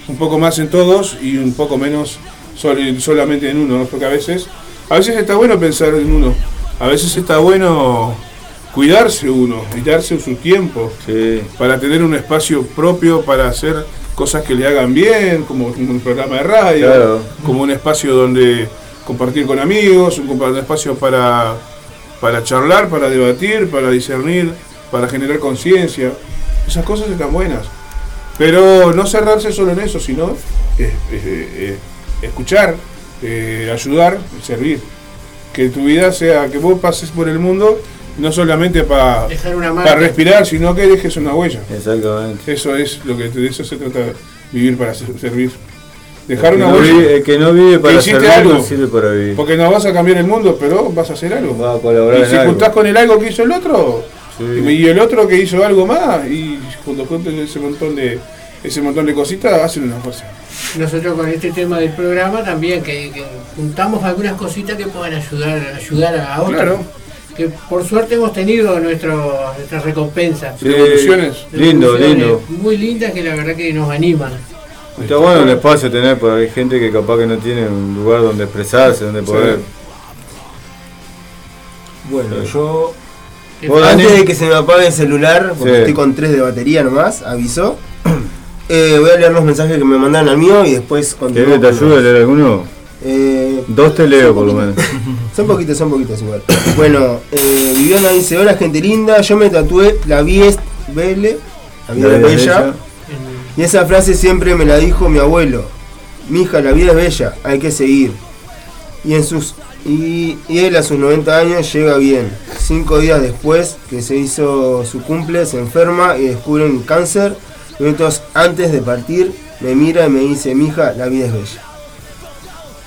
un poco más en todos y un poco menos sol- solamente en uno, ¿no? porque a veces, a veces está bueno pensar en uno, a veces está bueno cuidarse uno y darse su tiempo para tener un espacio propio para hacer cosas que le hagan bien, como un programa de radio, Claro. como un espacio donde compartir con amigos, un espacio para, para charlar, para debatir, para discernir, para generar conciencia. Esas cosas están buenas. Pero no cerrarse solo en eso, sino eh, eh, eh, escuchar, eh, ayudar, servir. Que tu vida sea, que vos pases por el mundo no solamente para respirar, sino que dejes una huella. Exactamente. Eso es lo que de eso se trata, vivir para ser- servir. Dejar una huella. el que no vive para servir algo. no sirve para vivir. Porque no vas a cambiar el mundo, pero vas a hacer algo. Va a colaborar y si algo. juntás con el algo que hizo el otro, Sí. y, el otro que hizo algo más, y cuando junten ese montón de ese montón de cositas, hacen una fuerza. Nosotros con este tema del programa también que, que juntamos algunas cositas que puedan ayudar, ayudar a otros. Claro. Que por suerte hemos tenido nuestro, nuestras recompensas. Sí, lindo, lindo. Muy lindas que la verdad que nos animan. Está bueno el espacio tener, porque hay gente que capaz que no tiene un lugar donde expresarse, donde poder. Bueno, yo. Antes de que se me apague el celular, porque Sí. estoy con 3 de batería nomás, avisó. <clears throat> Eh, voy a leer los mensajes que me mandaron al mío y después ¿Querés que te ayude a leer alguno? Eh, Dos te leo por lo menos. <laughs> Son poquitos, son poquitos igual. <coughs> Bueno, eh, Viviana dice, hola gente linda, yo me tatué la Vies Belle, la vida bella. bella. Y esa frase siempre me la dijo mi abuelo. Mija, la vida es bella, hay que seguir. Y en sus y, y él a sus 90 años llega bien. Cinco días después que se hizo su cumple, se enferma y descubren cáncer. Minutos antes de partir, me mira y me dice, mija, la vida es bella.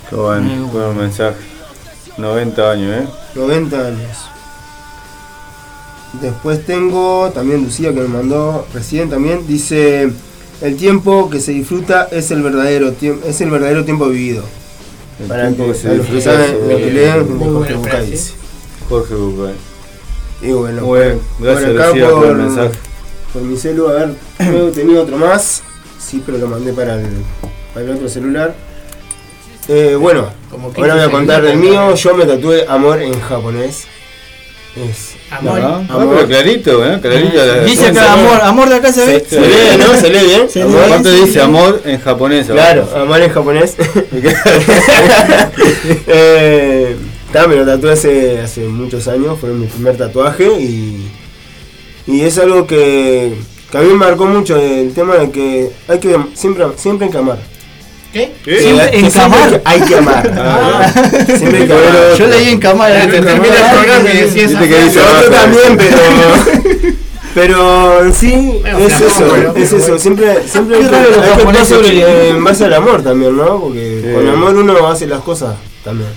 Qué bueno, buen mensaje. 90 años, ¿eh? 90 años. Después tengo también Lucía que me mandó recién también. Dice, el tiempo que se disfruta es el verdadero tiempo, es el verdadero tiempo vivido. El Para tiempo que, que se disfruta los que Muy Jorge Bucay frase. dice. Jorge Bucay. Y bueno, por gracias acá Lucía por el por- mensaje. por mi celu, a ver, <clears throat> luego tenía otro más. Sí, pero lo mandé para el, para el otro celular. Eh, bueno, ahora voy a contar del mío. Yo me tatué amor en japonés. Es Amor. Ah, ah, pero clarito, ¿eh? Clarito. la- Dice acá amor, amor de acá se ve. Se lee, ¿no? Se lee bien. Se Amor. lee. ¿Cuánto dice amor en japonés? Claro, amor en japonés. <laughs> eh, me lo tatué hace, hace muchos años, fue mi primer tatuaje y, y es algo que, que a mí me marcó mucho el tema de que hay que siempre, siempre hay que amar. ¿Qué? Siempre en siempre camar. <laughs> hay que amar. Ah. Siempre hay que amar. Yo leí en cámara. Te termina el programa y decía dice frase. Yo también, <laughs> pero. Pero en sí, Bueno, es eso, bueno, es bueno. eso, siempre, siempre hay que, sobre- en base al amor también, ¿no? Porque Sí. con amor uno hace las cosas también.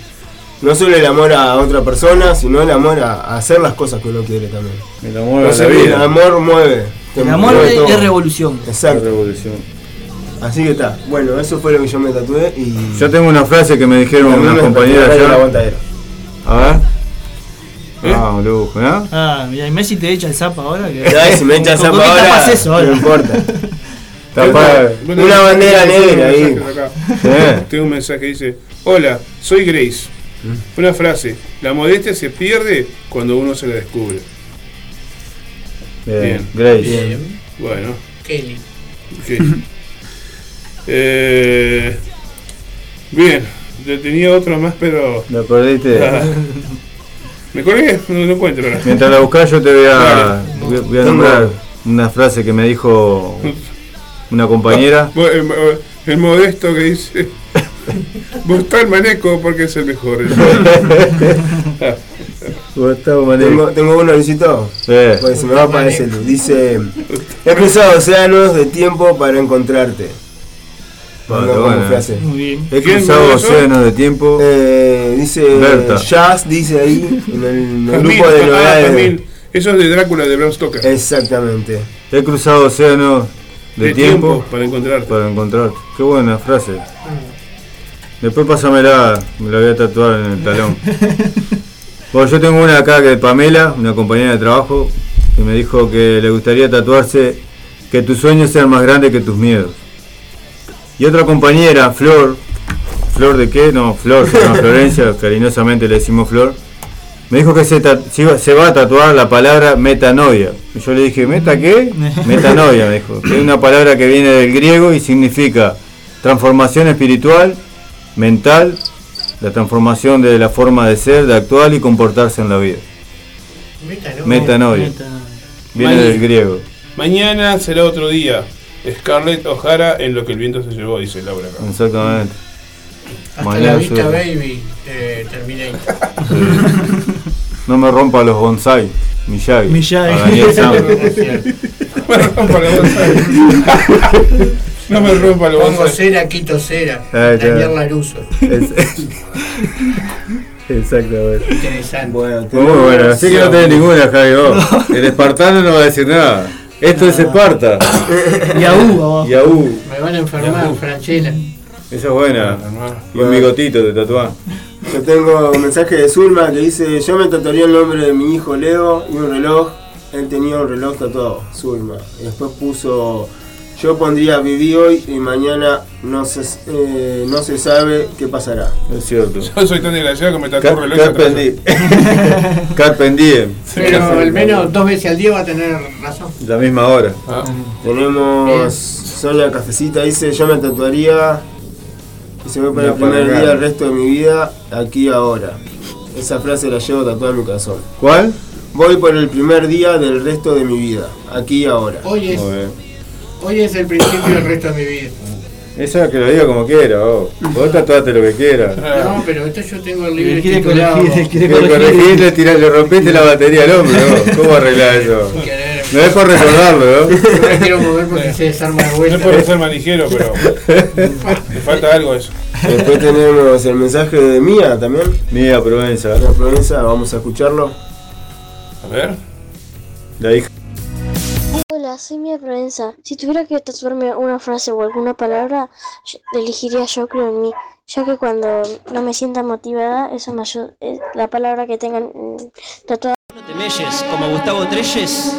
No solo el amor a otra persona, sino el amor a, hacer las cosas que uno quiere también. El amor a Entonces, la el vida. amor mueve. El amor mueve es, es revolución. Exacto. revolución. Así que está. Bueno, eso fue lo que yo me tatué y. Yo tengo una frase que me dijeron unas compañeras el allá. A ver. ¿Eh? Ah, un lujo, ¿no? Ah, mira, y Messi te echa el zapa ahora. Que... Ya, si me echan <laughs> ¿Con- zapa ahora, tapas eso ahora? no importa. <laughs> Bueno, Una bandera negra ahí. Sí. Tengo un mensaje que dice, hola, soy Grace. Una frase, la modestia se pierde cuando uno se la descubre. Bien. Bien. Grace. Bien. Bueno, Kelly. ok. Eh, bien, yo tenía otra más, pero... ¿Lo perdiste? Ah, ¿Me colgué? No lo encuentro ahora. Mientras la buscas yo te voy a, voy a- voy a nombrar una frase que me dijo una compañera. Bo- El, mo- el modesto que dice, el maneco porque es el mejor. <laughs> Gustavo Maneco. Tengo, tengo uno, Luisito. Sí. Pues se me va a aparecer. Dice: He cruzado océanos de tiempo para encontrarte. Bueno, Pongo como bueno. frase. Muy bien. He ¿Quién cruzado océanos de tiempo. Eh, dice Berta. Jazz, dice ahí <laughs> en el, en el grupo de ah, novedades. Jazmín. Eso es de Drácula de Bram Stoker. Exactamente. He cruzado océanos de, de tiempo, tiempo para encontrarte. para encontrarte. Qué buena frase. Después pásamela, me la voy a tatuar en el talón. <laughs> Bueno, yo tengo una acá que Pamela, una compañera de trabajo, que me dijo que le gustaría tatuarse que tus sueños sean más grandes que tus miedos. Y otra compañera, Flor, ¿Flor de qué? No, Flor, se llama <laughs> Florencia, cariñosamente le decimos Flor. Me dijo que se, va a tatuar la palabra metanoia. Y yo le dije, ¿meta qué? <laughs> Metanoia, me dijo. Que es una palabra que viene del griego y significa transformación espiritual, mental, la transformación de la forma de ser, de actuar y comportarse en la vida. Metanoia. Metanoia. Metanoia. Viene Maña- del griego. Mañana será otro día. Scarlett O'Hara en lo que el viento se llevó, dice Laura acá. Exactamente. Hasta la vista, baby. Eh, Terminator. No me rompa los bonsai, Miyagi. Miyagi. A Daniel Sam. <laughs> No me rompa la bonsai. No me rompa Pongo bonsai. cera, quito cera. Daniel Laruso. <laughs> Exactamente. Interesante. Bueno, Muy bueno, así que no tenés ninguna, Javi. vos. <laughs> El espartano no va a decir nada. Esto es Esparta. Abajo. Yahoo. Me van a enfermar, Franchella. Esa es buena. Y un bigotito de tatuar. Yo tengo un mensaje de Zulma que dice: Yo me tatuaría el nombre de mi hijo Leo y un reloj. Él tenía un reloj tatuado, Zulma. Y después puso: Yo pondría viví hoy y mañana no se, eh, no se sabe qué pasará. Es cierto. Yo soy tan desgraciado que me tatuó Car- reloj Carpe diem. Carpe diem. Pero al menos dos veces al día va a tener razón. La misma hora. Ah, Tenemos. Sonia Cafecita, dice: Yo me tatuaría y se ve para Una el primer día el resto de mi vida, aquí ahora. Esa frase la llevo tatuada en mi corazón. ¿Cuál? Voy por el primer día del resto de mi vida, aquí y ahora. Hoy es. Hoy es el principio del resto de mi vida. Esa que lo diga como quiera, vos. Vos <laughs> tatuate lo que quieras. No, pero esto yo tengo el libro Le quiere titulado. corregir, le quiere corregir, corregir. le, tirás- le rompiste la batería al hombre, vos. ¿Cómo arreglás eso? No es por recordarlo, ¿no? No quiero mover porque se desarma de No es por ser manijero, pero <laughs> me falta algo eso. Después tenemos el mensaje de Mía también. Mía Provenza, La Provenza, vamos a escucharlo. A ver. la hija. Hola, soy Mia Provenza. Si tuviera que tatuarme una frase o alguna palabra, yo- elegiría yo creo en mí, ya que cuando no me sienta motivada, eso me ayuda, es la palabra que tengan mm, tatuada. ¿No te melles como Gustavo Trelles?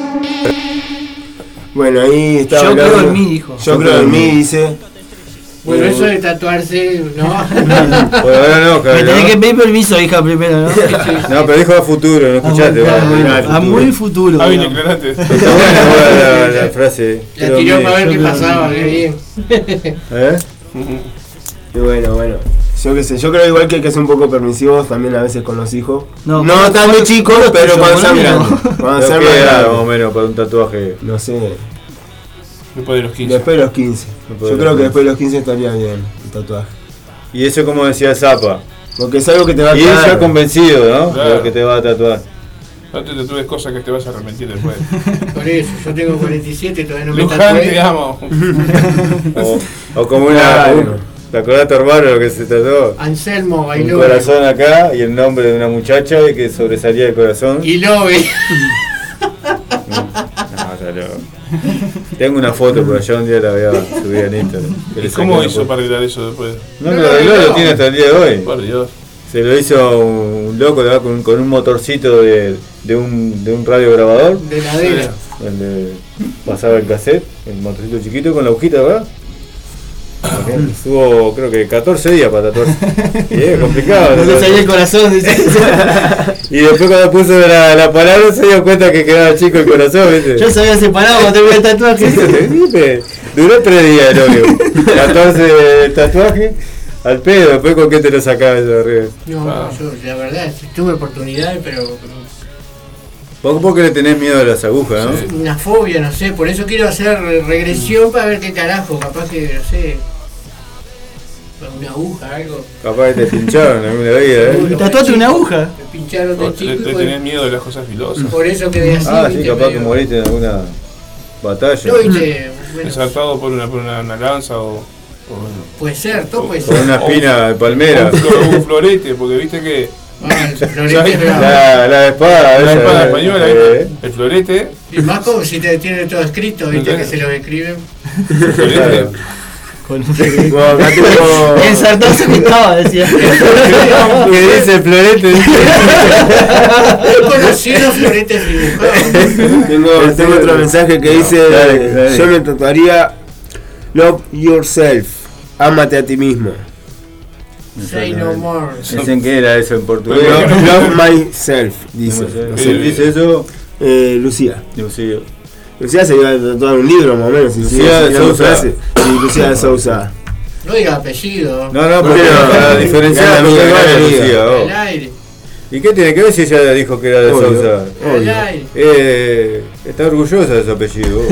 Bueno, ahí está. Yo hablando- creo en mí, dijo. Yo creo en mí, dice. Bueno, Eh, eso de tatuarse, no. <laughs> <laughs> <laughs> Ahora no, Me cabrón. tenés que pedir permiso, hija, primero, ¿no? No, pero dijo a futuro, no escuchaste. Ah, va, muy- a muy futuro. Ah, bien. Está buena la, la frase. La tiró para ver qué pasaba, que- qué bien. ¿Eh? Y bueno, bueno. Yo qué sé, yo creo igual que hay que ser un poco permisivos también a veces con los hijos. No, No, tan de con- chicos, pero cuando sean grandes. Cuando sean ¿qué más grandes. más o menos para un tatuaje? No sé. Después de los 15. Después de los 15. Después Yo de creo que después de los 15 estaría bien el tatuaje. Y eso como decía Zapa. Porque es algo que te va a Y él ya convencido, ¿no? De Claro. lo que te va a tatuar. No te tatúes cosas que te vas a arrepentir después. <laughs> Por eso, yo tengo 47 y todavía no me Luján, tatué. te amo. <laughs> O, o como una. Claro. un- ¿Te acordás de tu hermano lo que se tatuó? Anselmo Un bailó. corazón acá y el nombre de una muchacha que sobresalía el corazón. Y Lobe. <laughs> No, ya lo- <laughs> Tengo una foto por allá un día la voy a subir en Instagram. que le ¿Y saqué cómo hizo para arreglar eso después? No, lo arregló, lo tiene hasta el día de hoy. Por Dios. Se lo hizo un loco ¿verdad? con, con un motorcito de, de, un, de un radio grabador. De ladera. Donde pasaba el cassette, el motorcito chiquito con la agujita, ¿verdad? Estuvo creo que 14 días para tatuarse. <laughs> Y es complicado. No salía el corazón. <laughs> Y después cuando puso la, la palabra se dio cuenta que quedaba chico el corazón, ¿viste? Yo se había separado cuando terminé el tatuaje. ¿Viste? Duró tres días el novio. 14 tatuajes al pedo, después con qué te lo sacabas eso de arriba. No, Ah. yo la verdad, tuve oportunidades, pero Vos porque le tenés miedo a las agujas, ¿no? una fobia, no sé. Por eso quiero hacer regresión para ver qué carajo. Capaz que, no sé, una aguja, algo. Capaz que te pincharon alguna vida, ¿eh? Tatuate una aguja. Me pincharon de Le, chico por, tenés miedo de las cosas filosas. por eso quedé así. Ah, sí, capaz que moriste en alguna batalla. No, viste, bueno, Ensartado por una, por una, una lanza o, o, puede ser, todo puede ser. una espina de o palmera. un, flo- un florete, porque viste que Ah, el <laughs> La, la espada, la esa, espada eh, española, eh, el florete, Y más como si te tiene todo escrito, viste, que se lo escriben. el florete claro. Con <laughs> acá tengo. <laughs> Ensartado se pintaba, decía. <laughs> ¿Qué dice florete? He conocido floretes dibujados. Tengo, tengo otro mensaje que dice: Dale, dale. Yo me tatuaría Love yourself. Ámate a ti mismo. Say no more. Dicen que era eso en portugués. Love, love myself, dice. No sé. ¿Quién dice eso? Eh, Lucía. Lucía. Lucía se iba a tatuar un libro más o menos. si Lucía de Sousa. Sí, Lucía de Sousa. No diga apellido. No, no, porque para diferenciar era gran de. Al aire. ¿Y qué tiene que ver si ella dijo que era de Obvio. Sousa? Eh, está orgullosa de su apellido.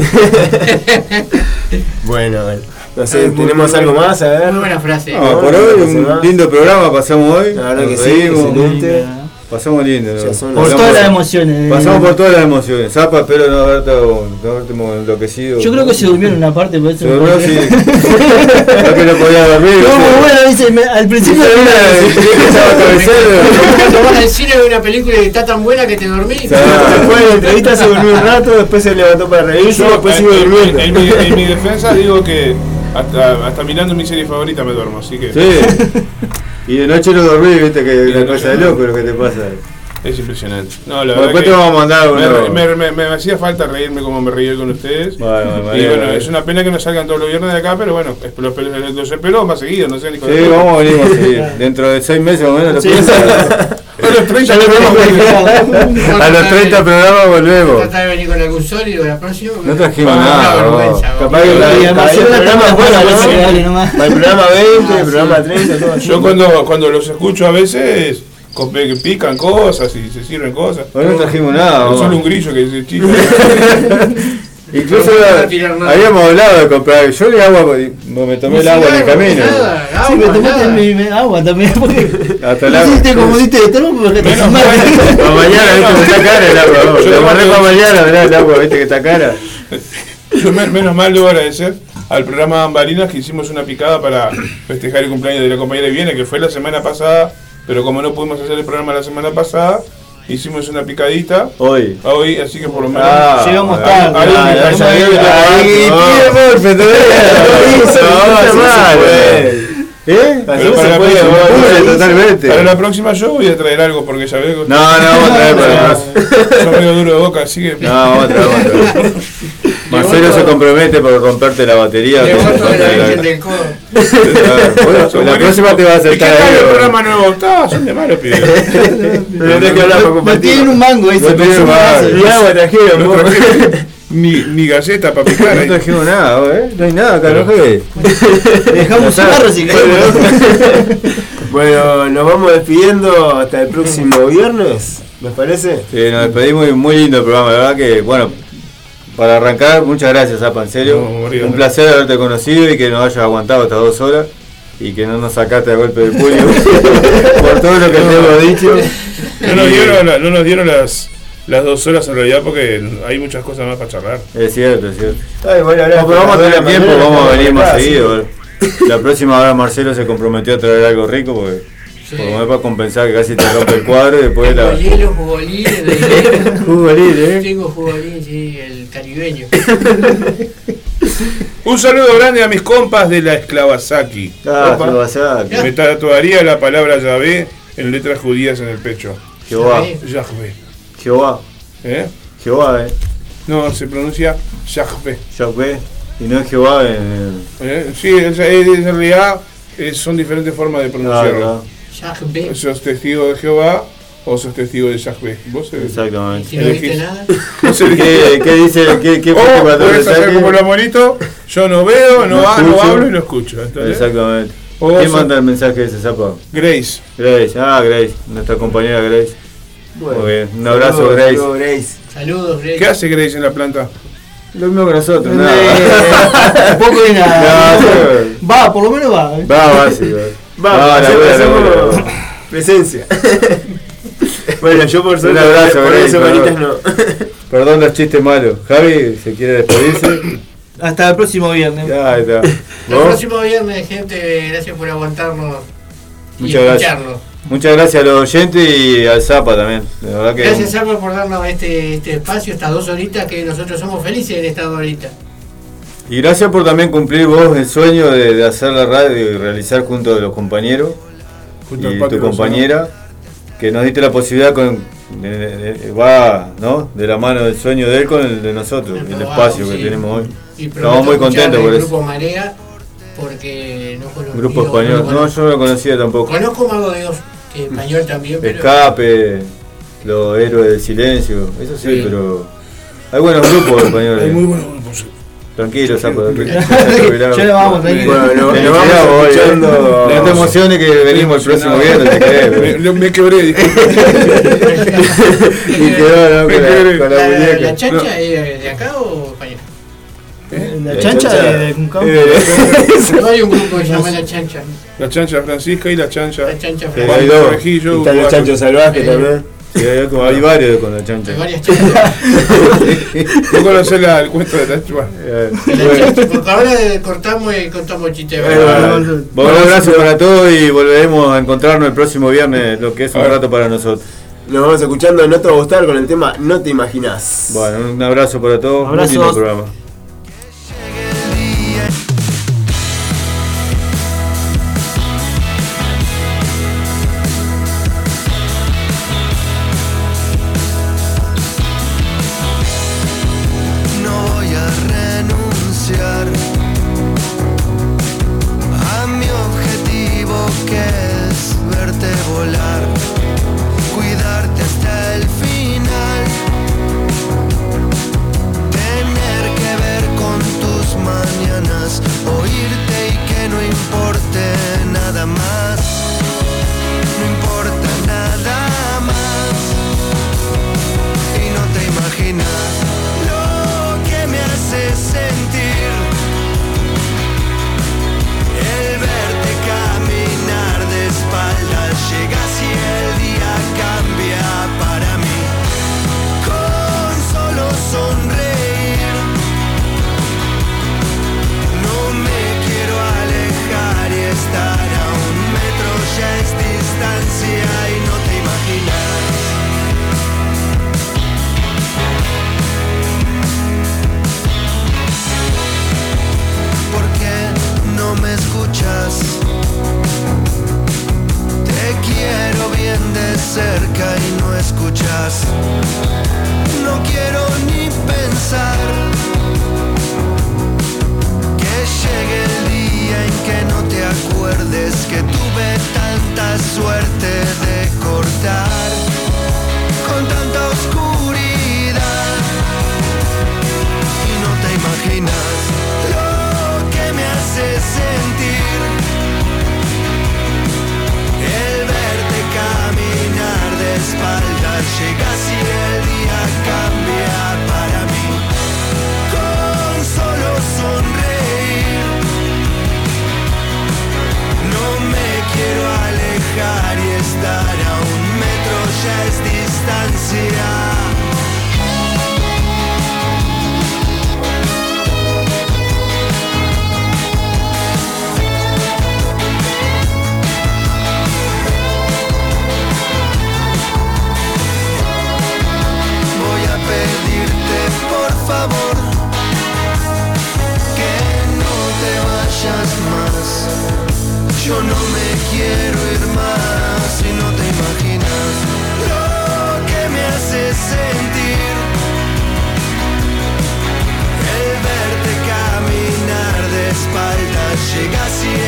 Bueno, <laughs> bueno. No sé, Ah, muy- ¿tenemos muy algo más? A ver. Muy buena frase. No, No, por hoy un lindo programa pasamos hoy. La verdad Nos que sí, excelente. Pasamos lindo. ¿no? Por todas las emociones. Pasamos por todas las emociones. Zapa, espero no haberte, no haberte enloquecido. Yo creo que se durmió en una parte, por eso. Se durmió, sí. No <laughs> que no podía dormir. No, bueno, dice, me- al principio que estaba <laughs> cabeceando. Cuando vas al cine de una película y está tan buena que te dormís. <laughs> Después de la entrevista se durmió un rato, después se levantó para reírse, después durmiendo. en mi, en mi defensa digo que hasta, hasta mirando mi serie favorita me duermo, así que Sí. <laughs> Y de noche no dormí, viste que es una cosa de loco lo que te pasa. Es impresionante. No, la Bueno, verdad después que te vamos a mandar me, uno. me, me- me hacía falta reírme como me reí con ustedes. Bueno, bueno, y bueno, eh. es una pena que no salgan todos los viernes de acá, pero bueno, es- los, los, los espero más seguido, no sé ni Sí, vamos a venir a seguir. Dentro de seis meses o menos lo Sí, pienso. A los 30 Ya lo programas vemos. A los 30 programas volvemos. Tratar de venir con algún sólido la próxima. No trajimos Ah, nada, Una. Capaz que el programa 20, Ah, el programa sí. 30, todo así. Yo cuando, cuando los escucho a veces pican cosas y se sirven cosas. Hoy no trajimos nada. vos. Solo un grillo que se chita. <laughs> Incluso No habíamos hablado de comprar. Yo le agua, me tomé el agua en el camino. Nada, Sí, me agua, tomaste mi, mi agua también. Porque Hasta el no agua. hiciste como diste de trompo porque te Menos Para mañana, viste que está cara el agua. Yo mando- para mañana, mirá el agua, viste que está cara. Yo me- menos mal debo agradecer al programa Bambalinas que hicimos una picada para festejar el cumpleaños de la compañera Viene, que fue la semana pasada, pero como no pudimos hacer el programa la semana pasada, hicimos una picadita Hoy. hoy, así que por lo menos... Ah, Llegamos tarde. ahí- Ah, ahí- puede. ¿Eh? Pero Así para se la puede, se- totalmente. Para la próxima yo voy a traer algo porque ya veo que No, no, vamos a traer para <laughs> más. soy medio duro de boca, así que... No, vamos a traer, vamos a traer. <laughs> Marcelo se compromete por romperte la batería. Le que la de la- virgen del codo. Claro, la próxima te vas a ¿Y qué acercar tal ahí. el programa nuevo? Ah, son de malos pibes. <laughs> Tenés que hablar para No compartir. tienen un mango ahí, No tienen mango. Y agua trajeron, No ni, ni galleta para picar No trajimos nada, ¿eh? No hay nada acá, ¿no, Javi? Dejamos un cigarro si queremos. <laughs> Bueno, nos vamos despidiendo hasta el próximo viernes, ¿me parece? Sí, nos despedimos y muy lindo el programa, la verdad que, bueno, para arrancar, muchas gracias, Zapa, en serio. No, morir, Un placer haberte conocido y que nos hayas aguantado estas dos horas y que no nos sacaste a golpe de puño <laughs> por todo lo que te hemos dicho. No nos dieron, la- no nos dieron las, las dos horas en realidad porque hay muchas cosas más para charlar. Es cierto, es cierto. Ay, bueno, ahora No, pero vamos a tener tiempo, vamos a venir más seguido. La próxima hora Marcelo se comprometió a traer algo rico porque por lo menos para compensar que casi te rompe el cuadro y después la. hielo, jugolín, de hielo. <laughs> Jugolín, ¿eh? Tengo jugolín, sí, el caribeño. <laughs> Un saludo grande a mis compas de la Esclavasaki. Ah. Me tatuaría la palabra Yahvé en letras judías en el pecho. Jehová. Yahvé. Jehová. ¿Eh? Jehová, eh. No, se pronuncia Yahvé. Yahvé. Y no es Jehová en. ¿Eh? Sí, en realidad eh, son diferentes formas de pronunciarlo. Yahvé. Sos testigo de Jehová o sos testigo de Yahvé. Vos eh, Exactamente. Si no viste nada, <laughs> No ¿Qué, qué dice? ¿Qué, qué O patrón puedes de hacer como los monitos, yo no veo, no, No ha- no hablo y no escucho. ¿entendés? Exactamente. O ¿Quién manda el mensaje ese zapa? Grace. Grace, ah, Grace, nuestra compañera Grace. Bueno, Muy bien, un abrazo, saludos, Grace. saludos, Grace. saludos, Greg. ¿Qué hace Grace en la planta? Lo mismo que nosotros, Eh, nada. <laughs> Un poco de nada. <laughs> No. Va, por lo menos va. Va, va, sí, va. Vamos, hacemos buena. presencia. <laughs> bueno, yo por Un suerte, abrazo, por eso manitas no. <laughs> Perdón los chistes malos. Javi, ¿se quiere despedirse? Hasta el próximo viernes. Ya, ahí está. <laughs> El ¿Vos? próximo viernes, gente, gracias por aguantarnos y Muchas gracias. escucharnos. Muchas gracias a los oyentes y al Zapa también. De verdad que Gracias, Salva, por darnos este, este espacio, estas dos horitas que nosotros somos felices en esta horita. Y gracias por también cumplir vos el sueño de, de hacer la radio y realizar junto a los compañeros Junto y tu compañera, que nos diste la posibilidad con de- de- de- va ¿no? de la mano del sueño de él con el de nosotros, el espacio que tenemos hoy. Y Estamos muy contentos por eso. Grupo Marea, porque no conozco. Grupo español, no, yo no lo conocía tampoco. Conozco Mago de Dios, que español también, pero. Escape, los héroes del silencio, eso sí, Sí. pero hay buenos grupos españoles. Hay muy buenos grupos. Tranquilo, Zapo. <laughs> Ya lo vamos, tranquilo. Bueno, no, Te nos vamos eh. escuchando. No te emociones que venimos el próximo viernes, te querés. Me, me quebré. <laughs> Y quedó, ¿no? <laughs> Con la, con la ¿La, muñeca. la chancha es de acá o español? La La chancha de. Eh, No hay un grupo que se llama La Chancha. La chancha Francisca y la chancha. La Chancha Francisca. hay dos. Están los chanchos salvajes Eh, también. Sí, hay, como- hay varios con la chancha. Hay varias chanchas. <laughs> ¿Vos conocés la- el cuento de la chancha? Eh, Porque ahora cortamos y contamos chistes. Eh, bueno. Bueno, un abrazo para todos y volveremos a encontrarnos el próximo viernes, lo que es un rato para nosotros. Nos vamos escuchando en otro gustar con el tema No te imaginas. Bueno, un abrazo para todos, Abrazos. lindo programa. chegasse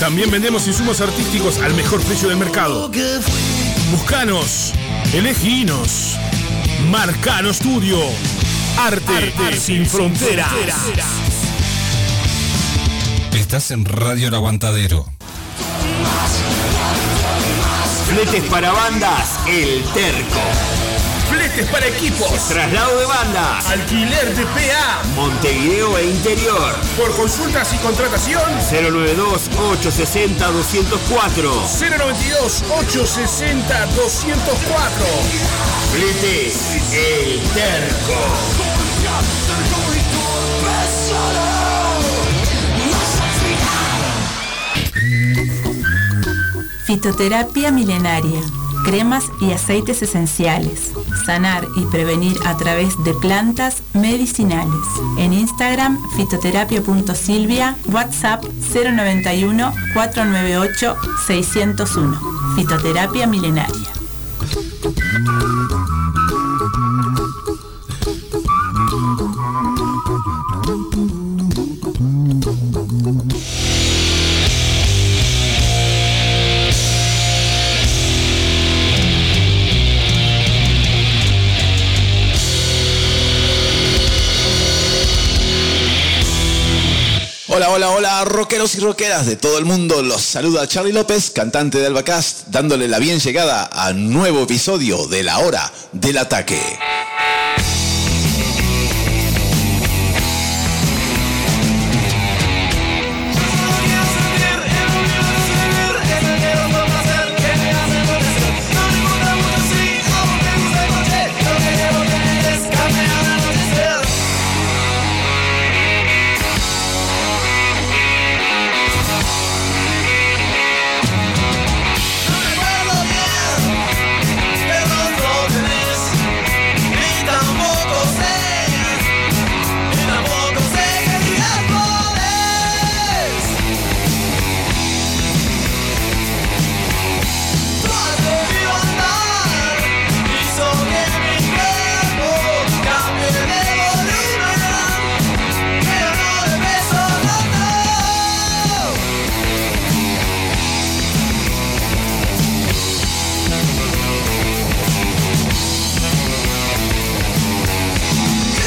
También vendemos insumos artísticos al mejor precio del mercado. Buscanos, eleginos. Marcano Studio. Arte, sin fronteras. Estás en Radio El Aguantadero. Fletes para bandas, El Terco. Fletes para equipos. Traslado de bandas. Alquiler de PA. Montevideo e interior. Por consultas y contratación. 092-860-204. 092-860-204. Fletes, El Terco. Fitoterapia milenaria. Cremas y aceites esenciales. Sanar y prevenir a través de plantas medicinales. En Instagram fitoterapia.silvia, WhatsApp 091 498 601. Fitoterapia milenaria. Rockeros y rockeras de todo el mundo. Los saluda Charlie López, cantante de Albacast, dándole la bien llegada a nuevo episodio de La Hora del Ataque.